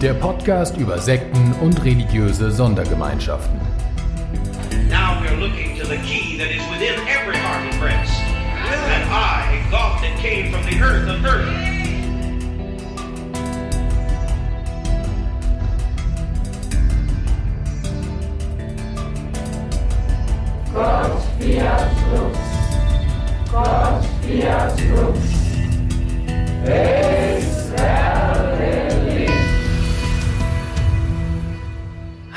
Der Podcast über Sekten und religiöse Sondergemeinschaften. Now we're looking to the key that is within every heart and breast. That I, God that came from the earth of earth.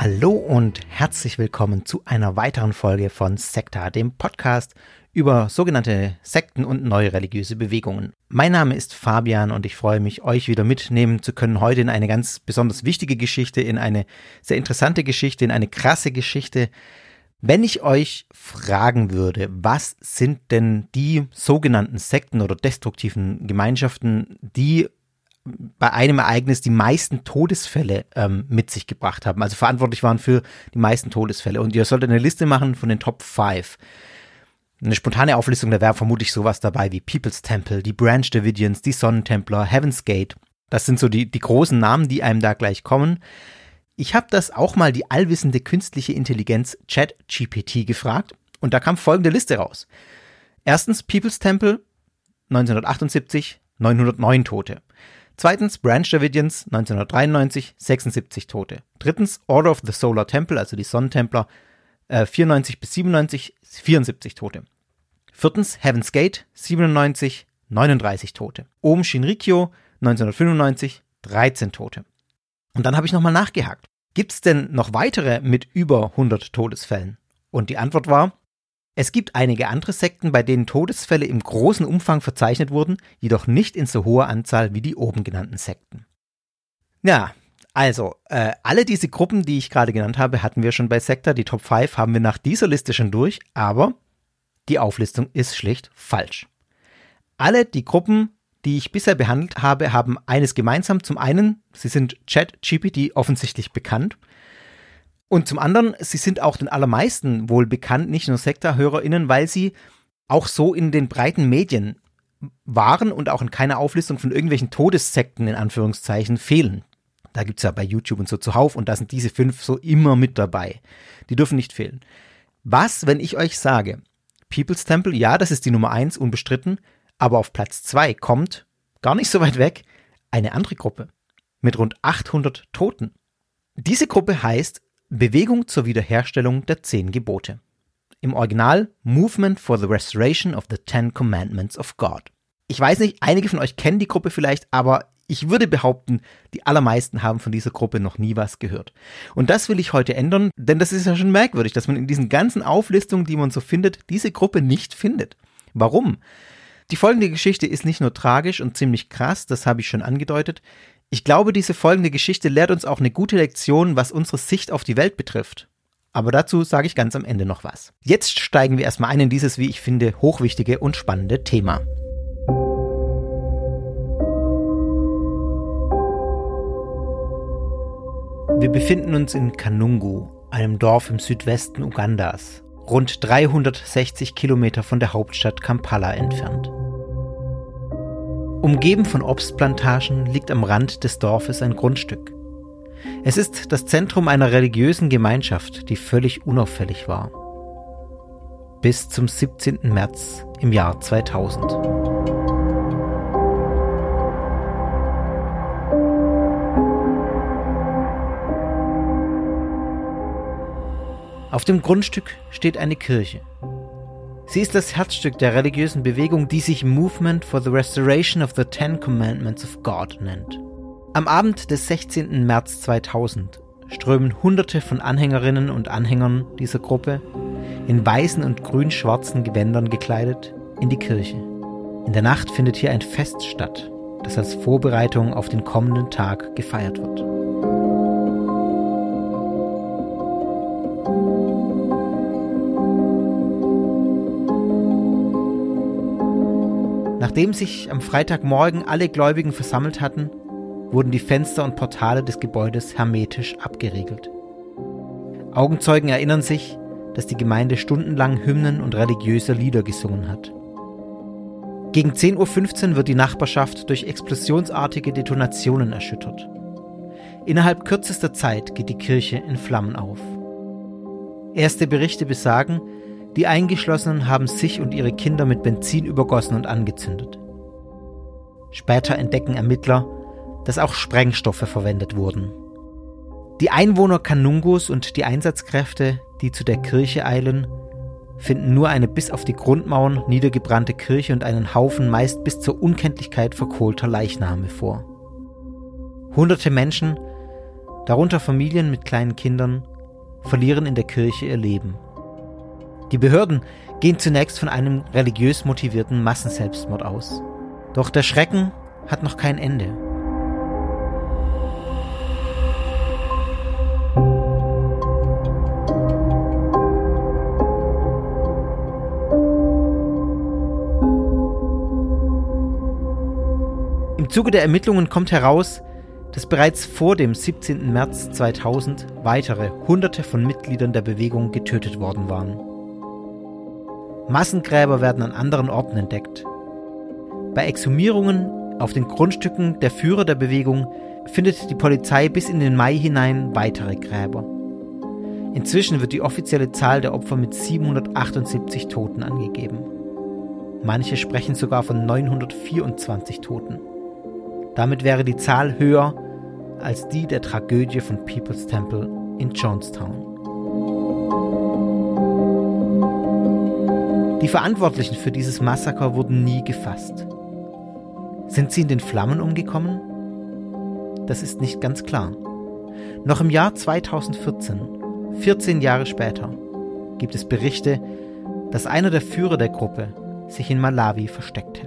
Hallo und herzlich willkommen zu einer weiteren Folge von Sekta, dem Podcast über sogenannte Sekten und neue religiöse Bewegungen. Mein Name ist Fabian und ich freue mich, euch wieder mitnehmen zu können heute in eine ganz besonders wichtige Geschichte, in eine sehr interessante Geschichte, in eine krasse Geschichte. Wenn ich euch fragen würde, was sind denn die sogenannten Sekten oder destruktiven Gemeinschaften, die bei einem Ereignis die meisten Todesfälle ähm, mit sich gebracht haben, also verantwortlich waren für die meisten Todesfälle. Und ihr solltet eine Liste machen von den Top 5. Eine spontane Auflistung, da wäre vermutlich sowas dabei wie People's Temple, die Branch Davidians, die Sonnentempler, Heaven's Gate. Das sind so die, die großen Namen, die einem da gleich kommen. Ich habe das auch mal die allwissende künstliche Intelligenz ChatGPT gefragt und da kam folgende Liste raus. Erstens People's Temple 1978 909 Tote. Zweitens Branch Davidians 1993 76 Tote. Drittens Order of the Solar Temple, also die Sonnentempler äh, 94 bis 97 74 Tote. Viertens Heaven's Gate 97 39 Tote. Om Shinrikyo 1995 13 Tote. Und dann habe ich nochmal nachgehakt. Gibt es denn noch weitere mit über 100 Todesfällen? Und die Antwort war, es gibt einige andere Sekten, bei denen Todesfälle im großen Umfang verzeichnet wurden, jedoch nicht in so hoher Anzahl wie die oben genannten Sekten. Ja, also, äh, alle diese Gruppen, die ich gerade genannt habe, hatten wir schon bei Sekta. Die Top 5 haben wir nach dieser Liste schon durch, aber die Auflistung ist schlicht falsch. Alle die Gruppen, die ich bisher behandelt habe, haben eines gemeinsam. Zum einen, sie sind ChatGPT offensichtlich bekannt. Und zum anderen, sie sind auch den allermeisten wohl bekannt, nicht nur Sekta-HörerInnen, weil sie auch so in den breiten Medien waren und auch in keiner Auflistung von irgendwelchen Todessekten in Anführungszeichen fehlen. Da gibt's ja bei YouTube und so zuhauf und da sind diese fünf so immer mit dabei. Die dürfen nicht fehlen. Was, wenn ich euch sage, People's Temple, ja, das ist die Nummer eins, unbestritten, aber auf Platz zwei kommt, gar nicht so weit weg, eine andere Gruppe mit rund 800 Toten. Diese Gruppe heißt Bewegung zur Wiederherstellung der Zehn Gebote. Im Original Movement for the Restoration of the Ten Commandments of God. Ich weiß nicht, einige von euch kennen die Gruppe vielleicht, aber ich würde behaupten, die allermeisten haben von dieser Gruppe noch nie was gehört. Und das will ich heute ändern, denn das ist ja schon merkwürdig, dass man in diesen ganzen Auflistungen, die man so findet, diese Gruppe nicht findet. Warum? Die folgende Geschichte ist nicht nur tragisch und ziemlich krass, das habe ich schon angedeutet. Ich glaube, diese folgende Geschichte lehrt uns auch eine gute Lektion, was unsere Sicht auf die Welt betrifft. Aber dazu sage ich ganz am Ende noch was. Jetzt steigen wir erstmal ein in dieses, wie ich finde, hochwichtige und spannende Thema. Wir befinden uns in Kanungu, einem Dorf im Südwesten Ugandas, rund 360 Kilometer von der Hauptstadt Kampala entfernt. Umgeben von Obstplantagen liegt am Rand des Dorfes ein Grundstück. Es ist das Zentrum einer religiösen Gemeinschaft, die völlig unauffällig war. Bis zum 17. März im Jahr 2000. Auf dem Grundstück steht eine Kirche. Sie ist das Herzstück der religiösen Bewegung, die sich Movement for the Restoration of the Ten Commandments of God nennt. Am Abend des 16. März 2000 strömen Hunderte von Anhängerinnen und Anhängern dieser Gruppe, in weißen und grün-schwarzen Gewändern gekleidet, in die Kirche. In der Nacht findet hier ein Fest statt, das als Vorbereitung auf den kommenden Tag gefeiert wird. Nachdem sich am Freitagmorgen alle Gläubigen versammelt hatten, wurden die Fenster und Portale des Gebäudes hermetisch abgeriegelt. Augenzeugen erinnern sich, dass die Gemeinde stundenlang Hymnen und religiöse Lieder gesungen hat. Gegen 10.15 Uhr wird die Nachbarschaft durch explosionsartige Detonationen erschüttert. Innerhalb kürzester Zeit geht die Kirche in Flammen auf. Erste Berichte besagen, die Eingeschlossenen haben sich und ihre Kinder mit Benzin übergossen und angezündet. Später entdecken Ermittler, dass auch Sprengstoffe verwendet wurden. Die Einwohner Kanungus und die Einsatzkräfte, die zu der Kirche eilen, finden nur eine bis auf die Grundmauern niedergebrannte Kirche und einen Haufen meist bis zur Unkenntlichkeit verkohlter Leichname vor. Hunderte Menschen, darunter Familien mit kleinen Kindern, verlieren in der Kirche ihr Leben. Die Behörden gehen zunächst von einem religiös motivierten Massenselbstmord aus. Doch der Schrecken hat noch kein Ende. Im Zuge der Ermittlungen kommt heraus, dass bereits vor dem 17. März 2000 weitere Hunderte von Mitgliedern der Bewegung getötet worden waren. Massengräber werden an anderen Orten entdeckt. Bei Exhumierungen auf den Grundstücken der Führer der Bewegung findet die Polizei bis in den Mai hinein weitere Gräber. Inzwischen wird die offizielle Zahl der Opfer mit 778 Toten angegeben. Manche sprechen sogar von 924 Toten. Damit wäre die Zahl höher als die der Tragödie von People's Temple in Jonestown. Die Verantwortlichen für dieses Massaker wurden nie gefasst. Sind sie in den Flammen umgekommen? Das ist nicht ganz klar. Noch im Jahr 2014, 14 Jahre später, gibt es Berichte, dass einer der Führer der Gruppe sich in Malawi versteckt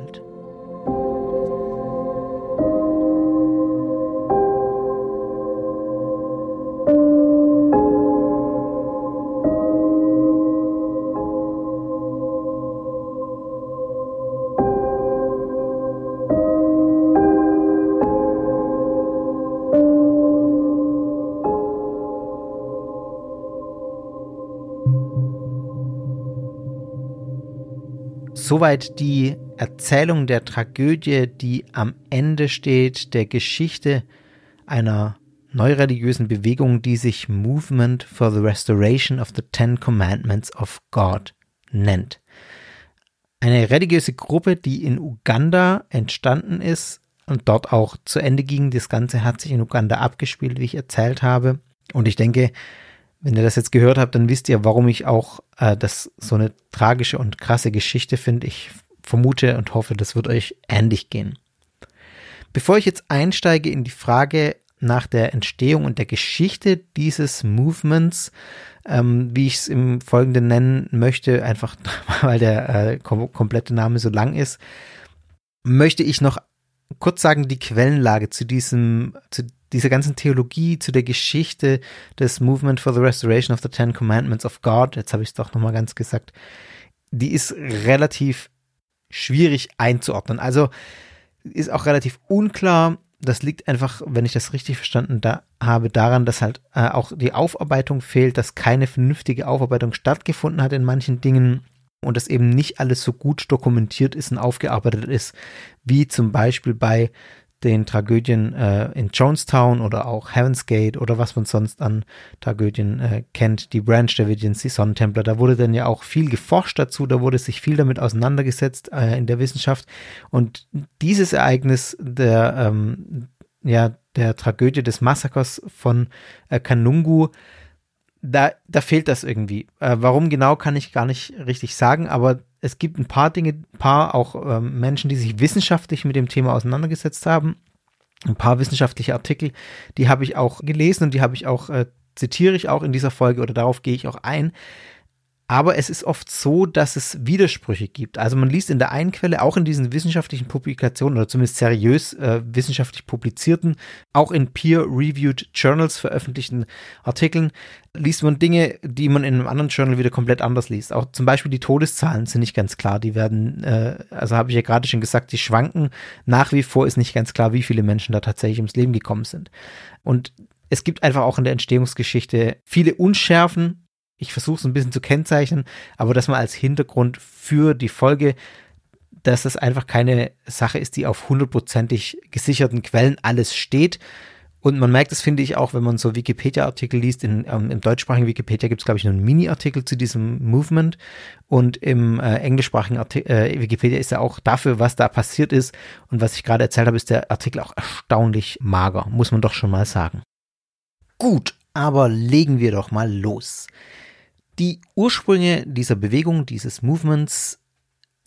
Soweit die Erzählung der Tragödie, die am Ende steht, der Geschichte einer neureligiösen Bewegung, die sich Movement for the Restoration of the Ten Commandments of God nennt. Eine religiöse Gruppe, die in Uganda entstanden ist und dort auch zu Ende ging. Das Ganze hat sich in Uganda abgespielt, wie ich erzählt habe. Und ich denke, wenn ihr das jetzt gehört habt, dann wisst ihr, warum ich auch äh, das so eine tragische und krasse Geschichte finde. Ich vermute und hoffe, das wird euch ähnlich gehen. Bevor ich jetzt einsteige in die Frage nach der Entstehung und der Geschichte dieses Movements, ähm, wie ich es im Folgenden nennen möchte, einfach weil der äh, kom komplette Name so lang ist, möchte ich noch kurz sagen, die Quellenlage zu diesem, zu dieser ganzen Theologie, zu der Geschichte des Movement for the Restoration of the Ten Commandments of God, jetzt habe ich es doch nochmal ganz gesagt, die ist relativ schwierig einzuordnen. Also ist auch relativ unklar. Das liegt einfach, wenn ich das richtig verstanden da habe, daran, dass halt äh, auch die Aufarbeitung fehlt, dass keine vernünftige Aufarbeitung stattgefunden hat in manchen Dingen und dass eben nicht alles so gut dokumentiert ist und aufgearbeitet ist, wie zum Beispiel bei den Tragödien äh, in Jonestown oder auch Heaven's Gate oder was man sonst an Tragödien äh, kennt, die Branch Davidians, die Sonnentempler, da wurde dann ja auch viel geforscht dazu, da wurde sich viel damit auseinandergesetzt äh, in der Wissenschaft. Und dieses Ereignis der, ähm, ja, der Tragödie des Massakers von äh, Kanungu, da, da fehlt das irgendwie. Äh, warum genau kann ich gar nicht richtig sagen, aber es gibt ein paar Dinge, ein paar auch ähm, Menschen, die sich wissenschaftlich mit dem Thema auseinandergesetzt haben. Ein paar wissenschaftliche Artikel, die habe ich auch gelesen und die habe ich auch, äh, zitiere ich auch in dieser Folge oder darauf gehe ich auch ein. Aber es ist oft so, dass es Widersprüche gibt. Also man liest in der einen Quelle, auch in diesen wissenschaftlichen Publikationen oder zumindest seriös äh, wissenschaftlich publizierten, auch in peer-reviewed Journals veröffentlichten Artikeln, liest man Dinge, die man in einem anderen Journal wieder komplett anders liest. Auch zum Beispiel die Todeszahlen sind nicht ganz klar. Die werden, äh, also habe ich ja gerade schon gesagt, die schwanken. Nach wie vor ist nicht ganz klar, wie viele Menschen da tatsächlich ums Leben gekommen sind. Und es gibt einfach auch in der Entstehungsgeschichte viele Unschärfen, ich versuche es ein bisschen zu kennzeichnen, aber dass man als Hintergrund für die Folge, dass es einfach keine Sache ist, die auf hundertprozentig gesicherten Quellen alles steht. Und man merkt das, finde ich, auch, wenn man so Wikipedia-Artikel liest. In, ähm, Im deutschsprachigen Wikipedia gibt es, glaube ich, nur einen Mini-Artikel zu diesem Movement. Und im äh, englischsprachigen Artik äh, Wikipedia ist ja auch dafür, was da passiert ist. Und was ich gerade erzählt habe, ist der Artikel auch erstaunlich mager, muss man doch schon mal sagen. Gut, aber legen wir doch mal los. Die Ursprünge dieser Bewegung, dieses Movements,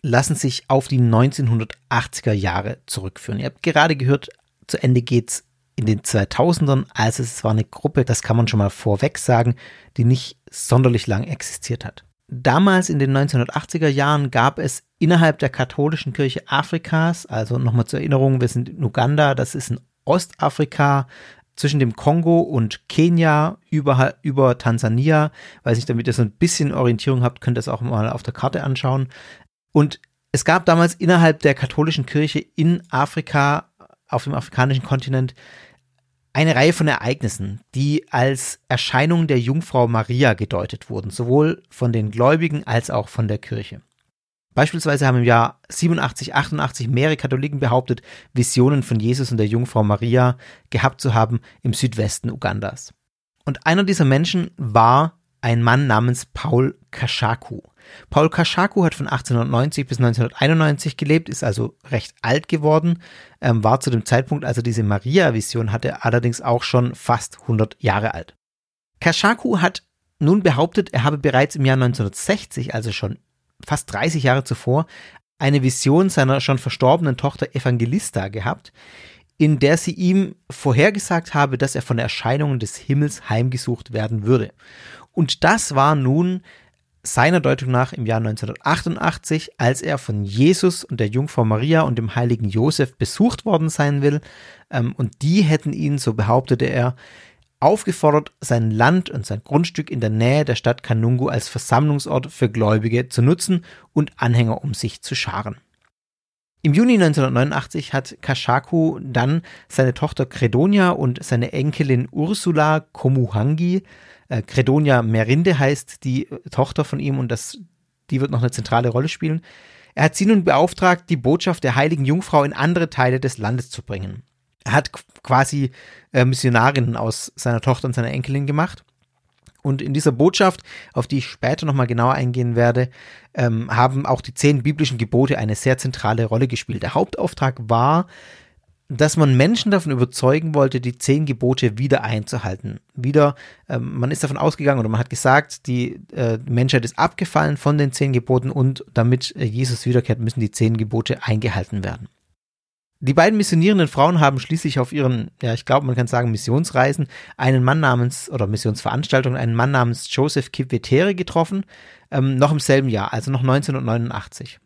lassen sich auf die 1980er Jahre zurückführen. Ihr habt gerade gehört, zu Ende geht's in den 2000ern, also es war eine Gruppe, das kann man schon mal vorweg sagen, die nicht sonderlich lang existiert hat. Damals in den 1980er Jahren gab es innerhalb der katholischen Kirche Afrikas, also nochmal zur Erinnerung, wir sind in Uganda, das ist in Ostafrika, zwischen dem Kongo und Kenia über, über Tansania. Weiß nicht, damit ihr so ein bisschen Orientierung habt, könnt ihr es auch mal auf der Karte anschauen. Und es gab damals innerhalb der katholischen Kirche in Afrika, auf dem afrikanischen Kontinent, eine Reihe von Ereignissen, die als Erscheinung der Jungfrau Maria gedeutet wurden, sowohl von den Gläubigen als auch von der Kirche. Beispielsweise haben im Jahr 87, 88 mehrere Katholiken behauptet, Visionen von Jesus und der Jungfrau Maria gehabt zu haben im Südwesten Ugandas. Und einer dieser Menschen war ein Mann namens Paul Kashaku. Paul Kashaku hat von 1890 bis 1991 gelebt, ist also recht alt geworden, ähm, war zu dem Zeitpunkt, als er diese Maria-Vision hatte, allerdings auch schon fast 100 Jahre alt. Kashaku hat nun behauptet, er habe bereits im Jahr 1960, also schon fast 30 Jahre zuvor eine Vision seiner schon verstorbenen Tochter Evangelista gehabt, in der sie ihm vorhergesagt habe, dass er von Erscheinungen des Himmels heimgesucht werden würde. Und das war nun seiner Deutung nach im Jahr 1988, als er von Jesus und der Jungfrau Maria und dem heiligen Josef besucht worden sein will. Ähm, und die hätten ihn, so behauptete er, aufgefordert, sein Land und sein Grundstück in der Nähe der Stadt Kanungu als Versammlungsort für Gläubige zu nutzen und Anhänger um sich zu scharen. Im Juni 1989 hat Kashaku dann seine Tochter Credonia und seine Enkelin Ursula Komuhangi, äh, Credonia Merinde heißt die Tochter von ihm und das, die wird noch eine zentrale Rolle spielen. Er hat sie nun beauftragt, die Botschaft der heiligen Jungfrau in andere Teile des Landes zu bringen. Er hat quasi äh, Missionarinnen aus seiner Tochter und seiner Enkelin gemacht. Und in dieser Botschaft, auf die ich später nochmal genauer eingehen werde, ähm, haben auch die zehn biblischen Gebote eine sehr zentrale Rolle gespielt. Der Hauptauftrag war, dass man Menschen davon überzeugen wollte, die zehn Gebote wieder einzuhalten. Wieder, ähm, man ist davon ausgegangen oder man hat gesagt, die äh, Menschheit ist abgefallen von den zehn Geboten und damit äh, Jesus wiederkehrt, müssen die zehn Gebote eingehalten werden. Die beiden missionierenden Frauen haben schließlich auf ihren, ja, ich glaube, man kann sagen, Missionsreisen einen Mann namens, oder Missionsveranstaltungen, einen Mann namens Joseph Kipvetere getroffen, ähm, noch im selben Jahr, also noch 1989.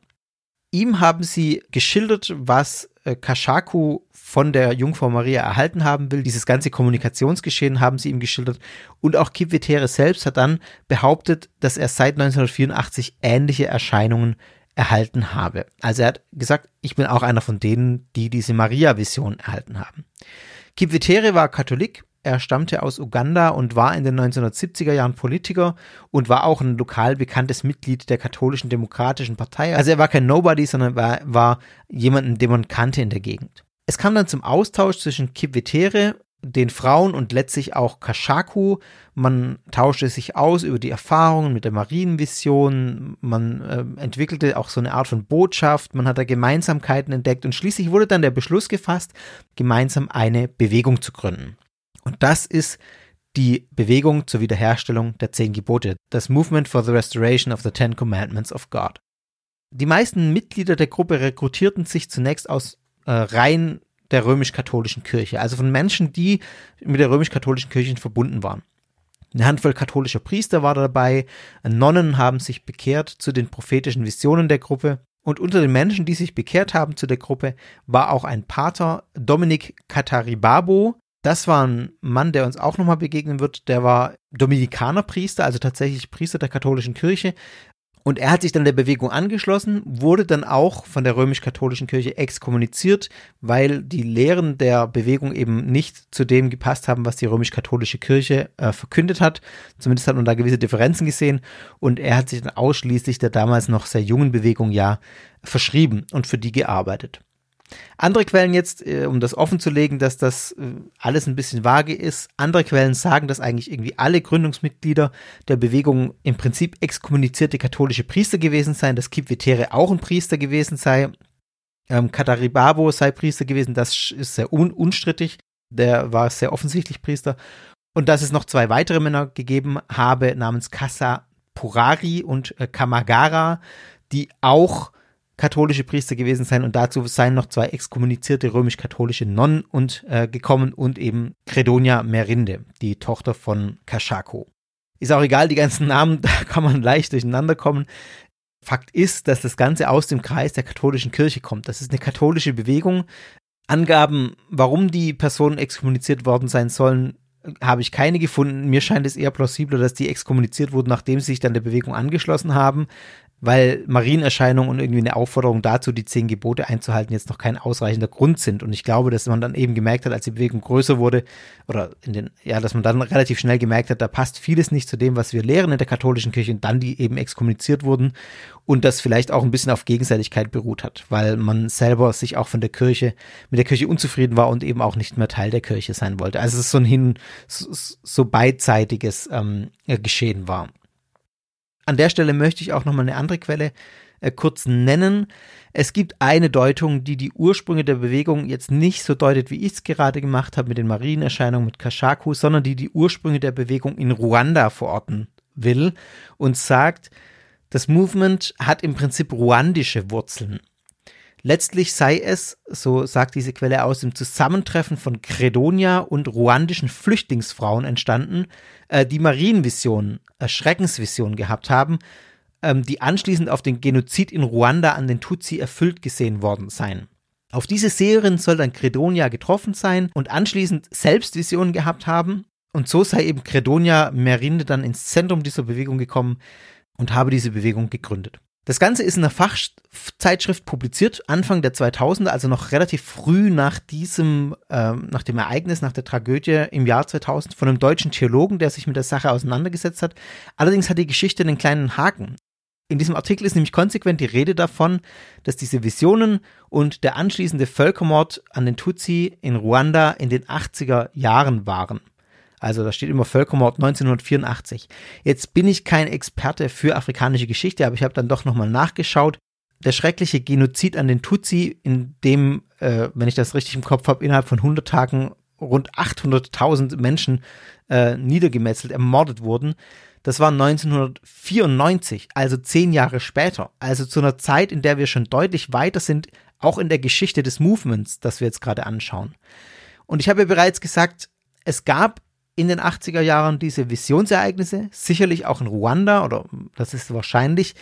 Ihm haben sie geschildert, was äh, Kashaku von der Jungfrau Maria erhalten haben will. Dieses ganze Kommunikationsgeschehen haben sie ihm geschildert. Und auch Kipvetere selbst hat dann behauptet, dass er seit 1984 ähnliche Erscheinungen erhalten habe. Also er hat gesagt, ich bin auch einer von denen, die diese Maria-Vision erhalten haben. Kipvetere war Katholik, er stammte aus Uganda und war in den 1970er Jahren Politiker und war auch ein lokal bekanntes Mitglied der katholischen demokratischen Partei. Also er war kein Nobody, sondern war, war jemanden, den man kannte in der Gegend. Es kam dann zum Austausch zwischen Kipvetere den Frauen und letztlich auch Kashaku. Man tauschte sich aus über die Erfahrungen mit der Marienvision. Man äh, entwickelte auch so eine Art von Botschaft. Man hat da Gemeinsamkeiten entdeckt und schließlich wurde dann der Beschluss gefasst, gemeinsam eine Bewegung zu gründen. Und das ist die Bewegung zur Wiederherstellung der zehn Gebote, das Movement for the Restoration of the Ten Commandments of God. Die meisten Mitglieder der Gruppe rekrutierten sich zunächst aus äh, Reihen der römisch-katholischen Kirche, also von Menschen, die mit der römisch-katholischen Kirche verbunden waren. Eine Handvoll katholischer Priester war dabei, Nonnen haben sich bekehrt zu den prophetischen Visionen der Gruppe und unter den Menschen, die sich bekehrt haben zu der Gruppe, war auch ein Pater, Dominik Kataribabo. Das war ein Mann, der uns auch nochmal begegnen wird. Der war Dominikanerpriester, also tatsächlich Priester der katholischen Kirche, und er hat sich dann der Bewegung angeschlossen, wurde dann auch von der römisch-katholischen Kirche exkommuniziert, weil die Lehren der Bewegung eben nicht zu dem gepasst haben, was die römisch-katholische Kirche äh, verkündet hat. Zumindest hat man da gewisse Differenzen gesehen. Und er hat sich dann ausschließlich der damals noch sehr jungen Bewegung ja verschrieben und für die gearbeitet. Andere Quellen jetzt, äh, um das offen zu legen, dass das äh, alles ein bisschen vage ist, andere Quellen sagen, dass eigentlich irgendwie alle Gründungsmitglieder der Bewegung im Prinzip exkommunizierte katholische Priester gewesen seien, dass Kipvetere auch ein Priester gewesen sei, ähm, Kataribabo sei Priester gewesen, das ist sehr un unstrittig, der war sehr offensichtlich Priester. Und dass es noch zwei weitere Männer gegeben habe, namens Kassa Purari und äh, Kamagara, die auch katholische Priester gewesen sein und dazu seien noch zwei exkommunizierte römisch-katholische Nonnen und äh, gekommen und eben Credonia Merinde, die Tochter von Kashako. Ist auch egal, die ganzen Namen, da kann man leicht durcheinander kommen. Fakt ist, dass das Ganze aus dem Kreis der katholischen Kirche kommt. Das ist eine katholische Bewegung. Angaben, warum die Personen exkommuniziert worden sein sollen, habe ich keine gefunden. Mir scheint es eher plausibler, dass die exkommuniziert wurden, nachdem sie sich dann der Bewegung angeschlossen haben weil Marienerscheinung und irgendwie eine Aufforderung dazu, die zehn Gebote einzuhalten, jetzt noch kein ausreichender Grund sind. Und ich glaube, dass man dann eben gemerkt hat, als die Bewegung größer wurde, oder in den, ja, dass man dann relativ schnell gemerkt hat, da passt vieles nicht zu dem, was wir lehren in der katholischen Kirche und dann die eben exkommuniziert wurden und das vielleicht auch ein bisschen auf Gegenseitigkeit beruht hat, weil man selber sich auch von der Kirche, mit der Kirche unzufrieden war und eben auch nicht mehr Teil der Kirche sein wollte. Also es ist so ein hin, so, so beidseitiges ähm, Geschehen war. An der Stelle möchte ich auch nochmal eine andere Quelle äh, kurz nennen. Es gibt eine Deutung, die die Ursprünge der Bewegung jetzt nicht so deutet, wie ich es gerade gemacht habe mit den Marienerscheinungen mit Kashaku, sondern die die Ursprünge der Bewegung in Ruanda verorten will und sagt, das Movement hat im Prinzip ruandische Wurzeln. Letztlich sei es, so sagt diese Quelle aus, im Zusammentreffen von Credonia und ruandischen Flüchtlingsfrauen entstanden, äh, die Marienvisionen, äh, Schreckensvisionen gehabt haben, ähm, die anschließend auf den Genozid in Ruanda an den Tutsi erfüllt gesehen worden seien. Auf diese Seherin soll dann Credonia getroffen sein und anschließend selbst Visionen gehabt haben. Und so sei eben Credonia Merinde dann ins Zentrum dieser Bewegung gekommen und habe diese Bewegung gegründet. Das Ganze ist in einer Fachzeitschrift publiziert, Anfang der 2000er, also noch relativ früh nach diesem, ähm, nach dem Ereignis, nach der Tragödie im Jahr 2000 von einem deutschen Theologen, der sich mit der Sache auseinandergesetzt hat. Allerdings hat die Geschichte einen kleinen Haken. In diesem Artikel ist nämlich konsequent die Rede davon, dass diese Visionen und der anschließende Völkermord an den Tutsi in Ruanda in den 80er Jahren waren. Also da steht immer Völkermord 1984. Jetzt bin ich kein Experte für afrikanische Geschichte, aber ich habe dann doch nochmal nachgeschaut. Der schreckliche Genozid an den Tutsi, in dem, äh, wenn ich das richtig im Kopf habe, innerhalb von 100 Tagen rund 800.000 Menschen äh, niedergemetzelt, ermordet wurden. Das war 1994, also zehn Jahre später. Also zu einer Zeit, in der wir schon deutlich weiter sind, auch in der Geschichte des Movements, das wir jetzt gerade anschauen. Und ich habe ja bereits gesagt, es gab in den 80er Jahren diese Visionsereignisse, sicherlich auch in Ruanda oder das ist wahrscheinlich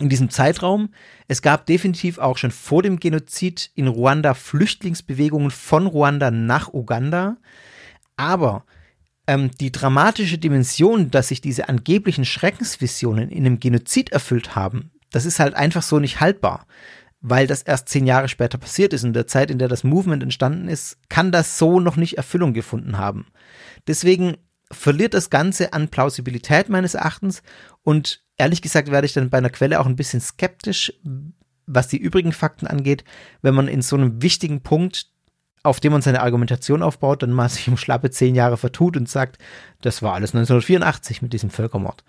in diesem Zeitraum. Es gab definitiv auch schon vor dem Genozid in Ruanda Flüchtlingsbewegungen von Ruanda nach Uganda. Aber ähm, die dramatische Dimension, dass sich diese angeblichen Schreckensvisionen in einem Genozid erfüllt haben, das ist halt einfach so nicht haltbar. Weil das erst zehn Jahre später passiert ist. In der Zeit, in der das Movement entstanden ist, kann das so noch nicht Erfüllung gefunden haben. Deswegen verliert das Ganze an Plausibilität meines Erachtens und ehrlich gesagt werde ich dann bei einer Quelle auch ein bisschen skeptisch, was die übrigen Fakten angeht, wenn man in so einem wichtigen Punkt, auf dem man seine Argumentation aufbaut, dann mal sich um schlappe zehn Jahre vertut und sagt, das war alles 1984 mit diesem Völkermord.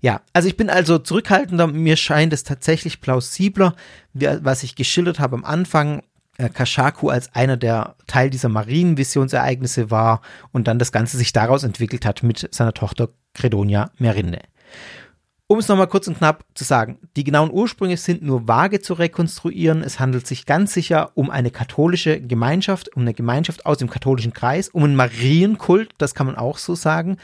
Ja, also ich bin also zurückhaltender. Mir scheint es tatsächlich plausibler, was ich geschildert habe am Anfang, Kashaku als einer der Teil dieser Marienvisionsereignisse war und dann das Ganze sich daraus entwickelt hat mit seiner Tochter Credonia Merinde. Um es nochmal kurz und knapp zu sagen, die genauen Ursprünge sind nur vage zu rekonstruieren. Es handelt sich ganz sicher um eine katholische Gemeinschaft, um eine Gemeinschaft aus dem katholischen Kreis, um einen Marienkult, das kann man auch so sagen.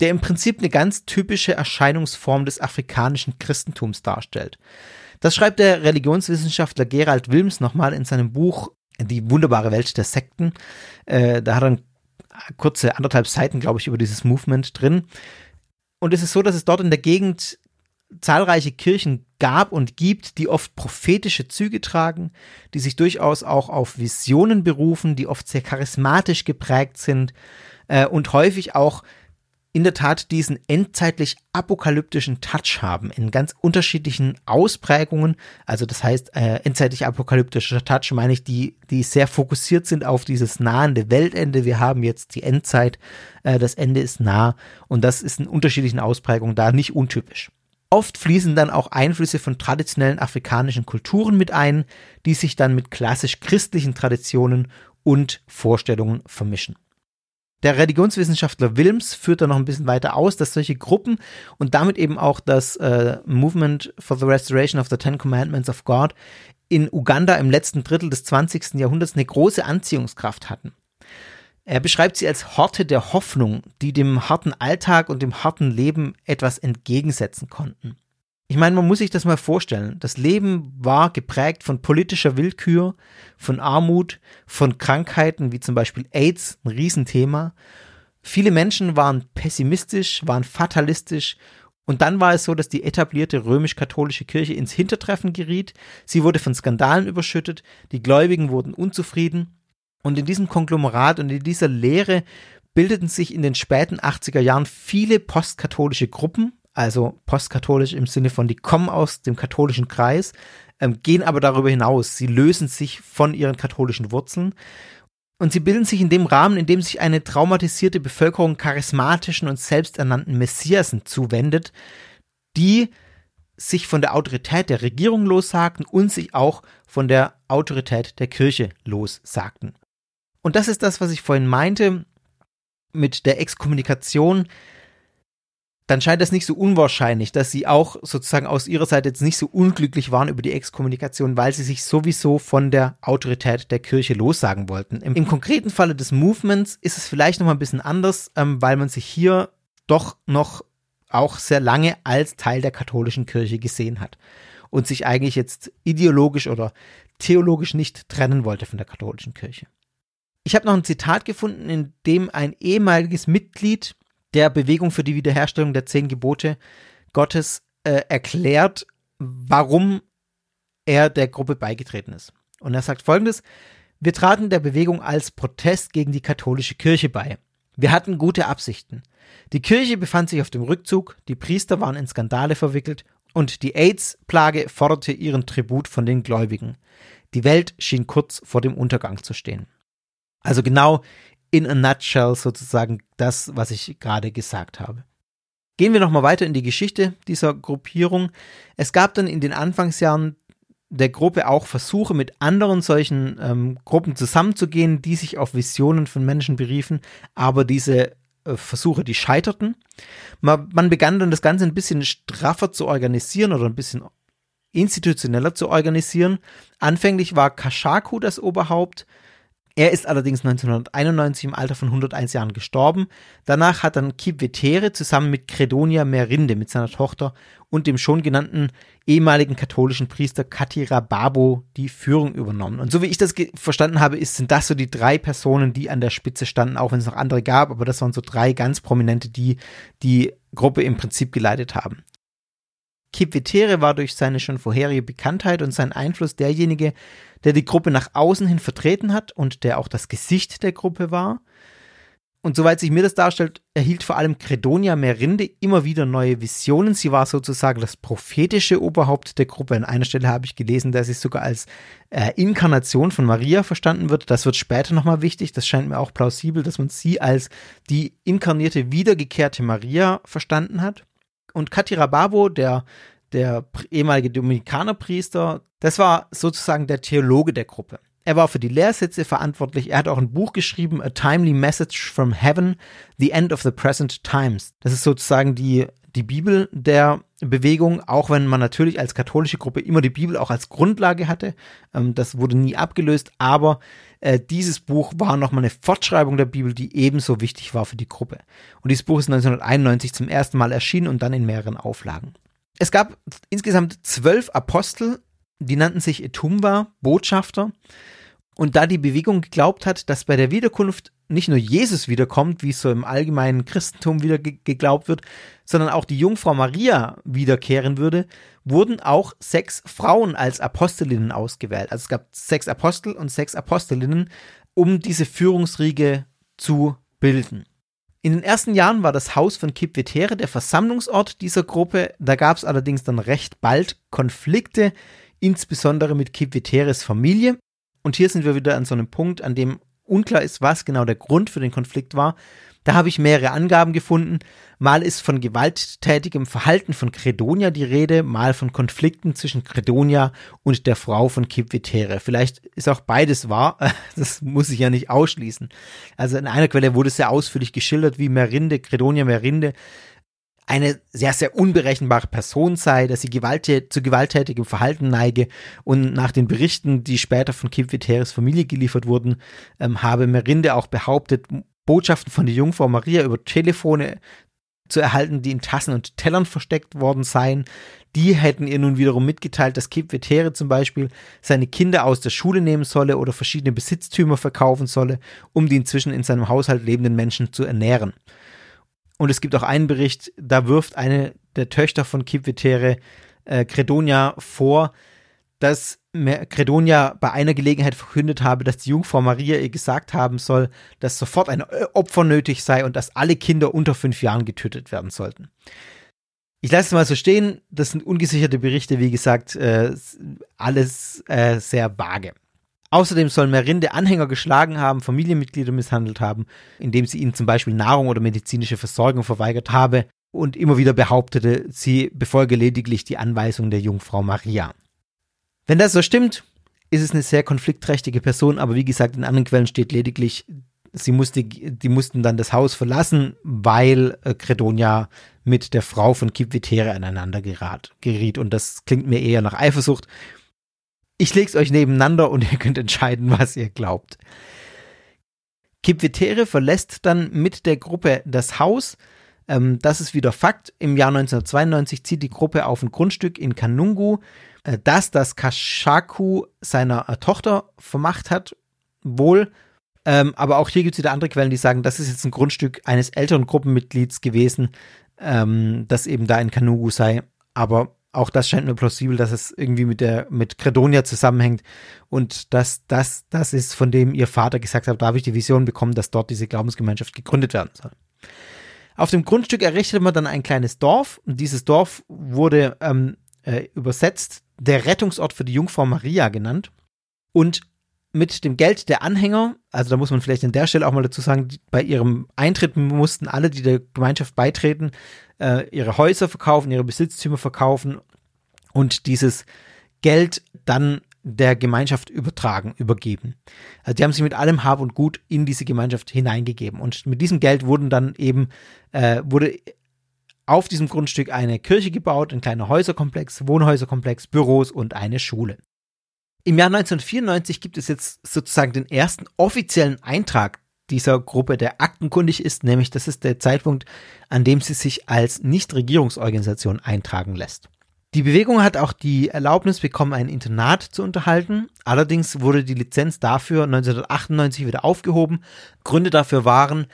der im Prinzip eine ganz typische Erscheinungsform des afrikanischen Christentums darstellt. Das schreibt der Religionswissenschaftler Gerald Wilms nochmal in seinem Buch Die wunderbare Welt der Sekten. Äh, da hat er kurze anderthalb Seiten, glaube ich, über dieses Movement drin. Und es ist so, dass es dort in der Gegend zahlreiche Kirchen gab und gibt, die oft prophetische Züge tragen, die sich durchaus auch auf Visionen berufen, die oft sehr charismatisch geprägt sind äh, und häufig auch in der Tat diesen endzeitlich apokalyptischen Touch haben, in ganz unterschiedlichen Ausprägungen. Also das heißt, äh, endzeitlich apokalyptischer Touch meine ich, die, die sehr fokussiert sind auf dieses nahende Weltende. Wir haben jetzt die Endzeit, äh, das Ende ist nah und das ist in unterschiedlichen Ausprägungen da nicht untypisch. Oft fließen dann auch Einflüsse von traditionellen afrikanischen Kulturen mit ein, die sich dann mit klassisch christlichen Traditionen und Vorstellungen vermischen. Der Religionswissenschaftler Wilms führt da noch ein bisschen weiter aus, dass solche Gruppen und damit eben auch das äh, Movement for the Restoration of the Ten Commandments of God in Uganda im letzten Drittel des 20. Jahrhunderts eine große Anziehungskraft hatten. Er beschreibt sie als Horte der Hoffnung, die dem harten Alltag und dem harten Leben etwas entgegensetzen konnten. Ich meine, man muss sich das mal vorstellen. Das Leben war geprägt von politischer Willkür, von Armut, von Krankheiten wie zum Beispiel AIDS, ein Riesenthema. Viele Menschen waren pessimistisch, waren fatalistisch und dann war es so, dass die etablierte römisch-katholische Kirche ins Hintertreffen geriet. Sie wurde von Skandalen überschüttet, die Gläubigen wurden unzufrieden und in diesem Konglomerat und in dieser Lehre bildeten sich in den späten 80er Jahren viele postkatholische Gruppen, also postkatholisch im Sinne von, die kommen aus dem katholischen Kreis, ähm, gehen aber darüber hinaus. Sie lösen sich von ihren katholischen Wurzeln und sie bilden sich in dem Rahmen, in dem sich eine traumatisierte Bevölkerung charismatischen und selbsternannten Messiasen zuwendet, die sich von der Autorität der Regierung lossagten und sich auch von der Autorität der Kirche lossagten. Und das ist das, was ich vorhin meinte mit der Exkommunikation dann scheint es nicht so unwahrscheinlich, dass sie auch sozusagen aus ihrer Seite jetzt nicht so unglücklich waren über die Exkommunikation, weil sie sich sowieso von der Autorität der Kirche lossagen wollten. Im, im konkreten Falle des Movements ist es vielleicht noch mal ein bisschen anders, ähm, weil man sich hier doch noch auch sehr lange als Teil der katholischen Kirche gesehen hat und sich eigentlich jetzt ideologisch oder theologisch nicht trennen wollte von der katholischen Kirche. Ich habe noch ein Zitat gefunden, in dem ein ehemaliges Mitglied der Bewegung für die Wiederherstellung der zehn Gebote Gottes äh, erklärt, warum er der Gruppe beigetreten ist. Und er sagt folgendes, wir traten der Bewegung als Protest gegen die katholische Kirche bei. Wir hatten gute Absichten. Die Kirche befand sich auf dem Rückzug, die Priester waren in Skandale verwickelt und die AIDS-Plage forderte ihren Tribut von den Gläubigen. Die Welt schien kurz vor dem Untergang zu stehen. Also genau in a nutshell sozusagen das, was ich gerade gesagt habe. Gehen wir nochmal weiter in die Geschichte dieser Gruppierung. Es gab dann in den Anfangsjahren der Gruppe auch Versuche, mit anderen solchen ähm, Gruppen zusammenzugehen, die sich auf Visionen von Menschen beriefen, aber diese äh, Versuche, die scheiterten. Man, man begann dann das Ganze ein bisschen straffer zu organisieren oder ein bisschen institutioneller zu organisieren. Anfänglich war Kashaku das Oberhaupt, er ist allerdings 1991 im Alter von 101 Jahren gestorben. Danach hat dann Kipvetere zusammen mit Credonia Merinde, mit seiner Tochter und dem schon genannten ehemaligen katholischen Priester Katira Babo die Führung übernommen. Und so wie ich das verstanden habe, ist, sind das so die drei Personen, die an der Spitze standen, auch wenn es noch andere gab, aber das waren so drei ganz prominente, die die Gruppe im Prinzip geleitet haben. Kipvetere war durch seine schon vorherige Bekanntheit und seinen Einfluss derjenige, der die Gruppe nach außen hin vertreten hat und der auch das Gesicht der Gruppe war. Und soweit sich mir das darstellt, erhielt vor allem Credonia Merinde immer wieder neue Visionen. Sie war sozusagen das prophetische Oberhaupt der Gruppe. An einer Stelle habe ich gelesen, dass sie sogar als äh, Inkarnation von Maria verstanden wird. Das wird später nochmal wichtig. Das scheint mir auch plausibel, dass man sie als die inkarnierte, wiedergekehrte Maria verstanden hat. Und Katira Babo, der der ehemalige Dominikanerpriester, das war sozusagen der Theologe der Gruppe. Er war für die Lehrsätze verantwortlich. Er hat auch ein Buch geschrieben, A Timely Message from Heaven, The End of the Present Times. Das ist sozusagen die, die Bibel der Bewegung, auch wenn man natürlich als katholische Gruppe immer die Bibel auch als Grundlage hatte. Ähm, das wurde nie abgelöst, aber äh, dieses Buch war nochmal eine Fortschreibung der Bibel, die ebenso wichtig war für die Gruppe. Und dieses Buch ist 1991 zum ersten Mal erschienen und dann in mehreren Auflagen. Es gab insgesamt zwölf Apostel, die nannten sich Etumba, Botschafter. Und da die Bewegung geglaubt hat, dass bei der Wiederkunft nicht nur Jesus wiederkommt, wie es so im allgemeinen Christentum wieder ge geglaubt wird, sondern auch die Jungfrau Maria wiederkehren würde, wurden auch sechs Frauen als Apostelinnen ausgewählt. Also es gab sechs Apostel und sechs Apostelinnen, um diese Führungsriege zu bilden. In den ersten Jahren war das Haus von Kipvetere der Versammlungsort dieser Gruppe. Da gab es allerdings dann recht bald Konflikte, insbesondere mit Kipveteres Familie. Und hier sind wir wieder an so einem Punkt, an dem unklar ist, was genau der Grund für den Konflikt war. Da habe ich mehrere Angaben gefunden. Mal ist von gewalttätigem Verhalten von Credonia die Rede, mal von Konflikten zwischen Credonia und der Frau von Kipvetere. Vielleicht ist auch beides wahr. Das muss ich ja nicht ausschließen. Also in einer Quelle wurde sehr ausführlich geschildert, wie Merinde, Credonia Merinde eine sehr, sehr unberechenbare Person sei, dass sie gewaltät zu gewalttätigem Verhalten neige und nach den Berichten, die später von Kim Viteres Familie geliefert wurden, ähm, habe Merinde auch behauptet, Botschaften von der Jungfrau Maria über Telefone zu erhalten, die in Tassen und Tellern versteckt worden seien. Die hätten ihr nun wiederum mitgeteilt, dass Kip Vetere zum Beispiel seine Kinder aus der Schule nehmen solle oder verschiedene Besitztümer verkaufen solle, um die inzwischen in seinem Haushalt lebenden Menschen zu ernähren. Und es gibt auch einen Bericht, da wirft eine der Töchter von Kipvetere äh, Credonia vor, dass Credonia bei einer Gelegenheit verkündet habe, dass die Jungfrau Maria ihr gesagt haben soll, dass sofort ein äh, Opfer nötig sei und dass alle Kinder unter fünf Jahren getötet werden sollten. Ich lasse es mal so stehen. Das sind ungesicherte Berichte, wie gesagt, äh, alles äh, sehr vage. Außerdem soll Merinde Anhänger geschlagen haben, Familienmitglieder misshandelt haben, indem sie ihnen zum Beispiel Nahrung oder medizinische Versorgung verweigert habe und immer wieder behauptete, sie befolge lediglich die Anweisung der Jungfrau Maria. Wenn das so stimmt, ist es eine sehr konfliktträchtige Person, aber wie gesagt, in anderen Quellen steht lediglich, sie musste, die mussten dann das Haus verlassen, weil äh, Credonia mit der Frau von Kipvitere aneinander gerat, geriet. Und das klingt mir eher nach Eifersucht. Ich lege es euch nebeneinander und ihr könnt entscheiden, was ihr glaubt. Kipvetere verlässt dann mit der Gruppe das Haus. Ähm, das ist wieder Fakt. Im Jahr 1992 zieht die Gruppe auf ein Grundstück in Kanungu, äh, das das Kashaku seiner äh, Tochter vermacht hat. Wohl. Ähm, aber auch hier gibt es wieder andere Quellen, die sagen, das ist jetzt ein Grundstück eines älteren Gruppenmitglieds gewesen, ähm, das eben da in Kanungu sei. Aber auch das scheint mir plausibel, dass es irgendwie mit der mit Credonia zusammenhängt und dass das das ist, von dem ihr Vater gesagt hat, da habe ich die Vision bekommen, dass dort diese Glaubensgemeinschaft gegründet werden soll. Auf dem Grundstück errichtete man dann ein kleines Dorf und dieses Dorf wurde ähm, äh, übersetzt der Rettungsort für die Jungfrau Maria genannt. Und mit dem Geld der Anhänger, also da muss man vielleicht an der Stelle auch mal dazu sagen, bei ihrem Eintritt mussten alle, die der Gemeinschaft beitreten, äh, ihre Häuser verkaufen, ihre Besitztümer verkaufen und dieses Geld dann der Gemeinschaft übertragen, übergeben. Also die haben sich mit allem Hab und Gut in diese Gemeinschaft hineingegeben. Und mit diesem Geld wurden dann eben, äh, wurde auf diesem Grundstück eine Kirche gebaut, ein kleiner Häuserkomplex, Wohnhäuserkomplex, Büros und eine Schule. Im Jahr 1994 gibt es jetzt sozusagen den ersten offiziellen Eintrag dieser Gruppe, der aktenkundig ist, nämlich das ist der Zeitpunkt, an dem sie sich als Nichtregierungsorganisation eintragen lässt. Die Bewegung hat auch die Erlaubnis bekommen, ein Internat zu unterhalten. Allerdings wurde die Lizenz dafür 1998 wieder aufgehoben. Gründe dafür waren,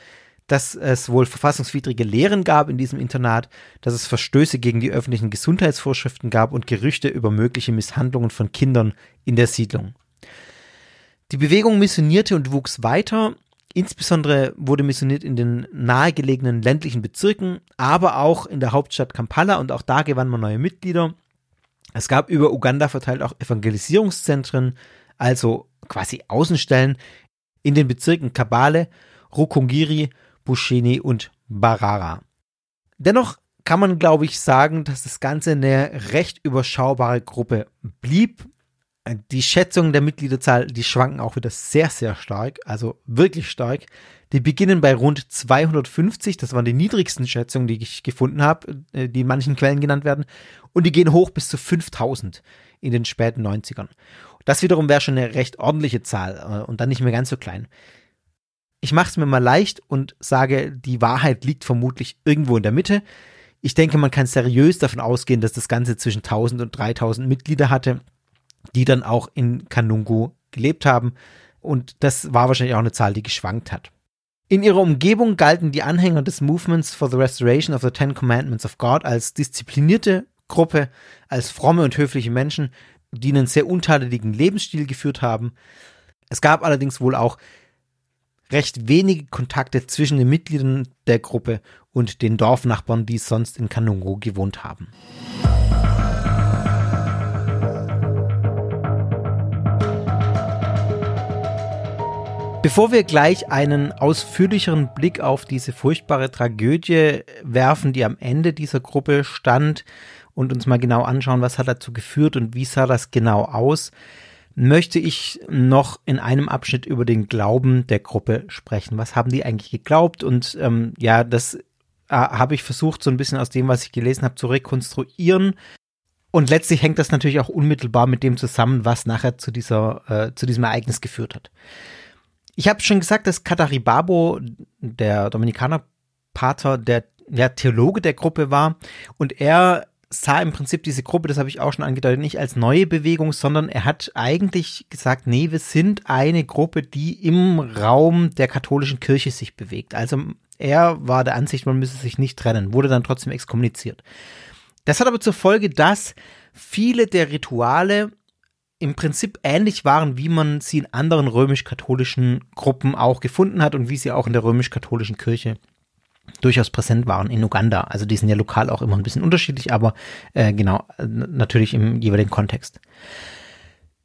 dass es wohl verfassungswidrige Lehren gab in diesem Internat, dass es Verstöße gegen die öffentlichen Gesundheitsvorschriften gab und Gerüchte über mögliche Misshandlungen von Kindern in der Siedlung. Die Bewegung missionierte und wuchs weiter. Insbesondere wurde missioniert in den nahegelegenen ländlichen Bezirken, aber auch in der Hauptstadt Kampala und auch da gewann man neue Mitglieder. Es gab über Uganda verteilt auch Evangelisierungszentren, also quasi Außenstellen in den Bezirken Kabale, Rukungiri Bushini und Barara. Dennoch kann man, glaube ich, sagen, dass das Ganze eine recht überschaubare Gruppe blieb. Die Schätzungen der Mitgliederzahl, die schwanken auch wieder sehr, sehr stark, also wirklich stark. Die beginnen bei rund 250, das waren die niedrigsten Schätzungen, die ich gefunden habe, äh, die in manchen Quellen genannt werden, und die gehen hoch bis zu 5000 in den späten 90ern. Das wiederum wäre schon eine recht ordentliche Zahl äh, und dann nicht mehr ganz so klein. Ich mache es mir mal leicht und sage, die Wahrheit liegt vermutlich irgendwo in der Mitte. Ich denke, man kann seriös davon ausgehen, dass das Ganze zwischen 1000 und 3000 Mitglieder hatte, die dann auch in Kanungu gelebt haben. Und das war wahrscheinlich auch eine Zahl, die geschwankt hat. In ihrer Umgebung galten die Anhänger des Movements for the Restoration of the Ten Commandments of God als disziplinierte Gruppe, als fromme und höfliche Menschen, die einen sehr untadeligen Lebensstil geführt haben. Es gab allerdings wohl auch recht wenige Kontakte zwischen den Mitgliedern der Gruppe und den Dorfnachbarn, die sonst in Kanungo gewohnt haben. Bevor wir gleich einen ausführlicheren Blick auf diese furchtbare Tragödie werfen, die am Ende dieser Gruppe stand und uns mal genau anschauen, was hat dazu geführt und wie sah das genau aus, möchte ich noch in einem Abschnitt über den Glauben der Gruppe sprechen. Was haben die eigentlich geglaubt? Und ähm, ja, das äh, habe ich versucht, so ein bisschen aus dem, was ich gelesen habe, zu rekonstruieren. Und letztlich hängt das natürlich auch unmittelbar mit dem zusammen, was nachher zu dieser, äh, zu diesem Ereignis geführt hat. Ich habe schon gesagt, dass Kataribabo, der Dominikanerpater, der ja, Theologe der Gruppe war und er sah im Prinzip diese Gruppe, das habe ich auch schon angedeutet, nicht als neue Bewegung, sondern er hat eigentlich gesagt, nee, wir sind eine Gruppe, die im Raum der katholischen Kirche sich bewegt. Also er war der Ansicht, man müsse sich nicht trennen, wurde dann trotzdem exkommuniziert. Das hat aber zur Folge, dass viele der Rituale im Prinzip ähnlich waren, wie man sie in anderen römisch-katholischen Gruppen auch gefunden hat und wie sie auch in der römisch-katholischen Kirche durchaus präsent waren in Uganda. Also die sind ja lokal auch immer ein bisschen unterschiedlich, aber äh, genau, natürlich im jeweiligen Kontext.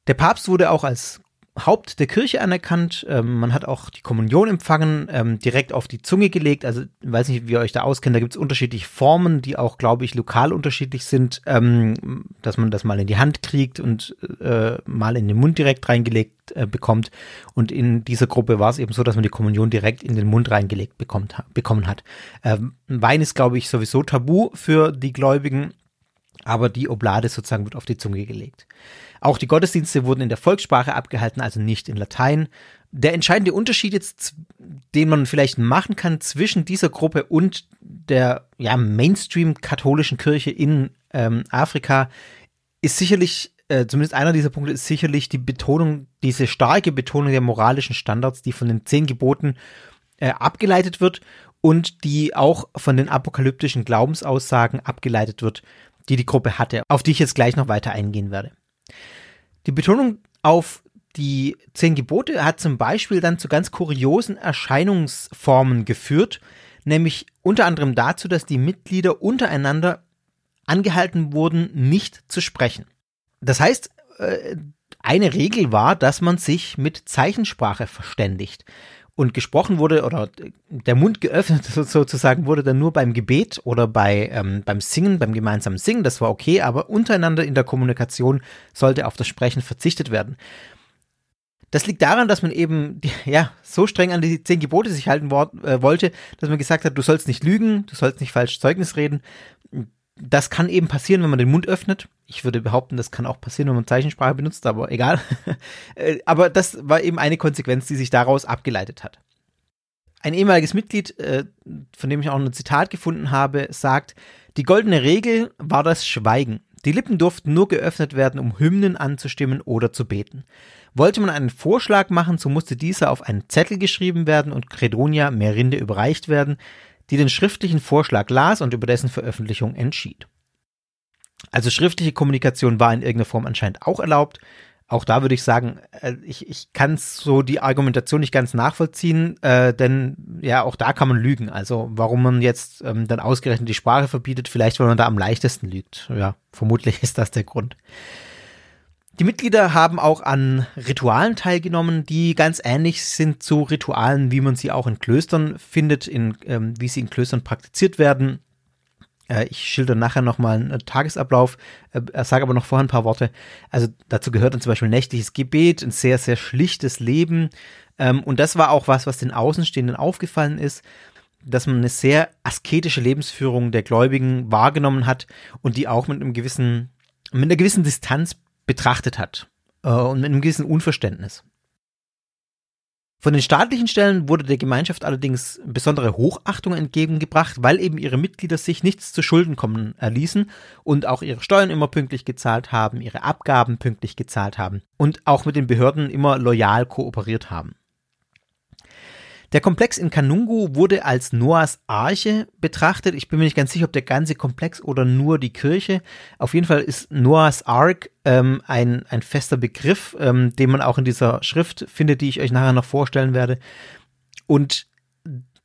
Der Papst wurde auch als Haupt der Kirche anerkannt. Ähm, man hat auch die Kommunion empfangen, ähm, direkt auf die Zunge gelegt. Also, ich weiß nicht, wie ihr euch da auskennt. Da gibt es unterschiedliche Formen, die auch, glaube ich, lokal unterschiedlich sind, ähm, dass man das mal in die Hand kriegt und äh, mal in den Mund direkt reingelegt äh, bekommt. Und in dieser Gruppe war es eben so, dass man die Kommunion direkt in den Mund reingelegt bekommt, bekommen hat. Ähm, Wein ist, glaube ich, sowieso tabu für die Gläubigen, aber die Oblade sozusagen wird auf die Zunge gelegt. Auch die Gottesdienste wurden in der Volkssprache abgehalten, also nicht in Latein. Der entscheidende Unterschied jetzt, den man vielleicht machen kann zwischen dieser Gruppe und der ja, Mainstream-katholischen Kirche in ähm, Afrika, ist sicherlich, äh, zumindest einer dieser Punkte ist sicherlich die Betonung, diese starke Betonung der moralischen Standards, die von den zehn Geboten äh, abgeleitet wird und die auch von den apokalyptischen Glaubensaussagen abgeleitet wird, die die Gruppe hatte, auf die ich jetzt gleich noch weiter eingehen werde. Die Betonung auf die zehn Gebote hat zum Beispiel dann zu ganz kuriosen Erscheinungsformen geführt, nämlich unter anderem dazu, dass die Mitglieder untereinander angehalten wurden, nicht zu sprechen. Das heißt, äh, eine Regel war, dass man sich mit Zeichensprache verständigt und gesprochen wurde oder der Mund geöffnet sozusagen wurde dann nur beim Gebet oder bei ähm, beim Singen, beim gemeinsamen Singen, das war okay, aber untereinander in der Kommunikation sollte auf das Sprechen verzichtet werden. Das liegt daran, dass man eben ja so streng an die zehn Gebote sich halten äh, wollte, dass man gesagt hat, du sollst nicht lügen, du sollst nicht falsch Zeugnis reden. Das kann eben passieren, wenn man den Mund öffnet. Ich würde behaupten, das kann auch passieren, wenn man Zeichensprache benutzt, aber egal. Äh, aber das war eben eine Konsequenz, die sich daraus abgeleitet hat. Ein ehemaliges Mitglied, äh, von dem ich auch ein Zitat gefunden habe, sagt, die goldene Regel war das Schweigen. Die Lippen durften nur geöffnet werden, um Hymnen anzustimmen oder zu beten. Wollte man einen Vorschlag machen, so musste dieser auf einen Zettel geschrieben werden und Credonia Merinde überreicht werden, die den schriftlichen Vorschlag las und über dessen Veröffentlichung entschied. Also schriftliche Kommunikation war in irgendeiner Form anscheinend auch erlaubt. Auch da würde ich sagen, äh, ich, ich kann so die Argumentation nicht ganz nachvollziehen, äh, denn ja, auch da kann man lügen. Also warum man jetzt ähm, dann ausgerechnet die Sprache verbietet, vielleicht weil man da am leichtesten lügt. Ja, vermutlich ist das der Grund. Die Mitglieder haben auch an Ritualen teilgenommen, die ganz ähnlich sind zu Ritualen, wie man sie auch in Klöstern findet, in, ähm, wie sie in Klöstern praktiziert werden. Äh, ich schilder nachher nochmal einen Tagesablauf, äh, sage aber noch vorher ein paar Worte. Also dazu gehört dann zum Beispiel nächtliches Gebet, ein sehr, sehr schlichtes Leben. Ähm, und das war auch was, was den Außenstehenden aufgefallen ist, dass man eine sehr asketische Lebensführung der Gläubigen wahrgenommen hat und die auch mit einem gewissen, mit einer gewissen Distanz betrachtet hat äh, und mit einem gewissen Unverständnis. Von den staatlichen Stellen wurde der Gemeinschaft allerdings besondere Hochachtung entgegengebracht, weil eben ihre Mitglieder sich nichts zu Schulden kommen erließen und auch ihre Steuern immer pünktlich gezahlt haben, ihre Abgaben pünktlich gezahlt haben und auch mit den Behörden immer loyal kooperiert haben. Der Komplex in Kanungu wurde als Noahs Arche betrachtet. Ich bin mir nicht ganz sicher, ob der ganze Komplex oder nur die Kirche. Auf jeden Fall ist Noahs Ark ähm, ein, ein fester Begriff, ähm, den man auch in dieser Schrift findet, die ich euch nachher noch vorstellen werde. Und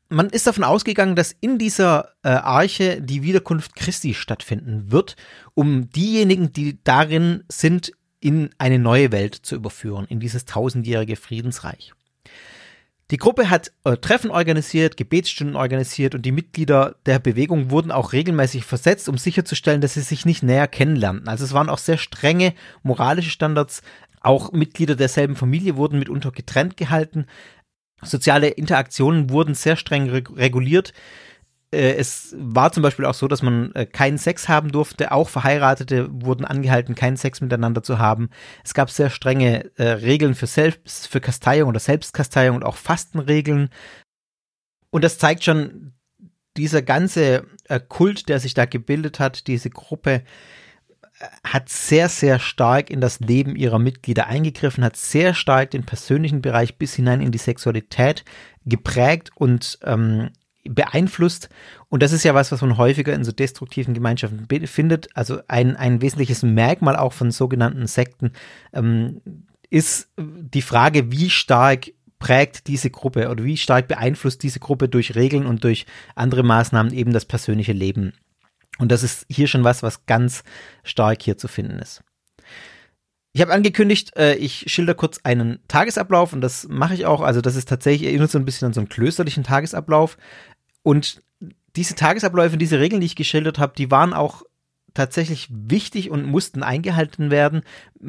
man ist davon ausgegangen, dass in dieser äh, Arche die Wiederkunft Christi stattfinden wird, um diejenigen, die darin sind, in eine neue Welt zu überführen, in dieses tausendjährige Friedensreich. Die Gruppe hat äh, Treffen organisiert, Gebetsstunden organisiert und die Mitglieder der Bewegung wurden auch regelmäßig versetzt, um sicherzustellen, dass sie sich nicht näher kennenlernten. Also es waren auch sehr strenge moralische Standards. Auch Mitglieder derselben Familie wurden mitunter getrennt gehalten. Soziale Interaktionen wurden sehr streng reguliert. Äh, es war zum Beispiel auch so, dass man äh, keinen Sex haben durfte. Auch Verheiratete wurden angehalten, keinen Sex miteinander zu haben. Es gab sehr strenge äh, Regeln für Selbst, für Kasteiung oder Selbstkasteiung und auch Fastenregeln. Und das zeigt schon, dieser ganze äh, Kult, der sich da gebildet hat, diese Gruppe, äh, hat sehr, sehr stark in das Leben ihrer Mitglieder eingegriffen, hat sehr stark den persönlichen Bereich bis hinein in die Sexualität geprägt und ähm, beeinflusst. Und das ist ja was, was man häufiger in so destruktiven Gemeinschaften findet. Also ein, ein wesentliches Merkmal auch von sogenannten Sekten ähm, ist die Frage, wie stark prägt diese Gruppe oder wie stark beeinflusst diese Gruppe durch Regeln und durch andere Maßnahmen eben das persönliche Leben. Und das ist hier schon was, was ganz stark hier zu finden ist. Ich habe angekündigt, äh, ich schilder kurz einen Tagesablauf und das mache ich auch. Also das ist tatsächlich erinnert so ein bisschen an so einen klösterlichen Tagesablauf. Und diese Tagesabläufe, diese Regeln, die ich geschildert habe, die waren auch tatsächlich wichtig und mussten eingehalten werden.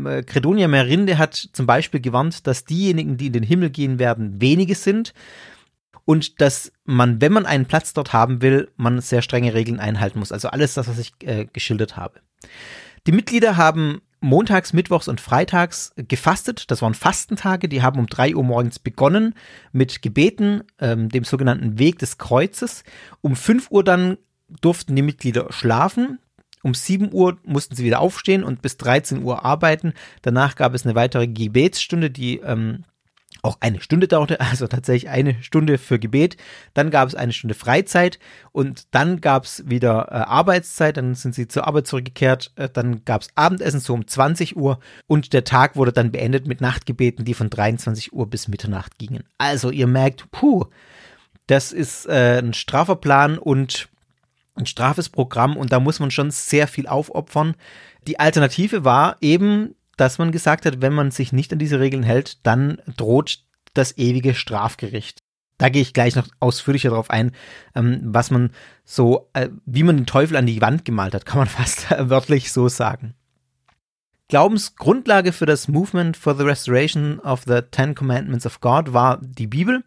Äh, Credonia Merinde hat zum Beispiel gewarnt, dass diejenigen, die in den Himmel gehen werden, wenige sind und dass man, wenn man einen Platz dort haben will, man sehr strenge Regeln einhalten muss. Also alles das, was ich äh, geschildert habe. Die Mitglieder haben montags, mittwochs und freitags gefastet. Das waren Fastentage, die haben um drei Uhr morgens begonnen mit Gebeten, ähm, dem sogenannten Weg des Kreuzes. Um fünf Uhr dann durften die Mitglieder schlafen. Um sieben Uhr mussten sie wieder aufstehen und bis 13 Uhr arbeiten. Danach gab es eine weitere Gebetsstunde, die ähm, auch eine Stunde dauerte, also tatsächlich eine Stunde für Gebet. Dann gab es eine Stunde Freizeit und dann gab es wieder äh, Arbeitszeit. Dann sind sie zur Arbeit zurückgekehrt. Äh, dann gab es Abendessen so um 20 Uhr und der Tag wurde dann beendet mit Nachtgebeten, die von 23 Uhr bis Mitternacht gingen. Also ihr merkt, puh, das ist äh, ein straffer Plan und ein strafes Programm und da muss man schon sehr viel aufopfern. Die Alternative war eben dass man gesagt hat, wenn man sich nicht an diese Regeln hält, dann droht das ewige Strafgericht. Da gehe ich gleich noch ausführlicher darauf ein, ähm, was man so, äh, wie man den Teufel an die Wand gemalt hat, kann man fast wörtlich so sagen. Glaubensgrundlage für das Movement for the Restoration of the Ten Commandments of God war die Bibel.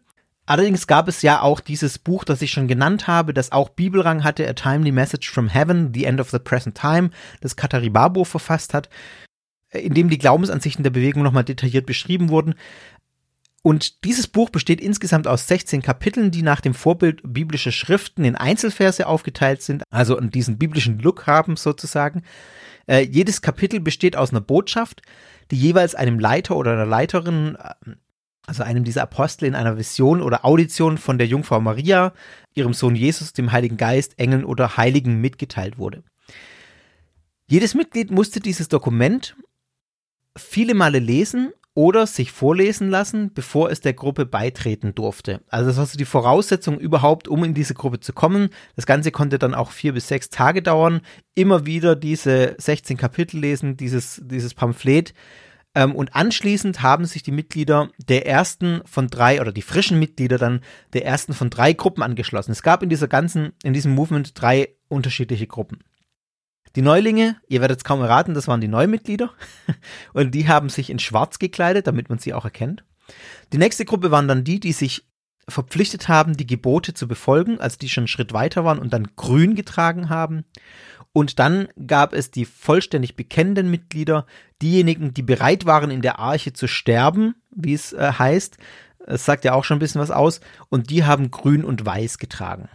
Allerdings gab es ja auch dieses Buch, das ich schon genannt habe, das auch Bibelrang hatte, A Timely Message from Heaven, The End of the Present Time, das Kataribabo verfasst hat in dem die Glaubensansichten der Bewegung nochmal detailliert beschrieben wurden. Und dieses Buch besteht insgesamt aus 16 Kapiteln, die nach dem Vorbild biblischer Schriften in Einzelverse aufgeteilt sind, also diesen biblischen Look haben sozusagen. Äh, jedes Kapitel besteht aus einer Botschaft, die jeweils einem Leiter oder einer Leiterin, äh, also einem dieser Apostel in einer Vision oder Audition von der Jungfrau Maria, ihrem Sohn Jesus, dem Heiligen Geist, Engeln oder Heiligen mitgeteilt wurde. Jedes Mitglied musste dieses Dokument viele Male lesen oder sich vorlesen lassen, bevor es der Gruppe beitreten durfte. Also das war so die Voraussetzung überhaupt, um in diese Gruppe zu kommen. Das Ganze konnte dann auch vier bis sechs Tage dauern. Immer wieder diese 16 Kapitel lesen, dieses, dieses Pamphlet. Ähm, und anschließend haben sich die Mitglieder der ersten von drei oder die frischen Mitglieder dann der ersten von drei Gruppen angeschlossen. Es gab in dieser ganzen, in diesem Movement drei unterschiedliche Gruppen. Die Neulinge, ihr werdet es kaum erraten, das waren die Neumitglieder. Und die haben sich in schwarz gekleidet, damit man sie auch erkennt. Die nächste Gruppe waren dann die, die sich verpflichtet haben, die Gebote zu befolgen, als die schon einen Schritt weiter waren und dann grün getragen haben. Und dann gab es die vollständig bekennenden Mitglieder, diejenigen, die bereit waren, in der Arche zu sterben, wie es äh, heißt. Es sagt ja auch schon ein bisschen was aus. Und die haben grün und weiß getragen.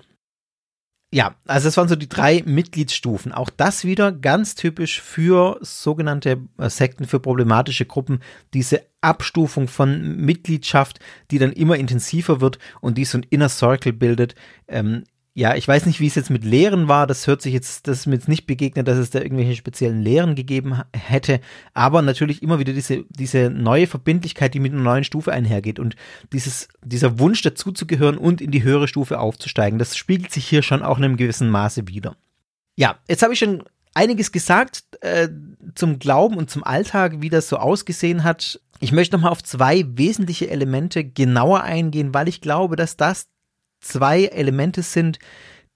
Ja, also es waren so die drei Mitgliedsstufen. Auch das wieder ganz typisch für sogenannte äh, Sekten, für problematische Gruppen. Diese Abstufung von Mitgliedschaft, die dann immer intensiver wird und die so ein Inner Circle bildet. Ähm, ja, ich weiß nicht, wie es jetzt mit Lehren war. Das hört sich jetzt, das ist mir jetzt nicht begegnet, dass es da irgendwelche speziellen Lehren gegeben hätte. Aber natürlich immer wieder diese, diese neue Verbindlichkeit, die mit einer neuen Stufe einhergeht und dieses, dieser Wunsch dazuzugehören und in die höhere Stufe aufzusteigen. Das spiegelt sich hier schon auch in einem gewissen Maße wieder. Ja, jetzt habe ich schon einiges gesagt äh, zum Glauben und zum Alltag, wie das so ausgesehen hat. Ich möchte nochmal auf zwei wesentliche Elemente genauer eingehen, weil ich glaube, dass das zwei Elemente sind,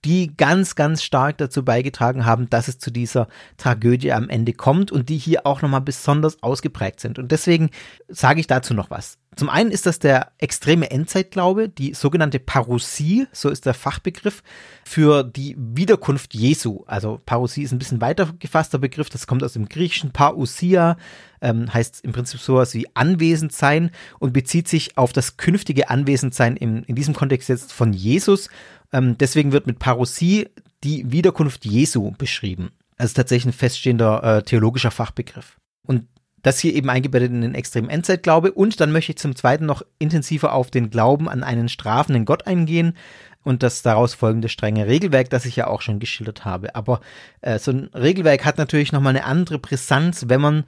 die ganz, ganz stark dazu beigetragen haben, dass es zu dieser Tragödie am Ende kommt und die hier auch nochmal besonders ausgeprägt sind. Und deswegen sage ich dazu noch was. Zum einen ist das der extreme Endzeitglaube, die sogenannte Parousie, so ist der Fachbegriff, für die Wiederkunft Jesu. Also Parousie ist ein bisschen weiter gefasster Begriff, das kommt aus dem Griechischen. Parousia ähm, heißt im Prinzip sowas wie anwesend sein und bezieht sich auf das künftige Anwesendsein im, in diesem Kontext jetzt von Jesus. Ähm, deswegen wird mit Parousie die Wiederkunft Jesu beschrieben. Also tatsächlich ein feststehender äh, theologischer Fachbegriff. Und das hier eben eingebettet in den extremen Endzeitglaube. Und dann möchte ich zum Zweiten noch intensiver auf den Glauben an einen strafenden Gott eingehen und das daraus folgende strenge Regelwerk, das ich ja auch schon geschildert habe. Aber äh, so ein Regelwerk hat natürlich nochmal eine andere Brisanz, wenn man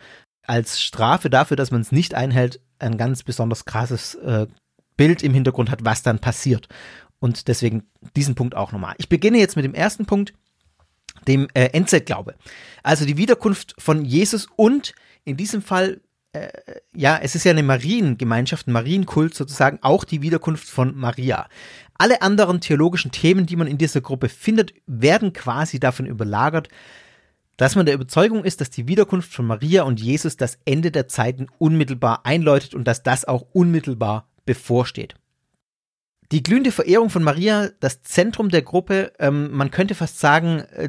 als Strafe dafür, dass man es nicht einhält, ein ganz besonders krasses äh, Bild im Hintergrund hat, was dann passiert. Und deswegen diesen Punkt auch nochmal. Ich beginne jetzt mit dem ersten Punkt, dem äh, Endzeitglaube. Also die Wiederkunft von Jesus und in diesem Fall, äh, ja, es ist ja eine Mariengemeinschaft, ein Marienkult sozusagen, auch die Wiederkunft von Maria. Alle anderen theologischen Themen, die man in dieser Gruppe findet, werden quasi davon überlagert, dass man der Überzeugung ist, dass die Wiederkunft von Maria und Jesus das Ende der Zeiten unmittelbar einläutet und dass das auch unmittelbar bevorsteht. Die glühende Verehrung von Maria, das Zentrum der Gruppe, ähm, man könnte fast sagen, äh,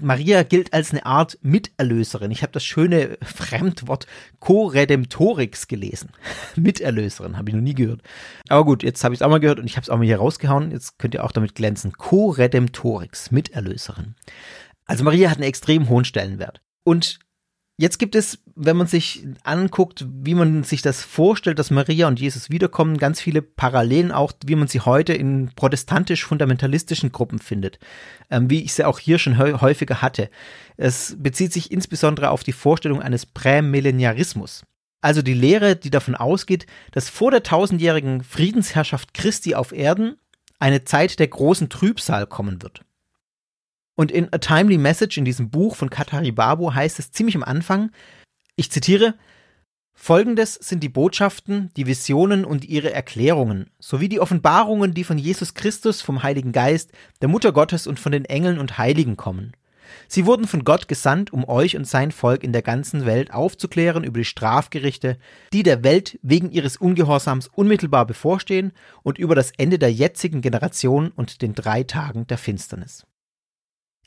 Maria gilt als eine Art Miterlöserin. Ich habe das schöne Fremdwort Co-Redemptorix gelesen. Miterlöserin, habe ich noch nie gehört. Aber gut, jetzt habe ich es auch mal gehört und ich habe es auch mal hier rausgehauen. Jetzt könnt ihr auch damit glänzen. Co-Redemptorix, Miterlöserin. Also Maria hat einen extrem hohen Stellenwert. Und jetzt gibt es, wenn man sich anguckt, wie man sich das vorstellt, dass Maria und Jesus wiederkommen, ganz viele Parallelen auch, wie man sie heute in protestantisch-fundamentalistischen Gruppen findet, ähm, wie ich sie auch hier schon häufiger hatte. Es bezieht sich insbesondere auf die Vorstellung eines Prämillenarismus. Also die Lehre, die davon ausgeht, dass vor der tausendjährigen Friedensherrschaft Christi auf Erden eine Zeit der großen Trübsal kommen wird. Und in A Timely Message in diesem Buch von Katari Babu heißt es ziemlich am Anfang, ich zitiere, Folgendes sind die Botschaften, die Visionen und ihre Erklärungen, sowie die Offenbarungen, die von Jesus Christus, vom Heiligen Geist, der Mutter Gottes und von den Engeln und Heiligen kommen. Sie wurden von Gott gesandt, um euch und sein Volk in der ganzen Welt aufzuklären über die Strafgerichte, die der Welt wegen ihres Ungehorsams unmittelbar bevorstehen und über das Ende der jetzigen Generation und den drei Tagen der Finsternis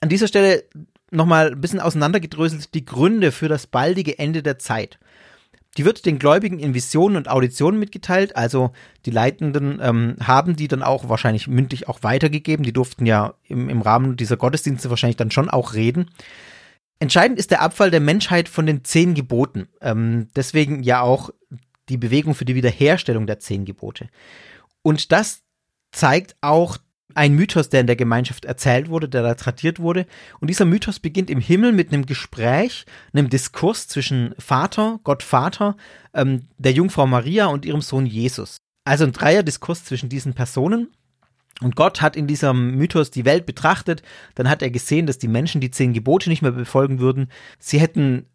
an dieser Stelle nochmal ein bisschen auseinandergedröselt die Gründe für das baldige Ende der Zeit. Die wird den Gläubigen in Visionen und Auditionen mitgeteilt, also die Leitenden ähm, haben die dann auch wahrscheinlich mündlich auch weitergegeben. Die durften ja im, im Rahmen dieser Gottesdienste wahrscheinlich dann schon auch reden. Entscheidend ist der Abfall der Menschheit von den zehn Geboten. Ähm, deswegen ja auch die Bewegung für die Wiederherstellung der zehn Gebote. Und das zeigt auch ein Mythos, der in der Gemeinschaft erzählt wurde, der da tradiert wurde. Und dieser Mythos beginnt im Himmel mit einem Gespräch, einem Diskurs zwischen Vater, Gott Vater, ähm, der Jungfrau Maria und ihrem Sohn Jesus. Also ein Dreierdiskurs zwischen diesen Personen. Und Gott hat in diesem Mythos die Welt betrachtet. Dann hat er gesehen, dass die Menschen die zehn Gebote nicht mehr befolgen würden. Sie hätten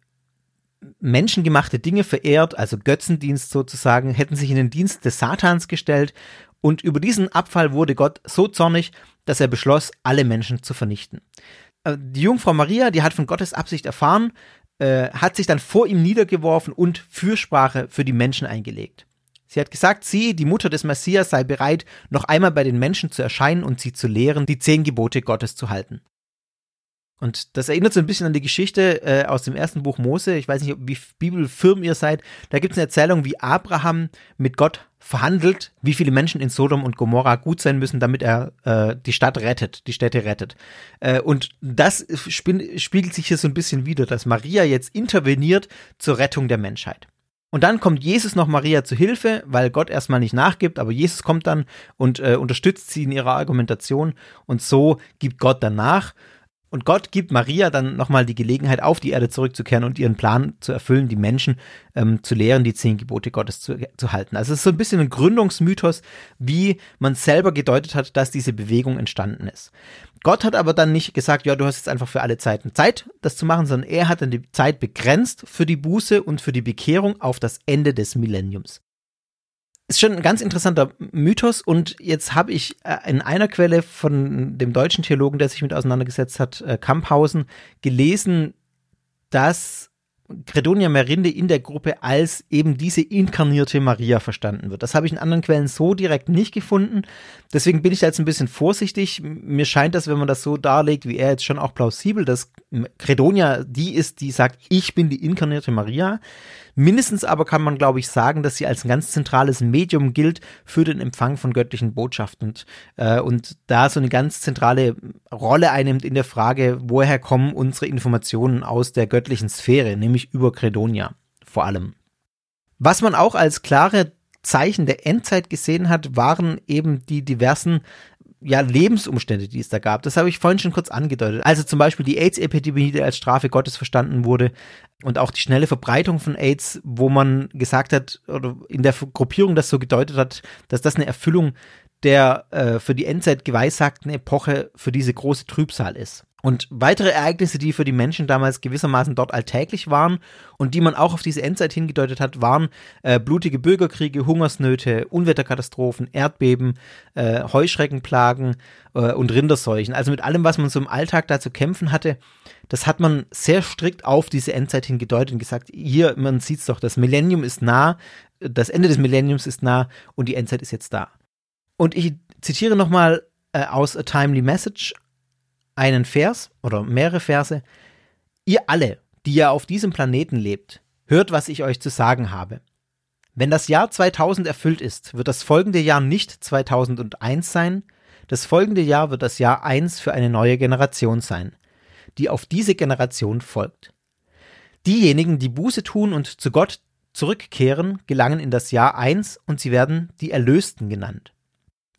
menschengemachte Dinge verehrt, also Götzendienst sozusagen, hätten sich in den Dienst des Satans gestellt und über diesen Abfall wurde Gott so zornig, dass er beschloss, alle Menschen zu vernichten. Äh, die Jungfrau Maria, die hat von Gottes Absicht erfahren, äh, hat sich dann vor ihm niedergeworfen und Fürsprache für die Menschen eingelegt. Sie hat gesagt, sie, die Mutter des Messias, sei bereit, noch einmal bei den Menschen zu erscheinen und sie zu lehren, die zehn Gebote Gottes zu halten. Und das erinnert so ein bisschen an die Geschichte äh, aus dem ersten Buch Mose. Ich weiß nicht, wie bibelfirm ihr seid. Da gibt es eine Erzählung, wie Abraham mit Gott verhandelt, wie viele Menschen in Sodom und Gomorra gut sein müssen, damit er äh, die Stadt rettet, die Städte rettet. Äh, und das spiegelt sich hier so ein bisschen wieder, dass Maria jetzt interveniert zur Rettung der Menschheit. Und dann kommt Jesus noch Maria zu Hilfe, weil Gott erstmal nicht nachgibt, aber Jesus kommt dann und äh, unterstützt sie in ihrer Argumentation und so gibt Gott dann nach. Und Gott gibt Maria dann nochmal die Gelegenheit, auf die Erde zurückzukehren und ihren Plan zu erfüllen, die Menschen ähm, zu lehren, die zehn Gebote Gottes zu, zu halten. Also es ist so ein bisschen ein Gründungsmythos, wie man selber gedeutet hat, dass diese Bewegung entstanden ist. Gott hat aber dann nicht gesagt, ja, du hast jetzt einfach für alle Zeiten Zeit, das zu machen, sondern er hat dann die Zeit begrenzt für die Buße und für die Bekehrung auf das Ende des Millenniums. Ist schon ein ganz interessanter Mythos und jetzt habe ich äh, in einer Quelle von dem deutschen Theologen, der sich mit auseinandergesetzt hat, äh, Kamphausen, gelesen, dass Credonia Merinde in der Gruppe als eben diese inkarnierte Maria verstanden wird. Das habe ich in anderen Quellen so direkt nicht gefunden. Deswegen bin ich da jetzt ein bisschen vorsichtig. Mir scheint das, wenn man das so darlegt, wie er jetzt schon auch plausibel, dass Credonia die ist, die sagt, ich bin die inkarnierte Maria. Mindestens aber kann man, glaube ich, sagen, dass sie als ein ganz zentrales Medium gilt für den Empfang von göttlichen Botschaften und, äh, und da so eine ganz zentrale Rolle einnimmt in der Frage, woher kommen unsere Informationen aus der göttlichen Sphäre, nämlich über Credonia vor allem. Was man auch als klare Zeichen der Endzeit gesehen hat, waren eben die diversen ja, Lebensumstände, die es da gab. Das habe ich vorhin schon kurz angedeutet. Also zum Beispiel die AIDS-Epidemie, die als Strafe Gottes verstanden wurde und auch die schnelle Verbreitung von AIDS, wo man gesagt hat, oder in der Gruppierung das so gedeutet hat, dass das eine Erfüllung der äh, für die Endzeit geweissagten Epoche für diese große Trübsal ist. Und weitere Ereignisse, die für die Menschen damals gewissermaßen dort alltäglich waren und die man auch auf diese Endzeit hingedeutet hat, waren äh, blutige Bürgerkriege, Hungersnöte, Unwetterkatastrophen, Erdbeben, äh, Heuschreckenplagen äh, und Rinderseuchen. Also mit allem, was man so im Alltag da zu kämpfen hatte, das hat man sehr strikt auf diese Endzeit hingedeutet und gesagt, hier, man sieht's doch, das Millennium ist nah, das Ende des Millenniums ist nah und die Endzeit ist jetzt da. Und ich zitiere nochmal äh, aus A Timely Message einen Vers oder mehrere Verse. Ihr alle, die ihr auf diesem Planeten lebt, hört, was ich euch zu sagen habe. Wenn das Jahr 2000 erfüllt ist, wird das folgende Jahr nicht 2001 sein, das folgende Jahr wird das Jahr 1 für eine neue Generation sein, die auf diese Generation folgt. Diejenigen, die Buße tun und zu Gott zurückkehren, gelangen in das Jahr 1 und sie werden die Erlösten genannt.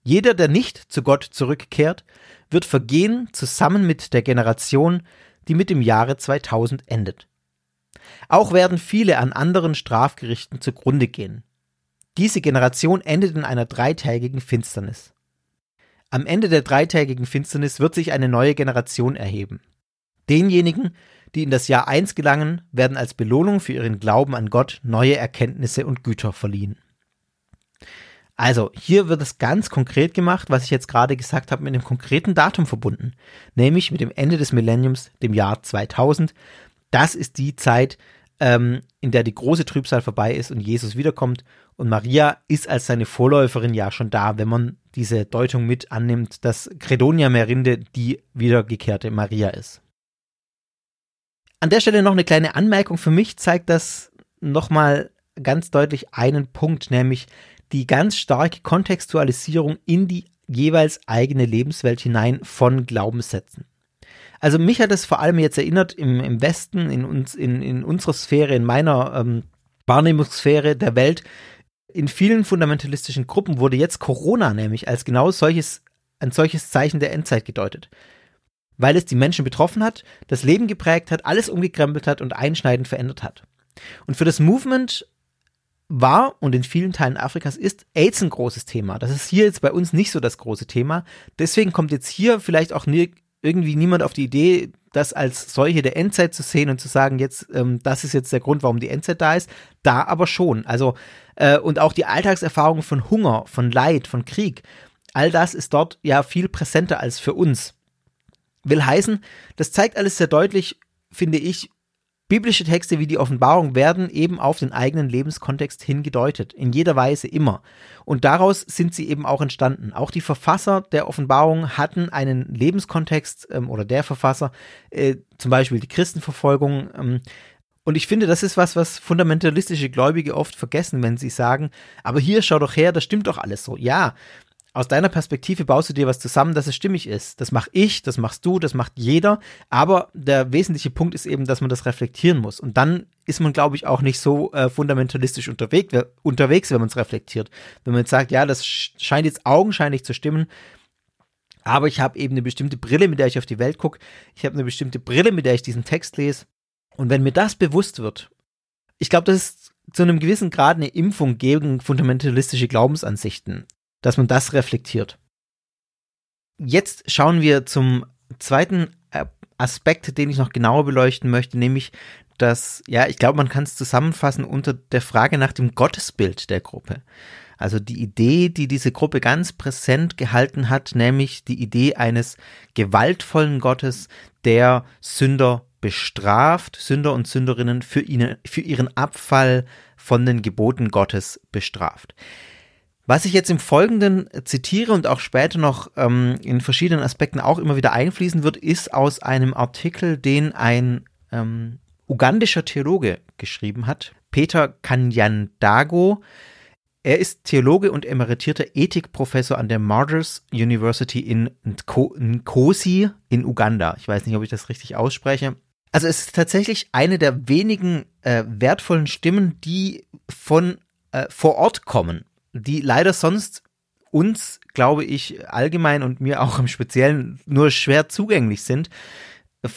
Jeder, der nicht zu Gott zurückkehrt, wird vergehen zusammen mit der Generation, die mit dem Jahre 2000 endet. Auch werden viele an anderen Strafgerichten zugrunde gehen. Diese Generation endet in einer dreitägigen Finsternis. Am Ende der dreitägigen Finsternis wird sich eine neue Generation erheben. Denjenigen, die in das Jahr 1 gelangen, werden als Belohnung für ihren Glauben an Gott neue Erkenntnisse und Güter verliehen. Also, hier wird es ganz konkret gemacht, was ich jetzt gerade gesagt habe, mit einem konkreten Datum verbunden, nämlich mit dem Ende des Millenniums, dem Jahr 2000. Das ist die Zeit, ähm, in der die große Trübsal vorbei ist und Jesus wiederkommt. Und Maria ist als seine Vorläuferin ja schon da, wenn man diese Deutung mit annimmt, dass Credonia Merinde die wiedergekehrte Maria ist. An der Stelle noch eine kleine Anmerkung. Für mich zeigt das nochmal ganz deutlich einen Punkt, nämlich die ganz starke Kontextualisierung in die jeweils eigene Lebenswelt hinein von Glaubenssätzen. Also mich hat es vor allem jetzt erinnert im, im Westen, in uns, in, in unserer Sphäre, in meiner ähm, Wahrnehmungssphäre der Welt, in vielen fundamentalistischen Gruppen wurde jetzt Corona nämlich als genau solches, ein solches Zeichen der Endzeit gedeutet. Weil es die Menschen betroffen hat, das Leben geprägt hat, alles umgekrempelt hat und einschneidend verändert hat. Und für das Movement war und in vielen Teilen Afrikas ist AIDS ein großes Thema. Das ist hier jetzt bei uns nicht so das große Thema. Deswegen kommt jetzt hier vielleicht auch nie, irgendwie niemand auf die Idee, das als solche der Endzeit zu sehen und zu sagen, jetzt, ähm, das ist jetzt der Grund, warum die Endzeit da ist. Da aber schon. Also, äh, und auch die Alltagserfahrung von Hunger, von Leid, von Krieg, all das ist dort ja viel präsenter als für uns. Will heißen, das zeigt alles sehr deutlich, finde ich, biblische Texte wie die Offenbarung werden eben auf den eigenen Lebenskontext hingedeutet, in jeder Weise immer. Und daraus sind sie eben auch entstanden. Auch die Verfasser der Offenbarung hatten einen Lebenskontext ähm, oder der Verfasser, äh, zum Beispiel die Christenverfolgung. Ähm, und ich finde, das ist was, was fundamentalistische Gläubige oft vergessen, wenn sie sagen, aber hier schau doch her, das stimmt doch alles so. Ja, aus deiner Perspektive baust du dir was zusammen, dass es stimmig ist. Das mache ich, das machst du, das macht jeder. Aber der wesentliche Punkt ist eben, dass man das reflektieren muss. Und dann ist man, glaube ich, auch nicht so äh, fundamentalistisch unterwegs, unterwegs wenn man es reflektiert. Wenn man jetzt sagt, ja, das scheint jetzt augenscheinlich zu stimmen, aber ich habe eben eine bestimmte Brille, mit der ich auf die Welt gucke. Ich habe eine bestimmte Brille, mit der ich diesen Text lese. Und wenn mir das bewusst wird, ich glaube, das ist zu einem gewissen Grad eine Impfung gegen fundamentalistische Glaubensansichten dass man das reflektiert. Jetzt schauen wir zum zweiten äh, Aspekt, den ich noch genauer beleuchten möchte, nämlich dass, ja, ich glaube, man kann es zusammenfassen unter der Frage nach dem Gottesbild der Gruppe. Also die Idee, die diese Gruppe ganz präsent gehalten hat, nämlich die Idee eines gewaltvollen Gottes, der Sünder bestraft, Sünder und Sünderinnen für, ihnen, für ihren Abfall von den Geboten Gottes bestraft. Was ich jetzt im Folgenden zitiere und auch später noch ähm, in verschiedenen Aspekten auch immer wieder einfließen wird, ist aus einem Artikel, den ein ähm, ugandischer Theologe geschrieben hat, Peter Kanyandago. Er ist Theologe und emeritierter Ethikprofessor an der Martyrs University in Nkosi in Uganda. Ich weiß nicht, ob ich das richtig ausspreche. Also es ist tatsächlich eine der wenigen äh, wertvollen Stimmen, die von äh, vor Ort kommen die leider sonst uns, glaube ich, allgemein und mir auch im Speziellen nur schwer zugänglich sind.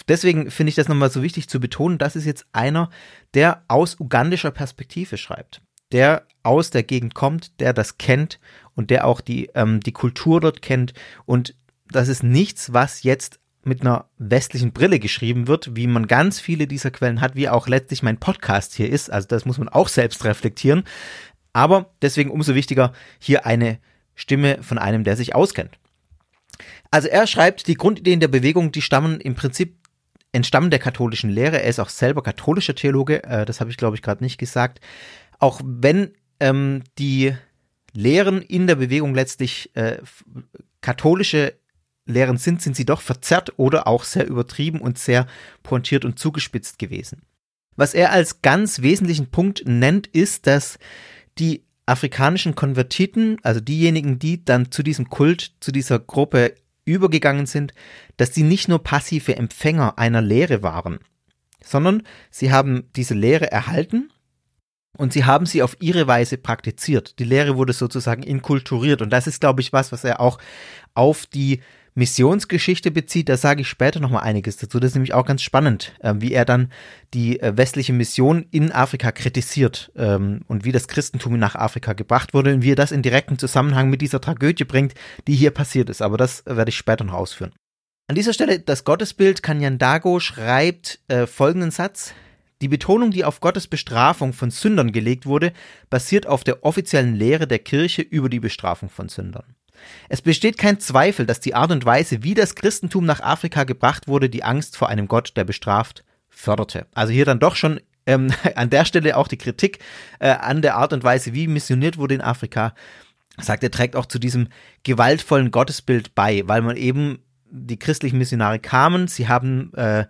Deswegen finde ich das nochmal so wichtig zu betonen, das ist jetzt einer, der aus ugandischer Perspektive schreibt, der aus der Gegend kommt, der das kennt und der auch die, ähm, die Kultur dort kennt. Und das ist nichts, was jetzt mit einer westlichen Brille geschrieben wird, wie man ganz viele dieser Quellen hat, wie auch letztlich mein Podcast hier ist. Also das muss man auch selbst reflektieren. Aber deswegen umso wichtiger hier eine Stimme von einem, der sich auskennt. Also er schreibt, die Grundideen der Bewegung, die stammen im Prinzip entstammen der katholischen Lehre. Er ist auch selber katholischer Theologe, äh, das habe ich glaube ich gerade nicht gesagt. Auch wenn ähm, die Lehren in der Bewegung letztlich äh, katholische Lehren sind, sind sie doch verzerrt oder auch sehr übertrieben und sehr pointiert und zugespitzt gewesen. Was er als ganz wesentlichen Punkt nennt, ist, dass die afrikanischen Konvertiten, also diejenigen, die dann zu diesem Kult, zu dieser Gruppe übergegangen sind, dass sie nicht nur passive Empfänger einer Lehre waren, sondern sie haben diese Lehre erhalten und sie haben sie auf ihre Weise praktiziert. Die Lehre wurde sozusagen inkulturiert und das ist, glaube ich, was, was er auch auf die Missionsgeschichte bezieht, da sage ich später nochmal einiges dazu. Das ist nämlich auch ganz spannend, äh, wie er dann die äh, westliche Mission in Afrika kritisiert ähm, und wie das Christentum nach Afrika gebracht wurde und wie er das in direkten Zusammenhang mit dieser Tragödie bringt, die hier passiert ist. Aber das werde ich später noch ausführen. An dieser Stelle das Gottesbild Kanyandago schreibt äh, folgenden Satz. Die Betonung, die auf Gottes Bestrafung von Sündern gelegt wurde, basiert auf der offiziellen Lehre der Kirche über die Bestrafung von Sündern. Es besteht kein Zweifel, dass die Art und Weise, wie das Christentum nach Afrika gebracht wurde, die Angst vor einem Gott, der bestraft, förderte. Also hier dann doch schon ähm, an der Stelle auch die Kritik äh, an der Art und Weise, wie missioniert wurde in Afrika. Sagt er, trägt auch zu diesem gewaltvollen Gottesbild bei, weil man eben die christlichen Missionare kamen, sie haben äh,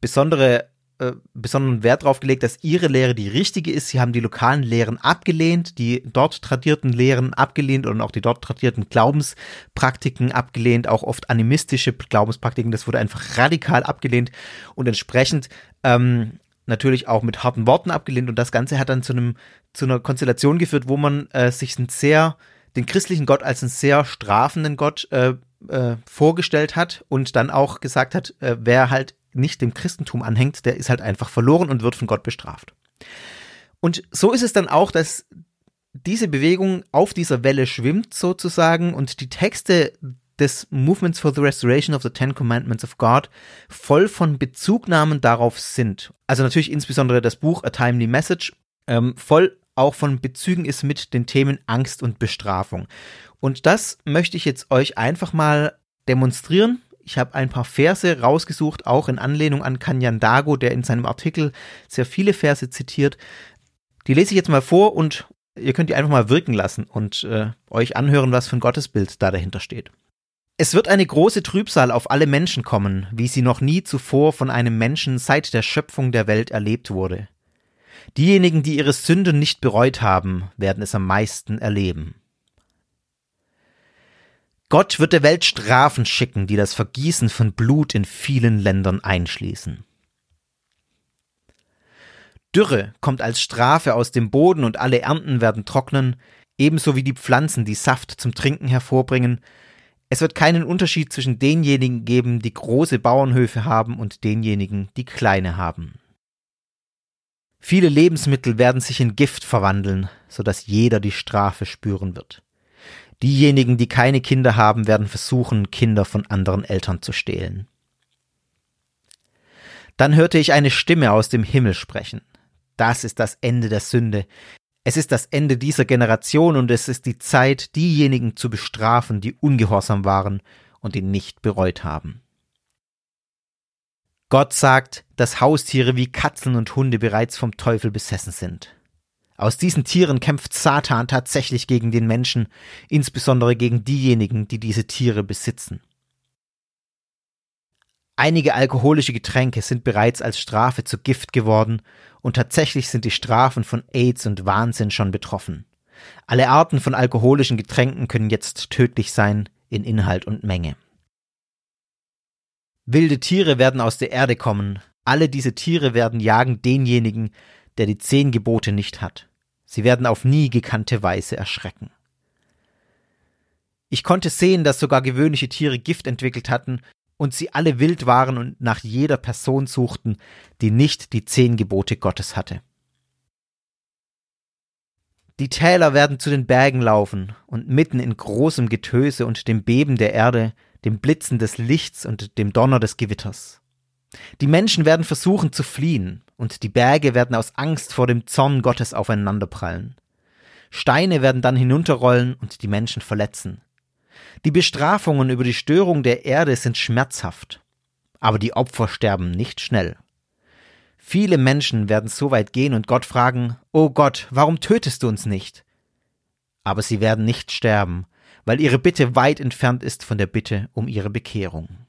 besondere äh, besonderen Wert darauf gelegt, dass ihre Lehre die richtige ist. Sie haben die lokalen Lehren abgelehnt, die dort tradierten Lehren abgelehnt und auch die dort tradierten Glaubenspraktiken abgelehnt, auch oft animistische Glaubenspraktiken. Das wurde einfach radikal abgelehnt und entsprechend ähm, natürlich auch mit harten Worten abgelehnt. Und das Ganze hat dann zu einem zu einer Konstellation geführt, wo man äh, sich einen sehr den christlichen Gott als einen sehr strafenden Gott äh, äh, vorgestellt hat und dann auch gesagt hat, äh, wer halt nicht dem Christentum anhängt, der ist halt einfach verloren und wird von Gott bestraft. Und so ist es dann auch, dass diese Bewegung auf dieser Welle schwimmt sozusagen und die Texte des Movements for the Restoration of the Ten Commandments of God voll von Bezugnahmen darauf sind. Also natürlich insbesondere das Buch A Timely Message, ähm, voll auch von Bezügen ist mit den Themen Angst und Bestrafung. Und das möchte ich jetzt euch einfach mal demonstrieren. Ich habe ein paar Verse rausgesucht, auch in Anlehnung an Kanyan Dago, der in seinem Artikel sehr viele Verse zitiert. Die lese ich jetzt mal vor und ihr könnt die einfach mal wirken lassen und äh, euch anhören, was für ein Gottesbild da dahinter steht. Es wird eine große Trübsal auf alle Menschen kommen, wie sie noch nie zuvor von einem Menschen seit der Schöpfung der Welt erlebt wurde. Diejenigen, die ihre Sünden nicht bereut haben, werden es am meisten erleben. Gott wird der Welt Strafen schicken, die das Vergießen von Blut in vielen Ländern einschließen. Dürre kommt als Strafe aus dem Boden und alle Ernten werden trocknen, ebenso wie die Pflanzen, die Saft zum Trinken hervorbringen, es wird keinen Unterschied zwischen denjenigen geben, die große Bauernhöfe haben und denjenigen, die kleine haben. Viele Lebensmittel werden sich in Gift verwandeln, so dass jeder die Strafe spüren wird. Diejenigen, die keine Kinder haben, werden versuchen, Kinder von anderen Eltern zu stehlen. Dann hörte ich eine Stimme aus dem Himmel sprechen. Das ist das Ende der Sünde. Es ist das Ende dieser Generation und es ist die Zeit, diejenigen zu bestrafen, die ungehorsam waren und ihn nicht bereut haben. Gott sagt, dass Haustiere wie Katzen und Hunde bereits vom Teufel besessen sind. Aus diesen Tieren kämpft Satan tatsächlich gegen den Menschen, insbesondere gegen diejenigen, die diese Tiere besitzen. Einige alkoholische Getränke sind bereits als Strafe zu Gift geworden und tatsächlich sind die Strafen von AIDS und Wahnsinn schon betroffen. Alle Arten von alkoholischen Getränken können jetzt tödlich sein in Inhalt und Menge. Wilde Tiere werden aus der Erde kommen. Alle diese Tiere werden jagen denjenigen, der die zehn Gebote nicht hat. Sie werden auf nie gekannte Weise erschrecken. Ich konnte sehen, dass sogar gewöhnliche Tiere Gift entwickelt hatten und sie alle wild waren und nach jeder Person suchten, die nicht die zehn Gebote Gottes hatte. Die Täler werden zu den Bergen laufen, und mitten in großem Getöse und dem Beben der Erde, dem Blitzen des Lichts und dem Donner des Gewitters. Die Menschen werden versuchen zu fliehen, und die Berge werden aus Angst vor dem Zorn Gottes aufeinanderprallen. Steine werden dann hinunterrollen und die Menschen verletzen. Die Bestrafungen über die Störung der Erde sind schmerzhaft, aber die Opfer sterben nicht schnell. Viele Menschen werden so weit gehen und Gott fragen, O Gott, warum tötest du uns nicht? Aber sie werden nicht sterben, weil ihre Bitte weit entfernt ist von der Bitte um ihre Bekehrung.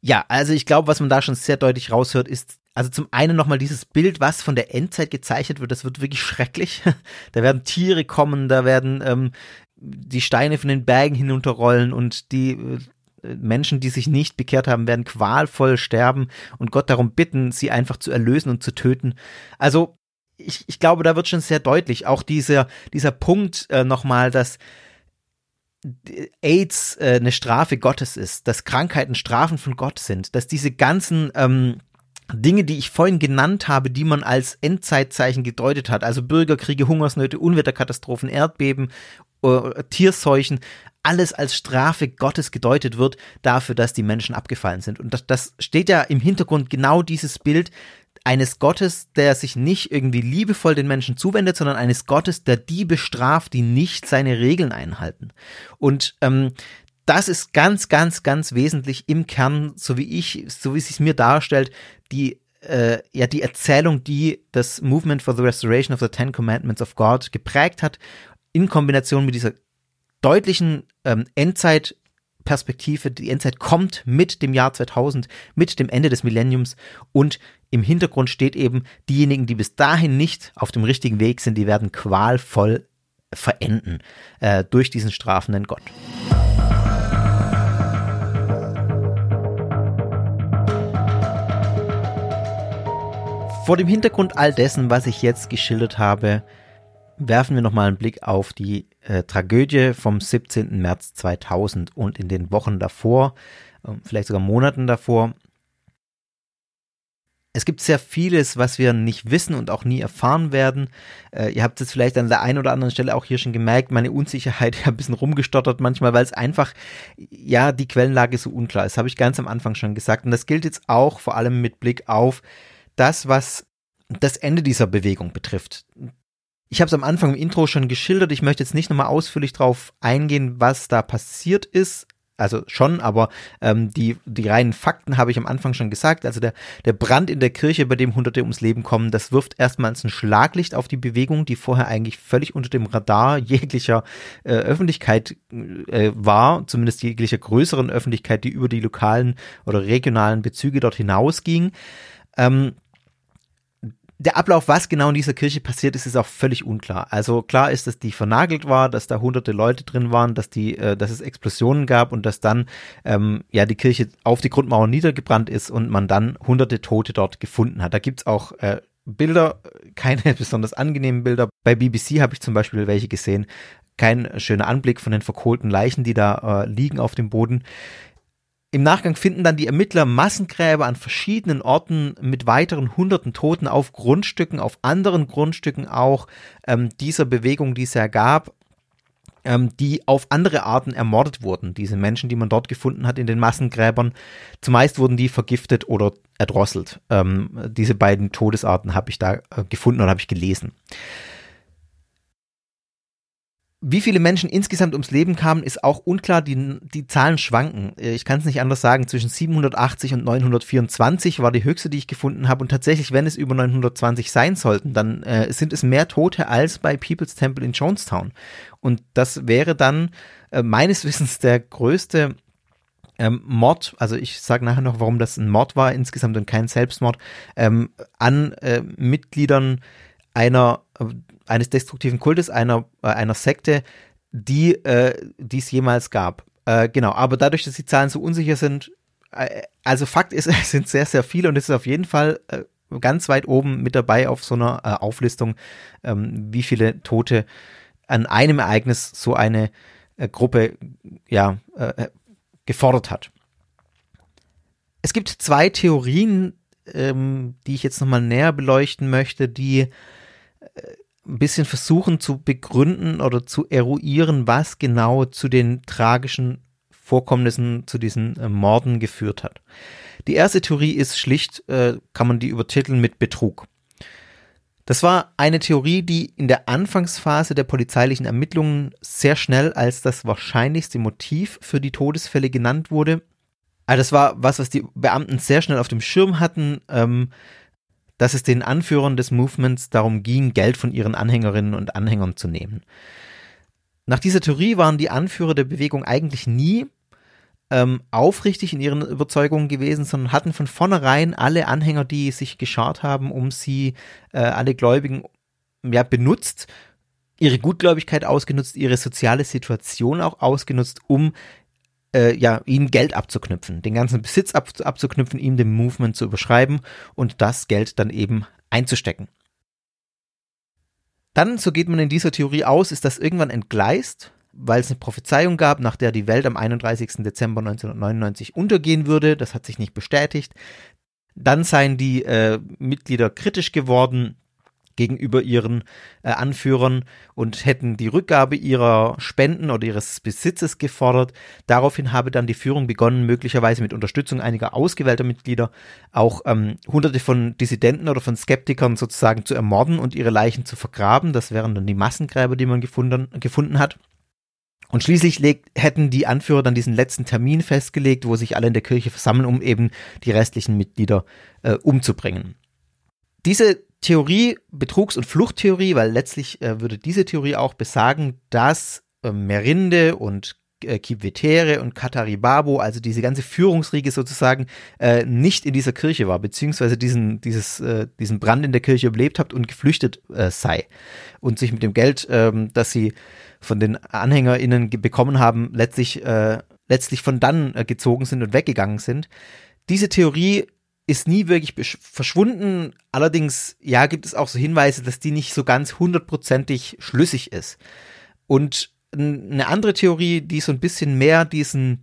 Ja, also ich glaube, was man da schon sehr deutlich raushört, ist, also zum einen nochmal dieses Bild, was von der Endzeit gezeichnet wird, das wird wirklich schrecklich. Da werden Tiere kommen, da werden ähm, die Steine von den Bergen hinunterrollen und die äh, Menschen, die sich nicht bekehrt haben, werden qualvoll sterben und Gott darum bitten, sie einfach zu erlösen und zu töten. Also ich, ich glaube, da wird schon sehr deutlich auch dieser, dieser Punkt äh, nochmal, dass AIDS äh, eine Strafe Gottes ist, dass Krankheiten Strafen von Gott sind, dass diese ganzen ähm, Dinge, die ich vorhin genannt habe, die man als Endzeitzeichen gedeutet hat, also Bürgerkriege, Hungersnöte, Unwetterkatastrophen, Erdbeben, äh, Tierseuchen, alles als Strafe Gottes gedeutet wird dafür, dass die Menschen abgefallen sind. Und das, das steht ja im Hintergrund genau dieses Bild eines Gottes, der sich nicht irgendwie liebevoll den Menschen zuwendet, sondern eines Gottes, der die bestraft, die nicht seine Regeln einhalten. Und ähm, das ist ganz, ganz, ganz wesentlich im Kern, so wie ich, so wie es sich mir darstellt, die äh, ja die Erzählung, die das Movement for the Restoration of the Ten Commandments of God geprägt hat, in Kombination mit dieser deutlichen ähm, Endzeitperspektive. Die Endzeit kommt mit dem Jahr 2000, mit dem Ende des Millenniums und im Hintergrund steht eben, diejenigen, die bis dahin nicht auf dem richtigen Weg sind, die werden qualvoll verenden äh, durch diesen strafenden Gott. Vor dem Hintergrund all dessen, was ich jetzt geschildert habe, werfen wir nochmal einen Blick auf die äh, Tragödie vom 17. März 2000 und in den Wochen davor, äh, vielleicht sogar Monaten davor. Es gibt sehr vieles, was wir nicht wissen und auch nie erfahren werden. Äh, ihr habt es vielleicht an der einen oder anderen Stelle auch hier schon gemerkt, meine Unsicherheit ein bisschen rumgestottert manchmal, weil es einfach, ja, die Quellenlage so unklar ist. Habe ich ganz am Anfang schon gesagt. Und das gilt jetzt auch vor allem mit Blick auf das, was das Ende dieser Bewegung betrifft. Ich habe es am Anfang im Intro schon geschildert. Ich möchte jetzt nicht nochmal ausführlich drauf eingehen, was da passiert ist also schon, aber ähm, die, die reinen Fakten habe ich am Anfang schon gesagt. Also der, der Brand in der Kirche, bei dem Hunderte ums Leben kommen, das wirft erstmals ein Schlaglicht auf die Bewegung, die vorher eigentlich völlig unter dem Radar jeglicher äh, Öffentlichkeit äh, war, zumindest jeglicher größeren Öffentlichkeit, die über die lokalen oder regionalen Bezüge dort hinausging. Ähm, der Ablauf, was genau in dieser Kirche passiert ist, ist auch völlig unklar. Also klar ist, dass die vernagelt war, dass da hunderte Leute drin waren, dass die, äh, dass es Explosionen gab und dass dann ähm, ja die Kirche auf die Grundmauer niedergebrannt ist und man dann hunderte Tote dort gefunden hat. Da gibt's auch äh, Bilder, keine besonders angenehmen Bilder. Bei BBC habe ich zum Beispiel welche gesehen. Kein schöner Anblick von den verkohlten Leichen, die da äh, liegen auf dem Boden. Im Nachgang finden dann die Ermittler Massengräber an verschiedenen Orten mit weiteren hunderten Toten auf Grundstücken, auf anderen Grundstücken auch ähm, dieser Bewegung, die es ja gab, ähm, die auf andere Arten ermordet wurden. Diese Menschen, die man dort gefunden hat in den Massengräbern, zumeist wurden die vergiftet oder erdrosselt. Ähm, diese beiden Todesarten habe ich da äh, gefunden oder habe ich gelesen. Wie viele Menschen insgesamt ums Leben kamen, ist auch unklar. Die, die Zahlen schwanken. Äh, ich kann es nicht anders sagen. Zwischen 780 und 924 war die höchste, die ich gefunden habe. Und tatsächlich, wenn es über 920 sein sollten, dann äh, sind es mehr Tote als bei People's Temple in Jonestown. Und das wäre dann äh, meines Wissens der größte ähm, Mord, also ich sage nachher noch, warum das ein Mord war insgesamt und kein Selbstmord, ähm, an äh, Mitgliedern einer äh, eines destruktiven Kultes, einer, äh, einer Sekte, die äh, es jemals gab. Äh, genau, aber dadurch, dass die Zahlen so unsicher sind, äh, also Fakt ist, es sind sehr, sehr viele und es ist auf jeden Fall äh, ganz weit oben mit dabei auf so einer äh, Auflistung, ähm, wie viele Tote an einem Ereignis so eine Gruppe ja gefordert hat. Es gibt zwei Theorien, ähm, die ich jetzt nochmal näher beleuchten möchte, die ein bisschen versuchen zu begründen oder zu eruieren, was genau zu den tragischen Vorkommnissen, zu diesen äh, Morden geführt hat. Die erste Theorie ist schlicht, äh, kann man die übertiteln mit Betrug. Das war eine Theorie, die in der Anfangsphase der polizeilichen Ermittlungen sehr schnell als das wahrscheinlichste Motiv für die Todesfälle genannt wurde. Also das war was, was die Beamten sehr schnell auf dem Schirm hatten. Ähm, dass es den Anführern des Movements darum ging, Geld von ihren Anhängerinnen und Anhängern zu nehmen. Nach dieser Theorie waren die Anführer der Bewegung eigentlich nie ähm, aufrichtig in ihren Überzeugungen gewesen, sondern hatten von vornherein alle Anhänger, die sich geschart haben, um sie, äh, alle Gläubigen, ja, benutzt, ihre Gutgläubigkeit ausgenutzt, ihre soziale Situation auch ausgenutzt, um äh, ja, ihm Geld abzuknüpfen, den ganzen Besitz ab, abzuknüpfen, ihm dem Movement zu überschreiben und das Geld dann eben einzustecken. Dann, so geht man in dieser Theorie aus, ist das irgendwann entgleist, weil es eine Prophezeiung gab, nach der die Welt am 31. Dezember 1999 untergehen würde. Das hat sich nicht bestätigt. Dann seien die äh, Mitglieder kritisch geworden gegenüber ihren äh, Anführern und hätten die Rückgabe ihrer Spenden oder ihres Besitzes gefordert. Daraufhin habe dann die Führung begonnen, möglicherweise mit Unterstützung einiger ausgewählter Mitglieder auch ähm, hunderte von Dissidenten oder von Skeptikern sozusagen zu ermorden und ihre Leichen zu vergraben. Das wären dann die Massengräber, die man gefunden, gefunden hat. Und schließlich legt, hätten die Anführer dann diesen letzten Termin festgelegt, wo sich alle in der Kirche versammeln, um eben die restlichen Mitglieder äh, umzubringen. Diese Theorie, Betrugs- und Fluchttheorie, weil letztlich äh, würde diese Theorie auch besagen, dass äh, Merinde und äh, Kipvetere und Kataribabo, also diese ganze Führungsriege sozusagen, äh, nicht in dieser Kirche war, beziehungsweise diesen, dieses, äh, diesen Brand in der Kirche überlebt hat und geflüchtet äh, sei. Und sich mit dem Geld, ähm, das sie von den AnhängerInnen bekommen haben, letztlich, äh, letztlich von dann äh, gezogen sind und weggegangen sind. Diese Theorie ist nie wirklich verschwunden. Allerdings, ja, gibt es auch so Hinweise, dass die nicht so ganz hundertprozentig schlüssig ist. Und eine andere Theorie, die so ein bisschen mehr diesen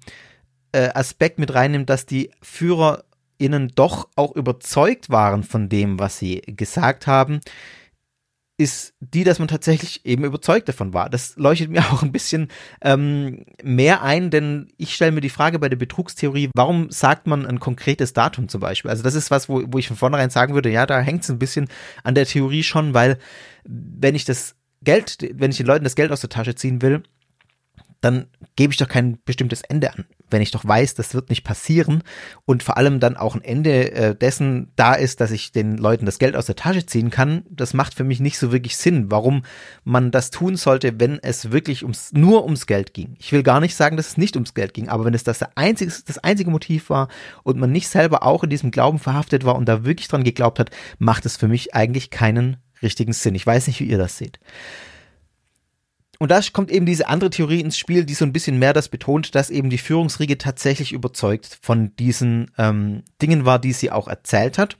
äh, Aspekt mit reinnimmt, dass die FührerInnen doch auch überzeugt waren von dem, was sie gesagt haben, ist die, dass man tatsächlich eben überzeugt davon war. Das leuchtet mir auch ein bisschen ähm, mehr ein, denn ich stelle mir die Frage bei der Betrugstheorie, warum sagt man ein konkretes Datum zum Beispiel? Also das ist was, wo, wo ich von vornherein sagen würde, ja, da hängt es ein bisschen an der Theorie schon, weil wenn ich das Geld, wenn ich den Leuten das Geld aus der Tasche ziehen will, dann gebe ich doch kein bestimmtes Ende an. Wenn ich doch weiß, das wird nicht passieren und vor allem dann auch ein Ende äh, dessen da ist, dass ich den Leuten das Geld aus der Tasche ziehen kann, das macht für mich nicht so wirklich Sinn, warum man das tun sollte, wenn es wirklich ums, nur ums Geld ging. Ich will gar nicht sagen, dass es nicht ums Geld ging, aber wenn es das, einzige, das einzige Motiv war und man nicht selber auch in diesem Glauben verhaftet war und da wirklich dran geglaubt hat, macht es für mich eigentlich keinen richtigen Sinn. Ich weiß nicht, wie ihr das seht. Und da kommt eben diese andere Theorie ins Spiel, die so ein bisschen mehr das betont, dass eben die Führungsriege tatsächlich überzeugt von diesen ähm, Dingen war, die sie auch erzählt hat.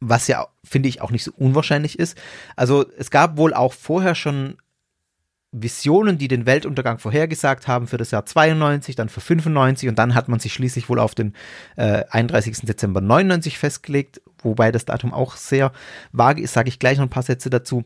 Was ja, finde ich, auch nicht so unwahrscheinlich ist. Also es gab wohl auch vorher schon Visionen, die den Weltuntergang vorhergesagt haben für das Jahr 92, dann für 95 und dann hat man sich schließlich wohl auf den äh, 31. Dezember 99 festgelegt, wobei das Datum auch sehr vage ist, sage ich gleich noch ein paar Sätze dazu.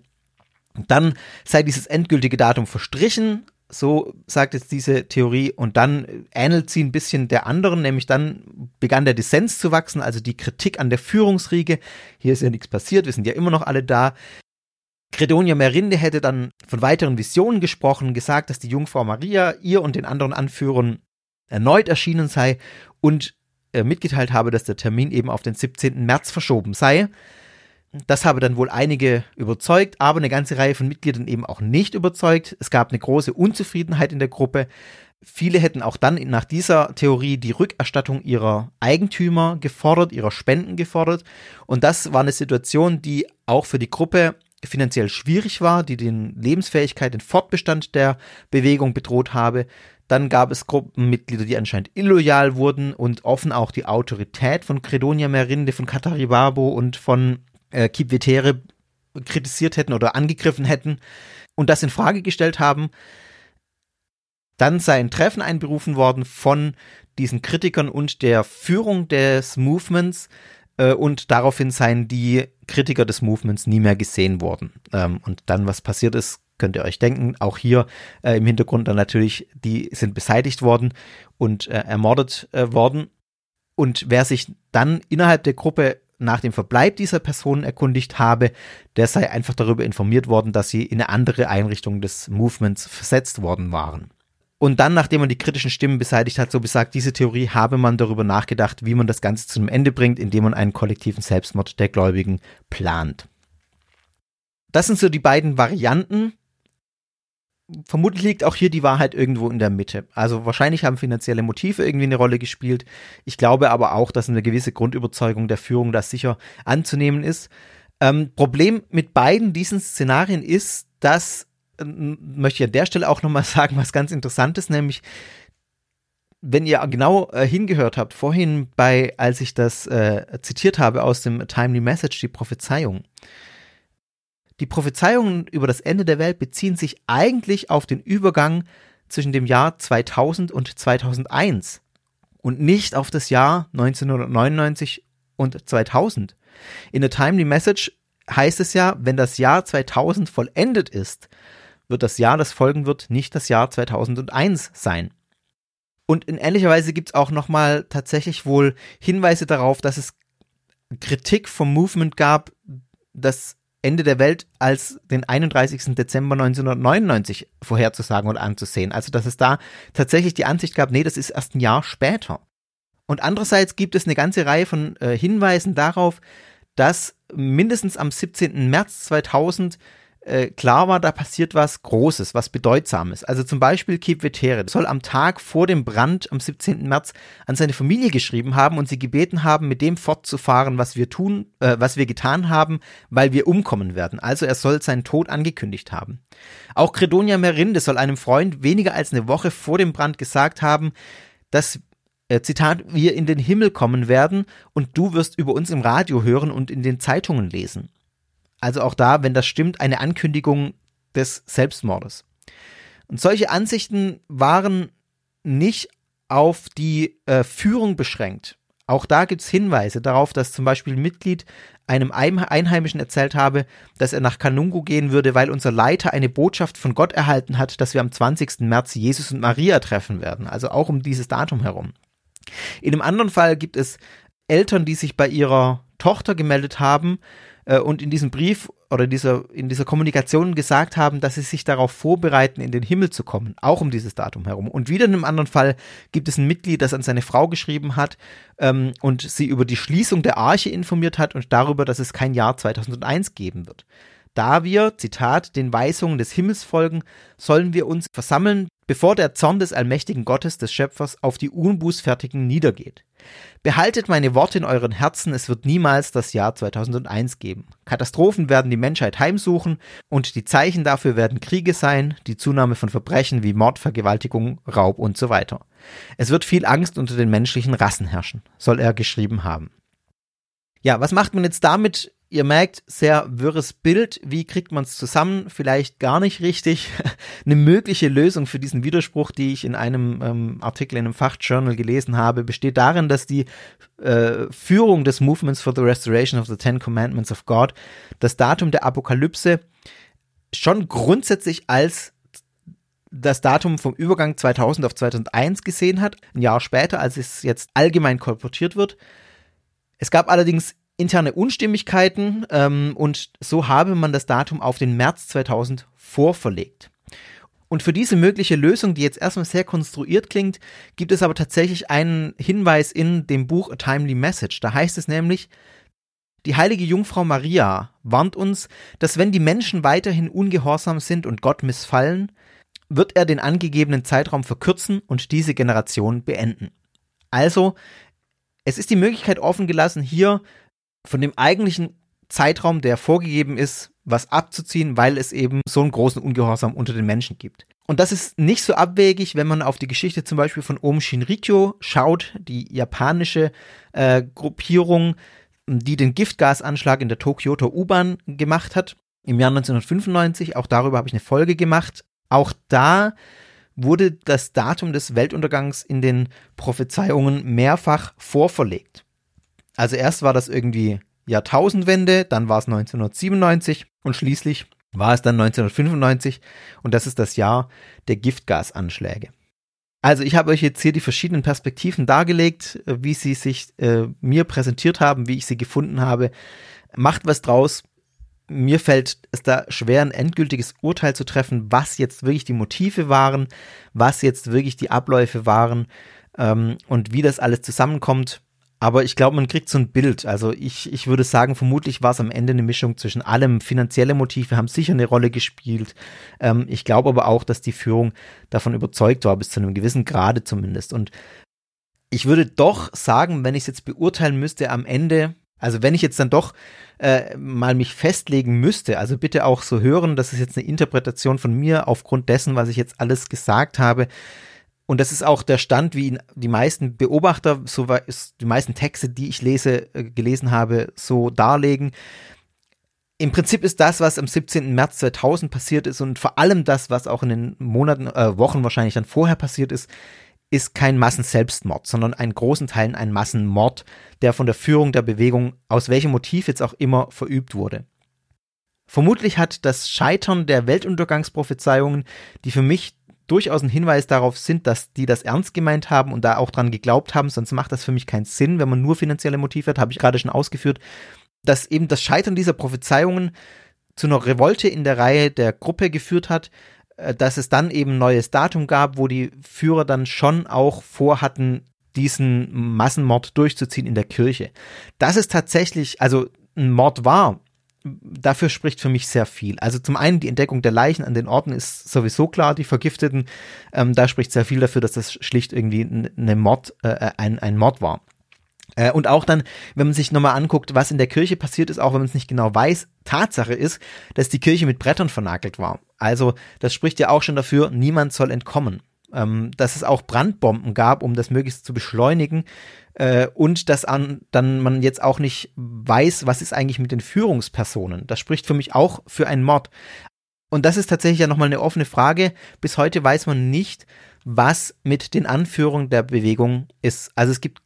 Dann sei dieses endgültige Datum verstrichen, so sagt jetzt diese Theorie, und dann ähnelt sie ein bisschen der anderen, nämlich dann begann der Dissens zu wachsen, also die Kritik an der Führungsriege. Hier ist ja nichts passiert, wir sind ja immer noch alle da. Credonia Merinde hätte dann von weiteren Visionen gesprochen, gesagt, dass die Jungfrau Maria ihr und den anderen Anführern erneut erschienen sei und äh, mitgeteilt habe, dass der Termin eben auf den 17. März verschoben sei. Das habe dann wohl einige überzeugt, aber eine ganze Reihe von Mitgliedern eben auch nicht überzeugt. Es gab eine große Unzufriedenheit in der Gruppe. Viele hätten auch dann nach dieser Theorie die Rückerstattung ihrer Eigentümer gefordert, ihrer Spenden gefordert. Und das war eine Situation, die auch für die Gruppe finanziell schwierig war, die den Lebensfähigkeit, den Fortbestand der Bewegung bedroht habe. Dann gab es Gruppenmitglieder, die anscheinend illoyal wurden und offen auch die Autorität von Credonia Merinde, von Kataribabo und von äh, Kipvetere kritisiert hätten oder angegriffen hätten und das in Frage gestellt haben. Dann sei ein Treffen einberufen worden von diesen Kritikern und der Führung des Movements äh, und daraufhin seien die Kritiker des Movements nie mehr gesehen worden. Ähm, und dann, was passiert ist, könnt ihr euch denken. Auch hier äh, im Hintergrund dann natürlich, die sind beseitigt worden und äh, ermordet äh, worden. Und wer sich dann innerhalb der Gruppe nach dem Verbleib dieser Personen erkundigt habe, der sei einfach darüber informiert worden, dass sie in eine andere Einrichtung des Movements versetzt worden waren. Und dann, nachdem man die kritischen Stimmen beseitigt hat, so besagt diese Theorie, habe man darüber nachgedacht, wie man das Ganze zu einem Ende bringt, indem man einen kollektiven Selbstmord der Gläubigen plant. Das sind so die beiden Varianten, vermutlich liegt auch hier die Wahrheit irgendwo in der Mitte. Also wahrscheinlich haben finanzielle Motive irgendwie eine Rolle gespielt. Ich glaube aber auch, dass eine gewisse Grundüberzeugung der Führung da sicher anzunehmen ist. Ähm, Problem mit beiden diesen Szenarien ist, dass, äh, möchte ich an der Stelle auch nochmal sagen, was ganz Interessantes, nämlich wenn ihr genau äh, hingehört habt, vorhin bei, als ich das äh, zitiert habe aus dem Timely Message, die Prophezeiung, die Prophezeiungen über das Ende der Welt beziehen sich eigentlich auf den Übergang zwischen dem Jahr 2000 und 2001 und nicht auf das Jahr 1999 und 2000. In der Timely Message heißt es ja, wenn das Jahr 2000 vollendet ist, wird das Jahr, das folgen wird, nicht das Jahr 2001 sein. Und in ähnlicher Weise gibt es auch nochmal tatsächlich wohl Hinweise darauf, dass es Kritik vom Movement gab, dass Ende der Welt als den 31. Dezember 1999 vorherzusagen und anzusehen. Also, dass es da tatsächlich die Ansicht gab, nee, das ist erst ein Jahr später. Und andererseits gibt es eine ganze Reihe von äh, Hinweisen darauf, dass mindestens am 17. März 2000 äh, klar war, da passiert was Großes, was Bedeutsames. Also zum Beispiel Kip Vetere soll am Tag vor dem Brand am 17. März an seine Familie geschrieben haben und sie gebeten haben, mit dem fortzufahren, was wir tun, äh, was wir getan haben, weil wir umkommen werden. Also er soll seinen Tod angekündigt haben. Auch Credonia Merinde soll einem Freund weniger als eine Woche vor dem Brand gesagt haben, dass äh, Zitat, wir in den Himmel kommen werden und du wirst über uns im Radio hören und in den Zeitungen lesen. Also auch da, wenn das stimmt, eine Ankündigung des Selbstmordes. Und solche Ansichten waren nicht auf die äh, Führung beschränkt, Auch da gibt es Hinweise darauf, dass zum Beispiel ein Mitglied einem Einheimischen erzählt habe, dass er nach Kanungu gehen würde, weil unser Leiter eine Botschaft von Gott erhalten hat, dass wir am 20. März Jesus und Maria treffen werden. Also auch um dieses Datum herum. In einem anderen Fall gibt es Eltern, die sich bei ihrer Tochter gemeldet haben äh, und in diesem Brief oder in dieser, in dieser Kommunikation gesagt haben, dass sie sich darauf vorbereiten, in den Himmel zu kommen, auch um dieses Datum herum. Und wieder in einem anderen Fall gibt es ein Mitglied, das an seine Frau geschrieben hat ähm, und sie über die Schließung der Arche informiert hat und darüber, dass es kein Jahr 2001 geben wird. Da wir, Zitat, den Weisungen des Himmels folgen, sollen wir uns versammeln, bevor der Zorn des allmächtigen Gottes, des Schöpfers, auf die Unbußfertigen niedergeht. Behaltet meine Worte in euren Herzen, es wird niemals das Jahr 2001 geben. Katastrophen werden die Menschheit heimsuchen und die Zeichen dafür werden Kriege sein, die Zunahme von Verbrechen wie Mord, Vergewaltigung, Raub und so weiter. Es wird viel Angst unter den menschlichen Rassen herrschen, soll er geschrieben haben. Ja, was macht man jetzt damit Ihr merkt, sehr wirres Bild. Wie kriegt man es zusammen? Vielleicht gar nicht richtig. Eine mögliche Lösung für diesen Widerspruch, die ich in einem ähm, Artikel in einem Fachjournal gelesen habe, besteht darin, dass die äh, Führung des Movements for the Restoration of the Ten Commandments of God das Datum der Apokalypse schon grundsätzlich als das Datum vom Übergang 2000 auf 2001 gesehen hat, ein Jahr später, als es jetzt allgemein kolportiert wird. Es gab allerdings interne Unstimmigkeiten ähm, und so habe man das Datum auf den März 2000 vorverlegt. Und für diese mögliche Lösung, die jetzt erstmal sehr konstruiert klingt, gibt es aber tatsächlich einen Hinweis in dem Buch A Timely Message. Da heißt es nämlich, die heilige Jungfrau Maria warnt uns, dass wenn die Menschen weiterhin ungehorsam sind und Gott missfallen, wird er den angegebenen Zeitraum verkürzen und diese Generation beenden. Also, es ist die Möglichkeit offen gelassen, hier von dem eigentlichen Zeitraum, der vorgegeben ist, was abzuziehen, weil es eben so einen großen Ungehorsam unter den Menschen gibt. Und das ist nicht so abwegig, wenn man auf die Geschichte zum Beispiel von Om Shinrikyo schaut, die japanische äh, Gruppierung, die den Giftgasanschlag in der Tokyoto U-Bahn gemacht hat im Jahr 1995. Auch darüber habe ich eine Folge gemacht. Auch da wurde das Datum des Weltuntergangs in den Prophezeiungen mehrfach vorverlegt. Also erst war das irgendwie Jahrtausendwende, dann war es 1997 und schließlich war es dann 1995 und das ist das Jahr der Giftgasanschläge. Also ich habe euch jetzt hier die verschiedenen Perspektiven dargelegt, wie sie sich äh, mir präsentiert haben, wie ich sie gefunden habe. Macht was draus. Mir fällt es da schwer, ein endgültiges Urteil zu treffen, was jetzt wirklich die Motive waren, was jetzt wirklich die Abläufe waren ähm, und wie das alles zusammenkommt. Aber ich glaube, man kriegt so ein Bild. Also ich, ich würde sagen, vermutlich war es am Ende eine Mischung zwischen allem. Finanzielle Motive haben sicher eine Rolle gespielt. Ähm, ich glaube aber auch, dass die Führung davon überzeugt war, bis zu einem gewissen Grade zumindest. Und ich würde doch sagen, wenn ich es jetzt beurteilen müsste am Ende, also wenn ich jetzt dann doch äh, mal mich festlegen müsste, also bitte auch so hören, das ist jetzt eine Interpretation von mir aufgrund dessen, was ich jetzt alles gesagt habe und das ist auch der Stand, wie die meisten Beobachter, so die meisten Texte, die ich lese, äh, gelesen habe, so darlegen. Im Prinzip ist das, was am 17. März 2000 passiert ist und vor allem das, was auch in den Monaten, äh, Wochen wahrscheinlich dann vorher passiert ist, ist kein Massenselbstmord, sondern in großen Teilen ein Massenmord, der von der Führung der Bewegung, aus welchem Motiv jetzt auch immer, verübt wurde. Vermutlich hat das Scheitern der Weltuntergangsprophezeiungen, die für mich durchaus ein Hinweis darauf sind, dass die das ernst gemeint haben und da auch dran geglaubt haben, sonst macht das für mich keinen Sinn, wenn man nur finanzielle Motive hat, habe ich gerade schon ausgeführt, dass eben das Scheitern dieser Prophezeiungen zu einer Revolte in der Reihe der Gruppe geführt hat, äh, dass es dann eben ein neues Datum gab, wo die Führer dann schon auch vorhatten, diesen Massenmord durchzuziehen in der Kirche. Das ist tatsächlich, also ein Mord war, dafür spricht für mich sehr viel. Also zum einen die Entdeckung der Leichen an den Orten ist sowieso klar, die Vergifteten. Ähm, da spricht sehr viel dafür, dass das schlicht irgendwie eine Mord, äh, ein, ein Mord war. Äh, und auch dann, wenn man sich nochmal anguckt, was in der Kirche passiert ist, auch wenn man es nicht genau weiß, Tatsache ist, dass die Kirche mit Brettern vernagelt war. Also das spricht ja auch schon dafür, niemand soll entkommen. Ähm, dass es auch Brandbomben gab, um das möglichst zu beschleunigen äh, und dass an, dann man jetzt auch nicht weiß, was ist eigentlich mit den Führungspersonen. Das spricht für mich auch für einen Mord. Und das ist tatsächlich ja nochmal eine offene Frage. Bis heute weiß man nicht, was mit den Anführungen der Bewegung ist. Also es gibt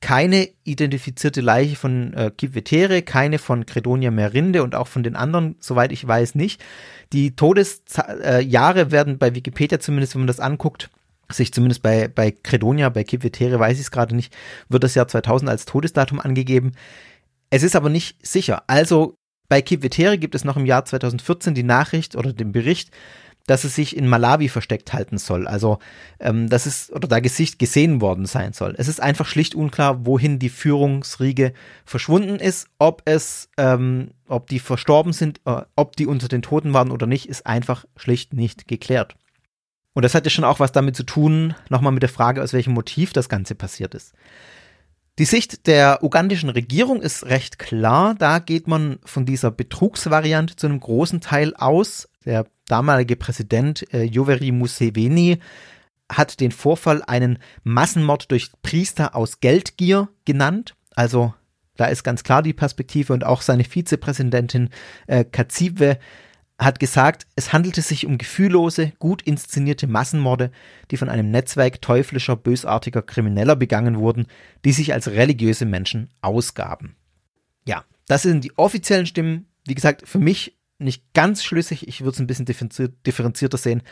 keine identifizierte Leiche von äh, Kipvetere, keine von Credonia Merinde und auch von den anderen, soweit ich weiß, nicht. Die Todesjahre äh, werden bei Wikipedia zumindest, wenn man das anguckt, sich zumindest bei, bei Credonia, bei Kipvetere weiß ich es gerade nicht, wird das Jahr 2000 als Todesdatum angegeben. Es ist aber nicht sicher. Also bei Kipvetere gibt es noch im Jahr 2014 die Nachricht oder den Bericht, dass es sich in Malawi versteckt halten soll. Also, ähm, dass es oder da Gesicht gesehen worden sein soll. Es ist einfach schlicht unklar, wohin die Führungsriege verschwunden ist. Ob es, ähm, ob die verstorben sind, äh, ob die unter den Toten waren oder nicht, ist einfach schlicht nicht geklärt. Und das hat ja schon auch was damit zu tun, nochmal mit der Frage, aus welchem Motiv das Ganze passiert ist. Die Sicht der ugandischen Regierung ist recht klar. Da geht man von dieser Betrugsvariante zu einem großen Teil aus. Der damalige Präsident äh, Yoweri Museveni hat den Vorfall einen Massenmord durch Priester aus Geldgier genannt. Also da ist ganz klar die Perspektive und auch seine Vizepräsidentin äh, Katsiwe hat gesagt, es handelte sich um gefühllose, gut inszenierte Massenmorde, die von einem Netzwerk teuflischer, bösartiger Krimineller begangen wurden, die sich als religiöse Menschen ausgaben. Ja, das sind die offiziellen Stimmen. Wie gesagt, für mich nicht ganz schlüssig. Ich würde es ein bisschen differenzierter sehen.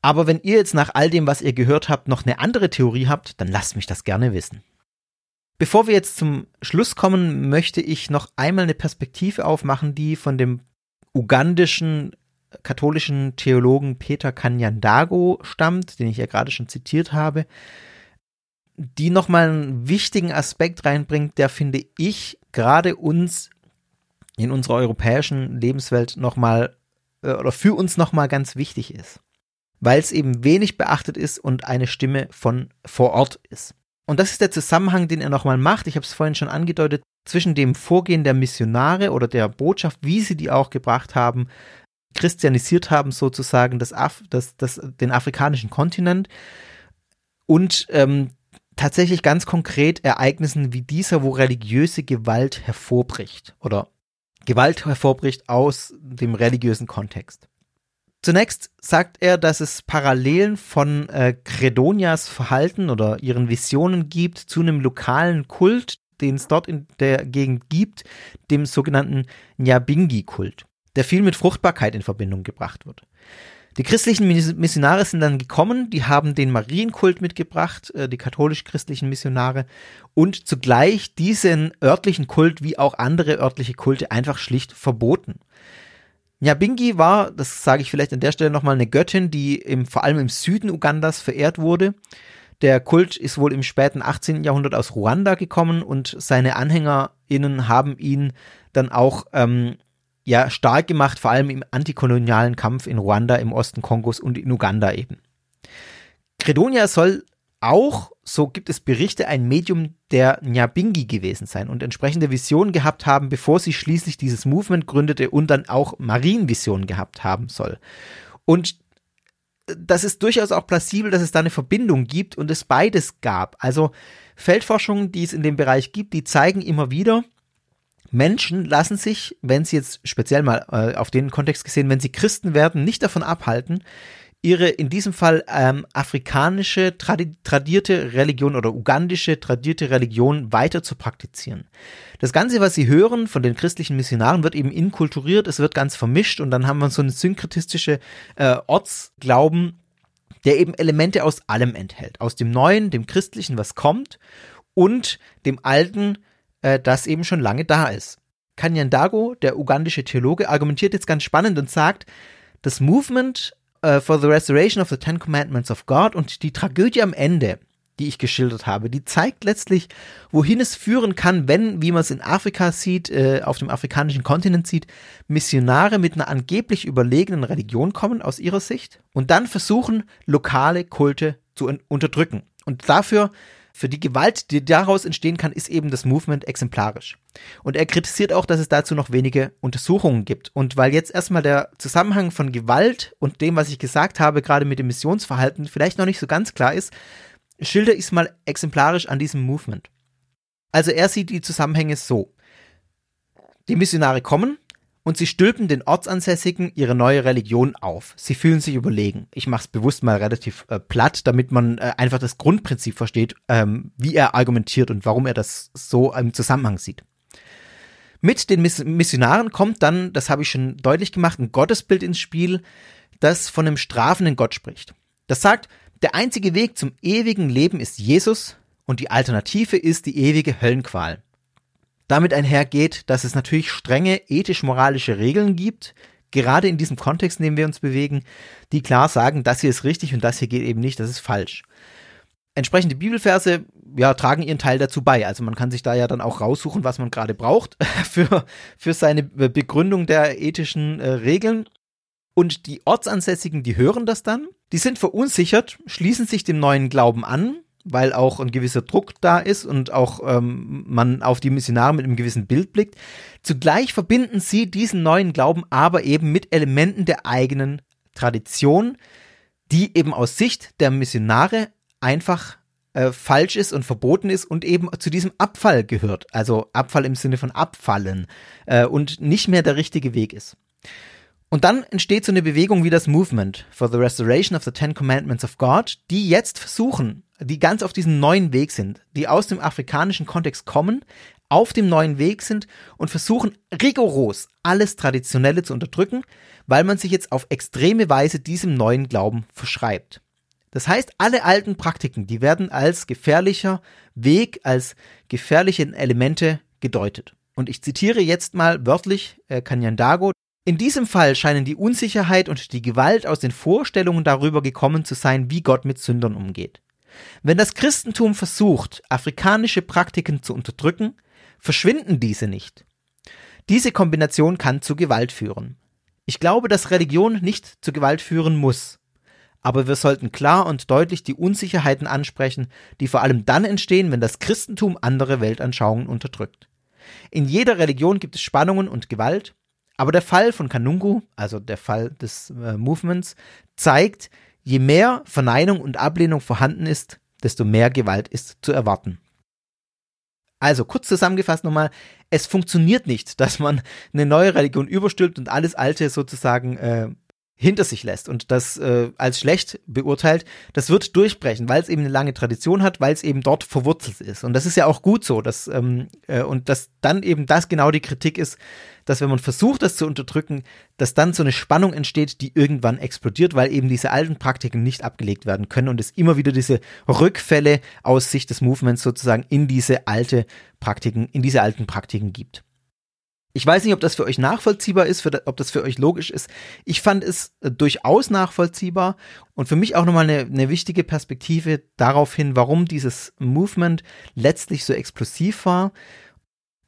Aber wenn ihr jetzt nach all dem, was ihr gehört habt, noch eine andere Theorie habt, dann lasst mich das gerne wissen. Bevor wir jetzt zum Schluss kommen, möchte ich noch einmal eine Perspektive aufmachen, die von dem ugandischen katholischen Theologen Peter Kanyandago stammt, den ich ja gerade schon zitiert habe, die nochmal einen wichtigen Aspekt reinbringt, der finde ich gerade uns in unserer europäischen Lebenswelt nochmal äh, oder für uns nochmal ganz wichtig ist. Weil es eben wenig beachtet ist und eine Stimme von vor Ort ist. Und das ist der Zusammenhang, den er nochmal macht. Ich habe es vorhin schon angedeutet, zwischen dem Vorgehen der Missionare oder der Botschaft, wie sie die auch gebracht haben, christianisiert haben, sozusagen das Af das, das, den afrikanischen Kontinent und ähm, tatsächlich ganz konkret Ereignissen wie dieser, wo religiöse Gewalt hervorbricht oder Gewalt hervorbricht aus dem religiösen Kontext. Zunächst sagt er, dass es Parallelen von äh, Credonias Verhalten oder ihren Visionen gibt zu einem lokalen Kult, den es dort in der Gegend gibt, dem sogenannten Nyabingi-Kult, der viel mit Fruchtbarkeit in Verbindung gebracht wird. Die christlichen Missionare sind dann gekommen, die haben den Marienkult mitgebracht, äh, die katholisch-christlichen Missionare, und zugleich diesen örtlichen Kult wie auch andere örtliche Kulte einfach schlicht verboten. Nyabingi war, das sage ich vielleicht an der Stelle nochmal, eine Göttin, die im, vor allem im Süden Ugandas verehrt wurde. Der Kult ist wohl im späten 18. Jahrhundert aus Ruanda gekommen und seine AnhängerInnen haben ihn dann auch ähm, ja stark gemacht, vor allem im antikolonialen Kampf in Ruanda, im Osten Kongos und in Uganda eben. Credonia soll auch, so gibt es Berichte, ein Medium der Nyabingi gewesen sein und entsprechende Visionen gehabt haben, bevor sie schließlich dieses Movement gründete und dann auch Marienvisionen gehabt haben soll. Und das ist durchaus auch plausibel, dass es da eine Verbindung gibt und es beides gab. Also Feldforschungen, die es in dem Bereich gibt, die zeigen immer wieder, Menschen lassen sich, wenn sie jetzt speziell mal äh, auf den Kontext gesehen, wenn sie Christen werden, nicht davon abhalten, ihre in diesem Fall ähm, afrikanische tradi tradierte Religion oder ugandische tradierte Religion weiter zu praktizieren. Das Ganze, was sie hören von den christlichen Missionaren, wird eben inkulturiert, es wird ganz vermischt und dann haben wir so eine synkretistische äh, Ortsglauben, der eben Elemente aus allem enthält. Aus dem Neuen, dem Christlichen, was kommt und dem Alten, äh, das eben schon lange da ist. Kanyandago, der ugandische Theologe, argumentiert jetzt ganz spannend und sagt, das Movement uh, for the Restoration of the Ten Commandments of God und die Tragödie am Ende, die ich geschildert habe, die zeigt letztlich, wohin es führen kann, wenn, wie man es in Afrika sieht, äh, auf dem afrikanischen Kontinent sieht, Missionare mit einer angeblich überlegenen Religion kommen aus ihrer Sicht und dann versuchen, lokale Kulte zu unterdrücken. Und dafür für die Gewalt, die daraus entstehen kann, ist eben das Movement exemplarisch. Und er kritisiert auch, dass es dazu noch wenige Untersuchungen gibt. Und weil jetzt erstmal der Zusammenhang von Gewalt und dem, was ich gesagt habe, gerade mit dem Missionsverhalten, vielleicht noch nicht so ganz klar ist, schilder ich es mal exemplarisch an diesem Movement. Also er sieht die Zusammenhänge so. Die Missionare kommen und sie stülpen den Ortsansässigen ihre neue Religion auf. Sie fühlen sich überlegen. Ich mache es bewusst mal relativ äh, platt, damit man äh, einfach das Grundprinzip versteht, ähm, wie er argumentiert und warum er das so im Zusammenhang sieht. Mit den Miss Missionaren kommt dann, das habe ich schon deutlich gemacht, ein Gottesbild ins Spiel, das von einem strafenden Gott spricht. Das sagt, der einzige Weg zum ewigen Leben ist Jesus und die Alternative ist die ewige Höllenqual. Damit einhergeht, dass es natürlich strenge ethisch-moralische Regeln gibt, gerade in diesem Kontext, in dem wir uns bewegen, die klar sagen, das hier ist richtig und das hier geht eben nicht, das ist falsch. Entsprechende Bibelverse ja, tragen ihren Teil dazu bei. Also man kann sich da ja dann auch raussuchen, was man gerade braucht für, für seine Begründung der ethischen äh, Regeln. Und die Ortsansässigen, die hören das dann, die sind verunsichert, schließen sich dem neuen Glauben an, weil auch ein gewisser Druck da ist und auch ähm, man auf die Missionare mit einem gewissen Bild blickt. Zugleich verbinden sie diesen neuen Glauben aber eben mit Elementen der eigenen Tradition, die eben aus Sicht der Missionare einfach äh, falsch ist und verboten ist und eben zu diesem Abfall gehört. Also Abfall im Sinne von abfallen äh, und nicht mehr der richtige Weg ist. Und dann entsteht so eine Bewegung wie das Movement for the Restoration of the Ten Commandments of God, die jetzt versuchen, die ganz auf diesem neuen Weg sind, die aus dem afrikanischen Kontext kommen, auf dem neuen Weg sind und versuchen rigoros alles Traditionelle zu unterdrücken, weil man sich jetzt auf extreme Weise diesem neuen Glauben verschreibt. Das heißt, alle alten Praktiken, die werden als gefährlicher Weg, als gefährliche Elemente gedeutet. Und ich zitiere jetzt mal wörtlich äh, Kanyandago, in diesem Fall scheinen die Unsicherheit und die Gewalt aus den Vorstellungen darüber gekommen zu sein, wie Gott mit Sündern umgeht. Wenn das Christentum versucht, afrikanische Praktiken zu unterdrücken, verschwinden diese nicht. Diese Kombination kann zu Gewalt führen. Ich glaube, dass Religion nicht zu Gewalt führen muss. Aber wir sollten klar und deutlich die Unsicherheiten ansprechen, die vor allem dann entstehen, wenn das Christentum andere Weltanschauungen unterdrückt. In jeder Religion gibt es Spannungen und Gewalt, aber der Fall von Kanungu, also der Fall des äh, Movements, zeigt, je mehr Verneinung und Ablehnung vorhanden ist, desto mehr Gewalt ist zu erwarten. Also kurz zusammengefasst nochmal, es funktioniert nicht, dass man eine neue Religion überstülpt und alles Alte sozusagen äh, hinter sich lässt und das äh, als schlecht beurteilt, das wird durchbrechen, weil es eben eine lange Tradition hat, weil es eben dort verwurzelt ist. Und das ist ja auch gut so, dass, ähm, äh, und dass dann eben das genau die Kritik ist, dass wenn man versucht, das zu unterdrücken, dass dann so eine Spannung entsteht, die irgendwann explodiert, weil eben diese alten Praktiken nicht abgelegt werden können und es immer wieder diese Rückfälle aus Sicht des Movements sozusagen in diese alte Praktiken, in diese alten Praktiken gibt. Ich weiß nicht, ob das für euch nachvollziehbar ist, ob das für euch logisch ist. Ich fand es äh, durchaus nachvollziehbar und für mich auch nochmal eine, eine wichtige Perspektive darauf hin, warum dieses Movement letztlich so explosiv war.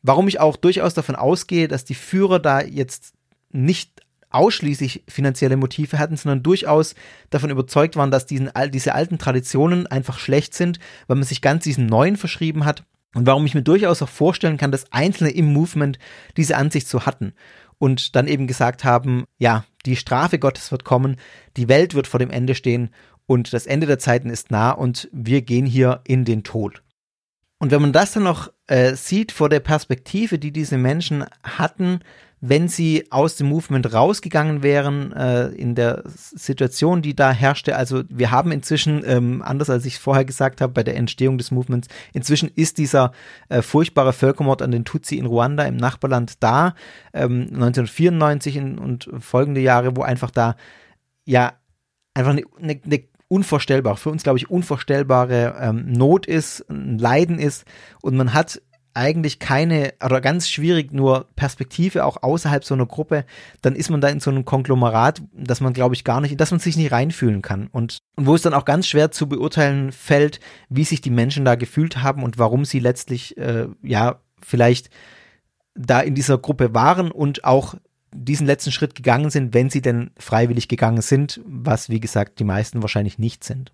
Warum ich auch durchaus davon ausgehe, dass die Führer da jetzt nicht ausschließlich finanzielle Motive hatten, sondern durchaus davon überzeugt waren, dass diesen, diese alten Traditionen einfach schlecht sind, weil man sich ganz diesen neuen verschrieben hat und warum ich mir durchaus auch vorstellen kann, dass Einzelne im Movement diese Ansicht so hatten und dann eben gesagt haben, ja, die Strafe Gottes wird kommen, die Welt wird vor dem Ende stehen und das Ende der Zeiten ist nah und wir gehen hier in den Tod. Und wenn man das dann noch äh, sieht vor der Perspektive, die diese Menschen hatten, wenn sie aus dem Movement rausgegangen wären, äh, in der Situation, die da herrschte. Also wir haben inzwischen, ähm, anders als ich vorher gesagt habe, bei der Entstehung des Movements, inzwischen ist dieser äh, furchtbare Völkermord an den Tutsi in Ruanda im Nachbarland da, ähm, 1994 in, und folgende Jahre, wo einfach da ja einfach eine, eine, eine unvorstellbar, für uns glaube ich unvorstellbare ähm, Not ist, ein Leiden ist und man hat eigentlich keine oder ganz schwierig nur Perspektive auch außerhalb so einer Gruppe, dann ist man da in so einem Konglomerat, dass man glaube ich gar nicht, dass man sich nicht reinfühlen kann und, und wo es dann auch ganz schwer zu beurteilen fällt, wie sich die Menschen da gefühlt haben und warum sie letztlich äh, ja vielleicht da in dieser Gruppe waren und auch diesen letzten Schritt gegangen sind, wenn sie denn freiwillig gegangen sind, was wie gesagt die meisten wahrscheinlich nicht sind.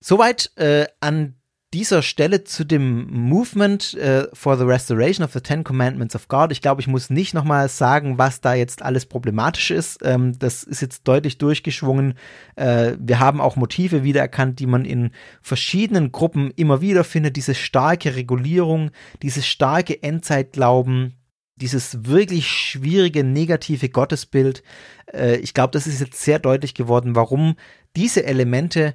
Soweit äh, an dieser Stelle zu dem Movement äh, for the Restoration of the Ten Commandments of God. Ich glaube, ich muss nicht nochmal sagen, was da jetzt alles problematisch ist. Ähm, das ist jetzt deutlich durchgeschwungen. Äh, wir haben auch Motive wiedererkannt, die man in verschiedenen Gruppen immer wieder findet. Diese starke Regulierung, dieses starke Endzeitglauben, dieses wirklich schwierige negative Gottesbild. Äh, ich glaube, das ist jetzt sehr deutlich geworden, warum diese Elemente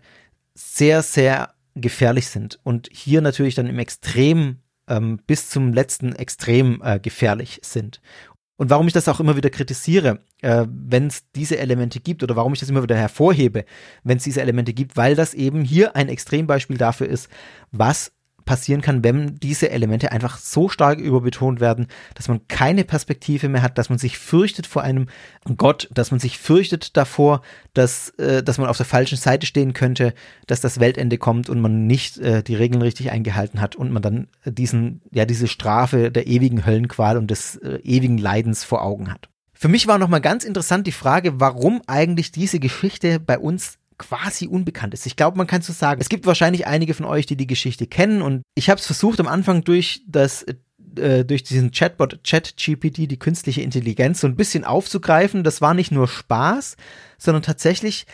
sehr, sehr gefährlich sind und hier natürlich dann im Extrem ähm, bis zum letzten Extrem äh, gefährlich sind. Und warum ich das auch immer wieder kritisiere, äh, wenn es diese Elemente gibt oder warum ich das immer wieder hervorhebe, wenn es diese Elemente gibt, weil das eben hier ein Extrembeispiel dafür ist, was passieren kann, wenn diese Elemente einfach so stark überbetont werden, dass man keine Perspektive mehr hat, dass man sich fürchtet vor einem Gott, dass man sich fürchtet davor, dass, äh, dass man auf der falschen Seite stehen könnte, dass das Weltende kommt und man nicht äh, die Regeln richtig eingehalten hat und man dann diesen, ja, diese Strafe der ewigen Höllenqual und des äh, ewigen Leidens vor Augen hat. Für mich war nochmal ganz interessant die Frage, warum eigentlich diese Geschichte bei uns quasi unbekannt ist. Ich glaube, man kann so sagen, es gibt wahrscheinlich einige von euch, die die Geschichte kennen und ich habe es versucht am Anfang durch das äh, durch diesen Chatbot ChatGPT, die künstliche Intelligenz, so ein bisschen aufzugreifen. Das war nicht nur Spaß, sondern tatsächlich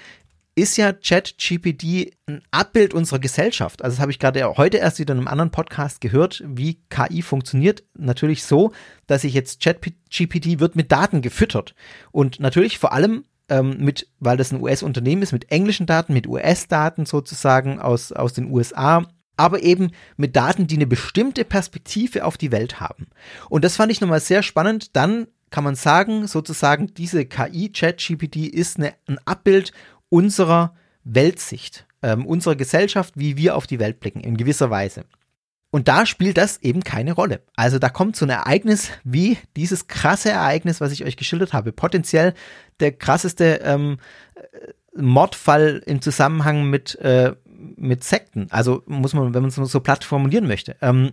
ist ja ChatGPT ein Abbild unserer Gesellschaft. Also das habe ich gerade heute erst wieder in einem anderen Podcast gehört, wie KI funktioniert. Natürlich so, dass ich jetzt ChatGPT wird mit Daten gefüttert. Und natürlich vor allem ähm, mit, weil das ein US-Unternehmen ist, mit englischen Daten, mit US-Daten sozusagen aus, aus den USA, aber eben mit Daten, die eine bestimmte Perspektive auf die Welt haben. Und das fand ich nochmal sehr spannend. Dann kann man sagen, sozusagen, diese KI, ChatGPT, ist eine, ein Abbild unserer Weltsicht, ähm, unserer Gesellschaft, wie wir auf die Welt blicken, in gewisser Weise. Und da spielt das eben keine Rolle. Also da kommt so ein Ereignis wie dieses krasse Ereignis, was ich euch geschildert habe. Potenziell der krasseste ähm, Mordfall im Zusammenhang mit, äh, mit Sekten. Also muss man, wenn man es so platt formulieren möchte. Ähm,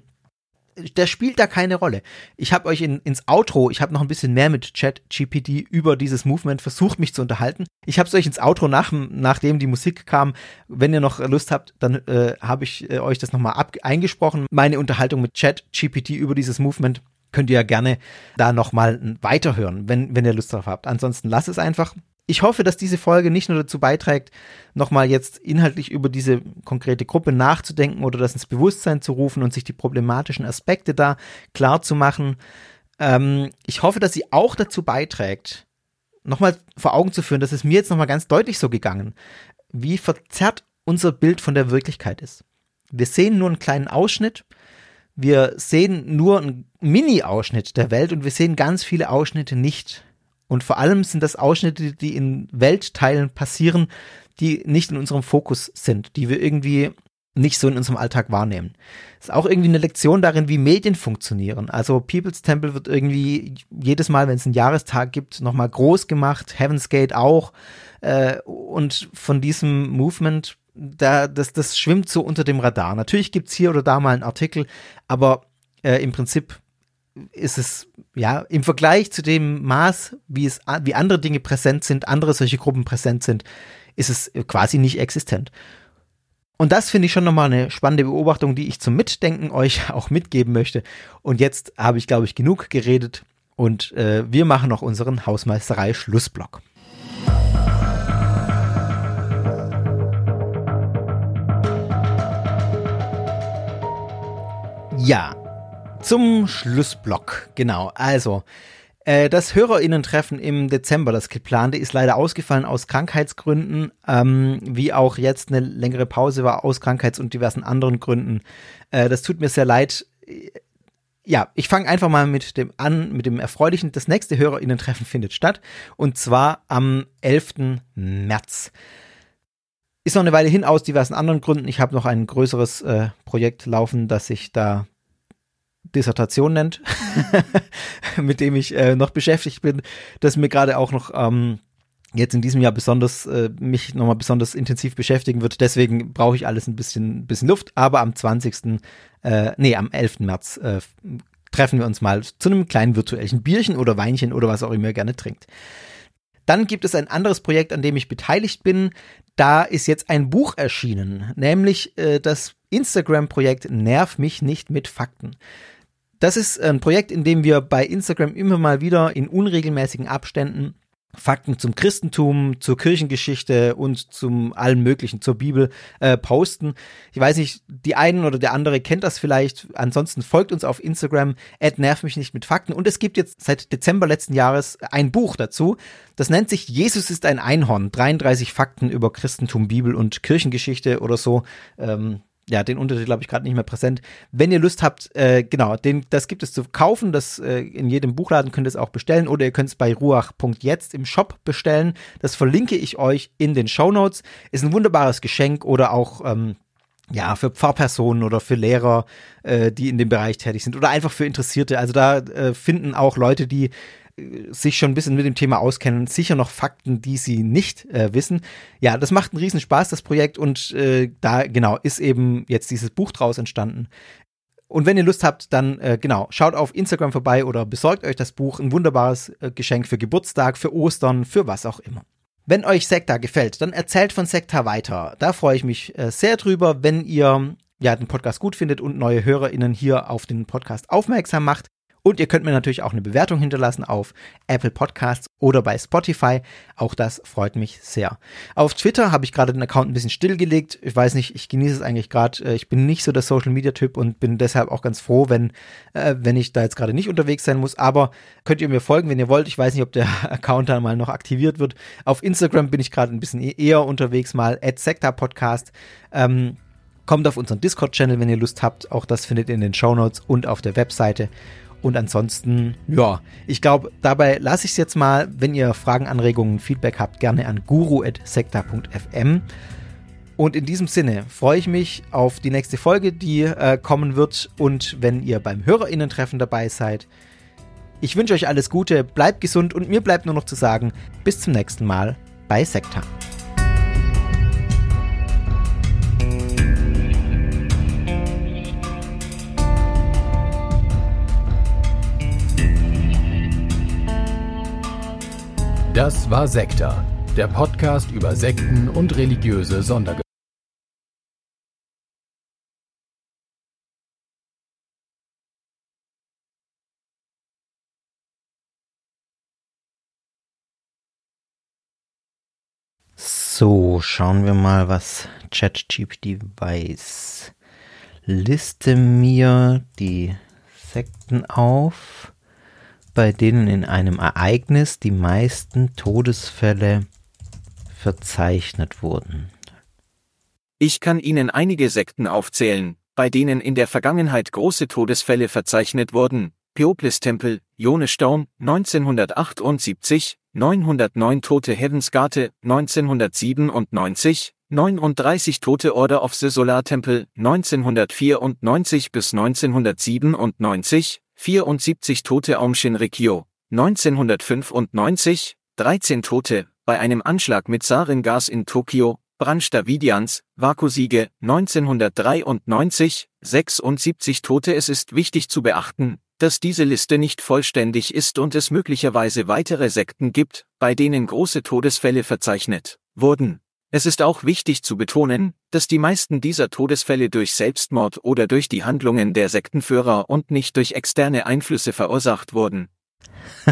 der spielt da keine Rolle. Ich habe euch in, ins Outro, ich habe noch ein bisschen mehr mit Chat GPT über dieses Movement versucht, mich zu unterhalten. Ich habe es euch ins Outro nach, nachdem die Musik kam. Wenn ihr noch Lust habt, dann äh, habe ich äh, euch das nochmal eingesprochen. Meine Unterhaltung mit Chat GPT über dieses Movement könnt ihr ja gerne da nochmal weiterhören, wenn, wenn ihr Lust drauf habt. Ansonsten lasst es einfach ich hoffe, dass diese Folge nicht nur dazu beiträgt, nochmal jetzt inhaltlich über diese konkrete Gruppe nachzudenken oder das ins Bewusstsein zu rufen und sich die problematischen Aspekte da klar zu machen. Ähm, ich hoffe, dass sie auch dazu beiträgt, nochmal vor Augen zu führen, dass es mir jetzt nochmal ganz deutlich so gegangen, wie verzerrt unser Bild von der Wirklichkeit ist. Wir sehen nur einen kleinen Ausschnitt, wir sehen nur einen Mini-Ausschnitt der Welt und wir sehen ganz viele Ausschnitte nicht und vor allem sind das Ausschnitte, die in Weltteilen passieren, die nicht in unserem Fokus sind, die wir irgendwie nicht so in unserem Alltag wahrnehmen. Ist auch irgendwie eine Lektion darin, wie Medien funktionieren. Also People's Temple wird irgendwie jedes Mal, wenn es einen Jahrestag gibt, nochmal groß gemacht, Heaven's Gate auch. Äh, und von diesem Movement, da, das, das schwimmt so unter dem Radar. Natürlich gibt's hier oder da mal einen Artikel, aber äh, im Prinzip ist es ja im Vergleich zu dem Maß, wie es wie andere Dinge präsent sind, andere solche Gruppen präsent sind, ist es quasi nicht existent. Und das finde ich schon nochmal eine spannende Beobachtung, die ich zum Mitdenken euch auch mitgeben möchte. Und jetzt habe ich, glaube ich, genug geredet und äh, wir machen noch unseren Hausmeisterei-Schlussblock. Ja, zum Schlussblock, genau. Also, äh, das HörerInnen-Treffen im Dezember, das geplante, ist leider ausgefallen aus Krankheitsgründen, ähm, wie auch jetzt eine längere Pause war aus Krankheits- und diversen anderen Gründen. Äh, das tut mir sehr leid. Ja, ich fange einfach mal mit dem an, mit dem Erfreulichen. Das nächste HörerInnen-Treffen findet statt und zwar am 11. März. Ist noch eine Weile hin aus diversen anderen Gründen. Ich habe noch ein größeres äh, Projekt laufen, das ich da Dissertation nennt, mit dem ich äh, noch beschäftigt bin, das mir gerade auch noch ähm, jetzt in diesem Jahr besonders äh, mich nochmal besonders intensiv beschäftigen wird. Deswegen brauche ich alles ein bisschen, bisschen Luft. Aber am 20. Äh, nee, am 11. März äh, treffen wir uns mal zu einem kleinen virtuellen Bierchen oder Weinchen oder was auch immer ihr gerne trinkt. Dann gibt es ein anderes Projekt, an dem ich beteiligt bin. Da ist jetzt ein Buch erschienen, nämlich äh, das Instagram-Projekt Nerv mich nicht mit Fakten. Das ist ein Projekt, in dem wir bei Instagram immer mal wieder in unregelmäßigen Abständen Fakten zum Christentum, zur Kirchengeschichte und zum allen möglichen, zur Bibel äh, posten. Ich weiß nicht, die einen oder der andere kennt das vielleicht. Ansonsten folgt uns auf Instagram, nerv mich nicht mit Fakten. Und es gibt jetzt seit Dezember letzten Jahres ein Buch dazu. Das nennt sich Jesus ist ein Einhorn. 33 Fakten über Christentum, Bibel und Kirchengeschichte oder so. Ähm, ja, den Untertitel habe ich gerade nicht mehr präsent. Wenn ihr Lust habt, äh, genau, den, das gibt es zu kaufen. Das äh, in jedem Buchladen könnt ihr es auch bestellen oder ihr könnt es bei ruach.jetzt im Shop bestellen. Das verlinke ich euch in den Show Notes. Ist ein wunderbares Geschenk oder auch ähm, ja, für Pfarrpersonen oder für Lehrer, äh, die in dem Bereich tätig sind oder einfach für Interessierte. Also da äh, finden auch Leute, die sich schon ein bisschen mit dem Thema auskennen, sicher noch Fakten, die sie nicht äh, wissen. Ja, das macht einen riesen Spaß, das Projekt, und äh, da genau ist eben jetzt dieses Buch draus entstanden. Und wenn ihr Lust habt, dann äh, genau, schaut auf Instagram vorbei oder besorgt euch das Buch. Ein wunderbares äh, Geschenk für Geburtstag, für Ostern, für was auch immer. Wenn euch Sekta gefällt, dann erzählt von Sekta weiter. Da freue ich mich äh, sehr drüber, wenn ihr ja den Podcast gut findet und neue HörerInnen hier auf den Podcast aufmerksam macht. Und ihr könnt mir natürlich auch eine Bewertung hinterlassen auf Apple Podcasts oder bei Spotify. Auch das freut mich sehr. Auf Twitter habe ich gerade den Account ein bisschen stillgelegt. Ich weiß nicht, ich genieße es eigentlich gerade. Äh, ich bin nicht so der Social Media Typ und bin deshalb auch ganz froh, wenn, äh, wenn ich da jetzt gerade nicht unterwegs sein muss. Aber könnt ihr mir folgen, wenn ihr wollt. Ich weiß nicht, ob der Account dann mal noch aktiviert wird. Auf Instagram bin ich gerade ein bisschen e-, eher unterwegs, mal Podcast. Ähm, Kommt auf unseren Discord-Channel, wenn ihr Lust habt. Auch das findet ihr in den Show Notes und auf der Webseite. Und ansonsten, ja, ich glaube, dabei lasse ich es jetzt mal. Wenn ihr Fragen, Anregungen, Feedback habt, gerne an guru.sekta.fm. Und in diesem Sinne freue ich mich auf die nächste Folge, die äh, kommen wird. Und wenn ihr beim HörerInnen-Treffen dabei seid. Ich wünsche euch alles Gute, bleibt gesund und mir bleibt nur noch zu sagen, bis zum nächsten Mal bei Sekta. Das war Sekta, der Podcast über Sekten und religiöse Sondergemeinden. So, schauen wir mal, was ChatGPT weiß. Liste mir die Sekten auf bei denen in einem Ereignis die meisten Todesfälle verzeichnet wurden. Ich kann Ihnen einige Sekten aufzählen, bei denen in der Vergangenheit große Todesfälle verzeichnet wurden. Peoples-Tempel, Jonestorm, 1978, 909 Tote Heavensgate, 1997, 39 Tote Order of the Solar Temple, 1994 bis 1997, 74 Tote Aum Shinrikyo, 1995, 13 Tote, bei einem Anschlag mit Saringas in Tokio, Branch Davidians, Vakusiege, 1993, 76 Tote Es ist wichtig zu beachten, dass diese Liste nicht vollständig ist und es möglicherweise weitere Sekten gibt, bei denen große Todesfälle verzeichnet wurden. Es ist auch wichtig zu betonen, dass die meisten dieser Todesfälle durch Selbstmord oder durch die Handlungen der Sektenführer und nicht durch externe Einflüsse verursacht wurden.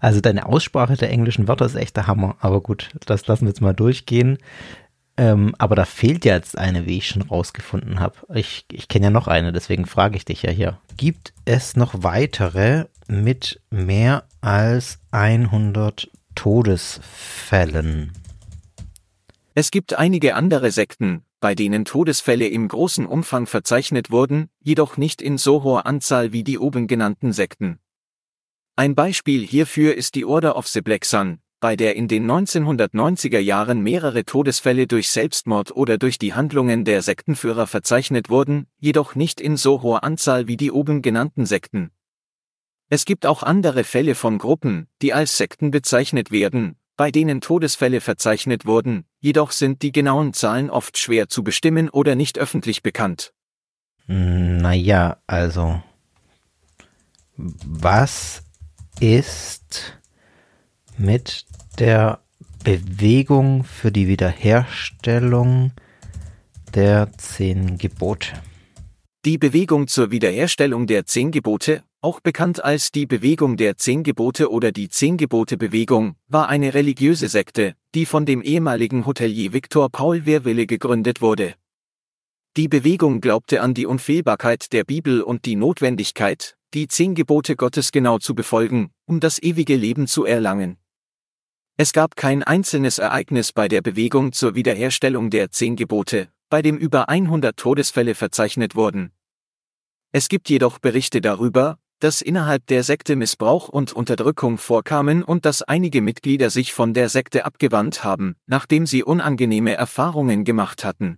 also deine Aussprache der englischen Wörter ist echt der Hammer. Aber gut, das lassen wir jetzt mal durchgehen. Ähm, aber da fehlt ja jetzt eine, wie ich schon rausgefunden habe. Ich, ich kenne ja noch eine, deswegen frage ich dich ja hier. Gibt es noch weitere mit mehr als 100 Todesfällen? Es gibt einige andere Sekten, bei denen Todesfälle im großen Umfang verzeichnet wurden, jedoch nicht in so hoher Anzahl wie die oben genannten Sekten. Ein Beispiel hierfür ist die Order of the Black Sun, bei der in den 1990er Jahren mehrere Todesfälle durch Selbstmord oder durch die Handlungen der Sektenführer verzeichnet wurden, jedoch nicht in so hoher Anzahl wie die oben genannten Sekten. Es gibt auch andere Fälle von Gruppen, die als Sekten bezeichnet werden, bei denen Todesfälle verzeichnet wurden, jedoch sind die genauen Zahlen oft schwer zu bestimmen oder nicht öffentlich bekannt. Naja, also was ist mit der Bewegung für die Wiederherstellung der zehn Gebote? Die Bewegung zur Wiederherstellung der zehn Gebote auch bekannt als die Bewegung der Zehn Gebote oder die Zehn Gebote Bewegung, war eine religiöse Sekte, die von dem ehemaligen Hotelier Viktor Paul Wehrwille gegründet wurde. Die Bewegung glaubte an die Unfehlbarkeit der Bibel und die Notwendigkeit, die zehn Gebote Gottes genau zu befolgen, um das ewige Leben zu erlangen. Es gab kein einzelnes Ereignis bei der Bewegung zur Wiederherstellung der zehn Gebote, bei dem über 100 Todesfälle verzeichnet wurden. Es gibt jedoch Berichte darüber, dass innerhalb der Sekte Missbrauch und Unterdrückung vorkamen und dass einige Mitglieder sich von der Sekte abgewandt haben, nachdem sie unangenehme Erfahrungen gemacht hatten.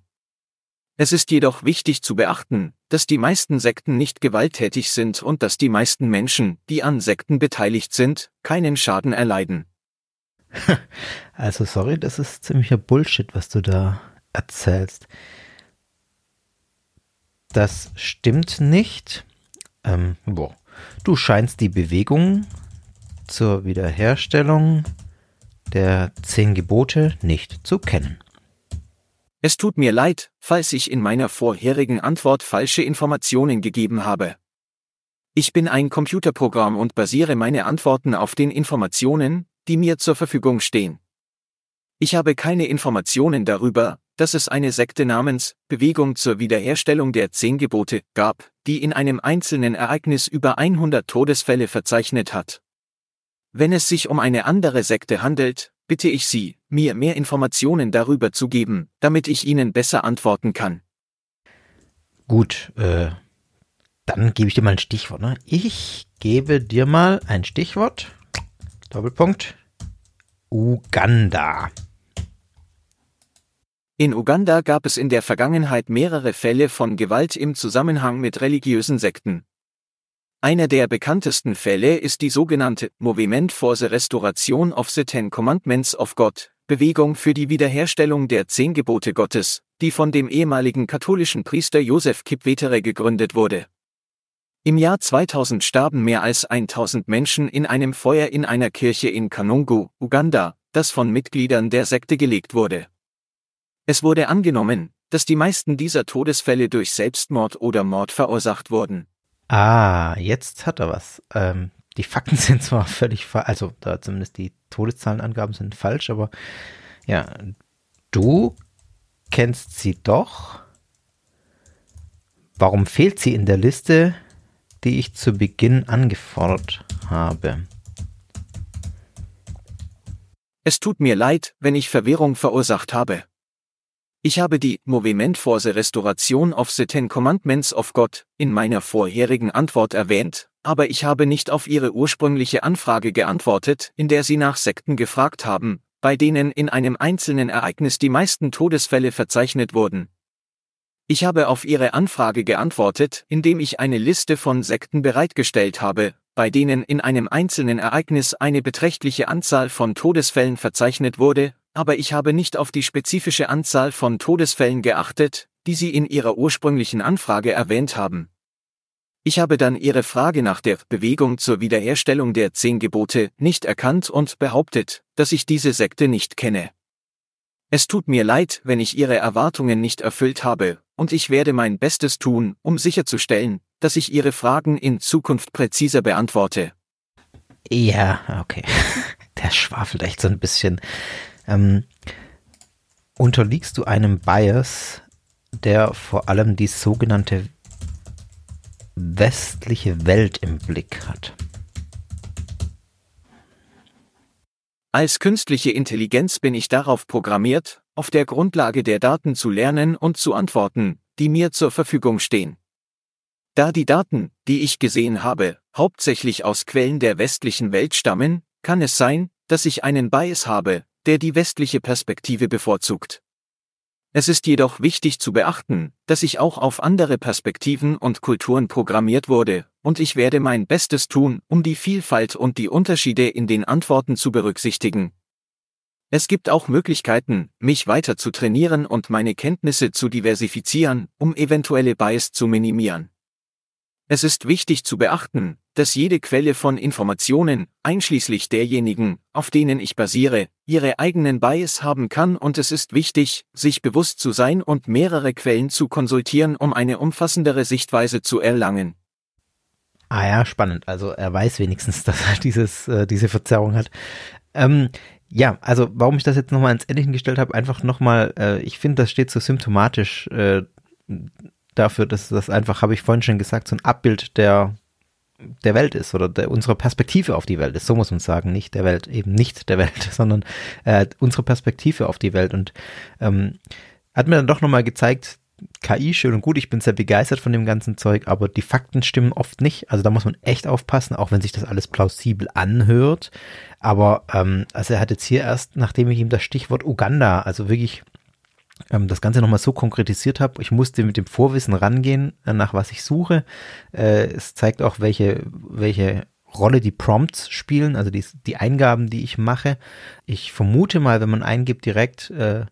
Es ist jedoch wichtig zu beachten, dass die meisten Sekten nicht gewalttätig sind und dass die meisten Menschen, die an Sekten beteiligt sind, keinen Schaden erleiden. Also sorry, das ist ziemlicher Bullshit, was du da erzählst. Das stimmt nicht. Ähm, boah. Du scheinst die Bewegung zur Wiederherstellung der zehn Gebote nicht zu kennen. Es tut mir leid, falls ich in meiner vorherigen Antwort falsche Informationen gegeben habe. Ich bin ein Computerprogramm und basiere meine Antworten auf den Informationen, die mir zur Verfügung stehen. Ich habe keine Informationen darüber, dass es eine Sekte namens Bewegung zur Wiederherstellung der Zehn Gebote gab, die in einem einzelnen Ereignis über 100 Todesfälle verzeichnet hat. Wenn es sich um eine andere Sekte handelt, bitte ich Sie, mir mehr Informationen darüber zu geben, damit ich Ihnen besser antworten kann. Gut, äh, dann gebe ich dir mal ein Stichwort. Ne? Ich gebe dir mal ein Stichwort. Doppelpunkt. Uganda. In Uganda gab es in der Vergangenheit mehrere Fälle von Gewalt im Zusammenhang mit religiösen Sekten. Einer der bekanntesten Fälle ist die sogenannte Movement for the Restoration of the Ten Commandments of God, Bewegung für die Wiederherstellung der Zehn Gebote Gottes, die von dem ehemaligen katholischen Priester Josef Kipwetere gegründet wurde. Im Jahr 2000 starben mehr als 1000 Menschen in einem Feuer in einer Kirche in Kanungu, Uganda, das von Mitgliedern der Sekte gelegt wurde. Es wurde angenommen, dass die meisten dieser Todesfälle durch Selbstmord oder Mord verursacht wurden. Ah, jetzt hat er was. Ähm, die Fakten sind zwar völlig falsch, also da zumindest die Todeszahlenangaben sind falsch, aber ja, du kennst sie doch. Warum fehlt sie in der Liste, die ich zu Beginn angefordert habe? Es tut mir leid, wenn ich Verwirrung verursacht habe. Ich habe die Movement for the Restoration of the Ten Commandments of God in meiner vorherigen Antwort erwähnt, aber ich habe nicht auf Ihre ursprüngliche Anfrage geantwortet, in der Sie nach Sekten gefragt haben, bei denen in einem einzelnen Ereignis die meisten Todesfälle verzeichnet wurden. Ich habe auf Ihre Anfrage geantwortet, indem ich eine Liste von Sekten bereitgestellt habe, bei denen in einem einzelnen Ereignis eine beträchtliche Anzahl von Todesfällen verzeichnet wurde, aber ich habe nicht auf die spezifische Anzahl von Todesfällen geachtet, die Sie in Ihrer ursprünglichen Anfrage erwähnt haben. Ich habe dann Ihre Frage nach der Bewegung zur Wiederherstellung der zehn Gebote nicht erkannt und behauptet, dass ich diese Sekte nicht kenne. Es tut mir leid, wenn ich Ihre Erwartungen nicht erfüllt habe, und ich werde mein Bestes tun, um sicherzustellen, dass ich Ihre Fragen in Zukunft präziser beantworte. Ja, okay. Der schwafelt echt so ein bisschen. Ähm, unterliegst du einem Bias, der vor allem die sogenannte westliche Welt im Blick hat? Als künstliche Intelligenz bin ich darauf programmiert, auf der Grundlage der Daten zu lernen und zu antworten, die mir zur Verfügung stehen. Da die Daten, die ich gesehen habe, hauptsächlich aus Quellen der westlichen Welt stammen, kann es sein, dass ich einen Bias habe, der die westliche Perspektive bevorzugt. Es ist jedoch wichtig zu beachten, dass ich auch auf andere Perspektiven und Kulturen programmiert wurde, und ich werde mein Bestes tun, um die Vielfalt und die Unterschiede in den Antworten zu berücksichtigen. Es gibt auch Möglichkeiten, mich weiter zu trainieren und meine Kenntnisse zu diversifizieren, um eventuelle Bias zu minimieren. Es ist wichtig zu beachten, dass jede Quelle von Informationen, einschließlich derjenigen, auf denen ich basiere, ihre eigenen Bias haben kann und es ist wichtig, sich bewusst zu sein und mehrere Quellen zu konsultieren, um eine umfassendere Sichtweise zu erlangen. Ah ja, spannend. Also er weiß wenigstens, dass er dieses, äh, diese Verzerrung hat. Ähm, ja, also warum ich das jetzt nochmal ins Ende hingestellt habe, einfach nochmal, äh, ich finde, das steht so symptomatisch äh, dafür, dass das einfach, habe ich vorhin schon gesagt, so ein Abbild der der Welt ist oder der, unsere Perspektive auf die Welt ist, so muss man sagen, nicht der Welt, eben nicht der Welt, sondern äh, unsere Perspektive auf die Welt und ähm, hat mir dann doch nochmal gezeigt, KI schön und gut, ich bin sehr begeistert von dem ganzen Zeug, aber die Fakten stimmen oft nicht. Also da muss man echt aufpassen, auch wenn sich das alles plausibel anhört. Aber ähm, also er hat jetzt hier erst, nachdem ich ihm das Stichwort Uganda, also wirklich das Ganze nochmal so konkretisiert habe, ich musste mit dem Vorwissen rangehen, äh, nach was ich suche. Äh, es zeigt auch, welche, welche Rolle die Prompts spielen, also die, die Eingaben, die ich mache. Ich vermute mal, wenn man eingibt direkt äh,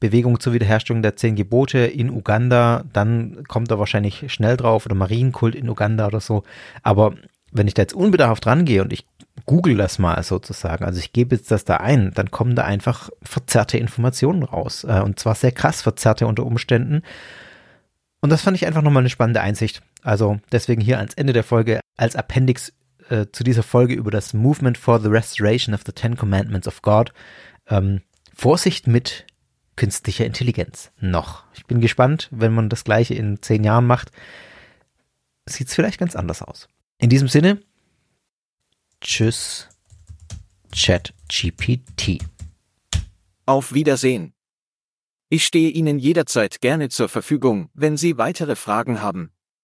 Bewegung zur Wiederherstellung der zehn Gebote in Uganda, dann kommt er wahrscheinlich schnell drauf oder Marienkult in Uganda oder so. Aber wenn ich da jetzt unbedarft rangehe und ich google das mal sozusagen, also ich gebe jetzt das da ein, dann kommen da einfach verzerrte Informationen raus. Äh, und zwar sehr krass verzerrte unter Umständen. Und das fand ich einfach nochmal eine spannende Einsicht. Also deswegen hier ans Ende der Folge als Appendix äh, zu dieser Folge über das Movement for the Restoration of the Ten Commandments of God. Ähm, Vorsicht mit künstlicher Intelligenz. Noch. Ich bin gespannt, wenn man das gleiche in zehn Jahren macht, sieht es vielleicht ganz anders aus. In diesem Sinne, tschüss, ChatGPT. Auf Wiedersehen. Ich stehe Ihnen jederzeit gerne zur Verfügung, wenn Sie weitere Fragen haben.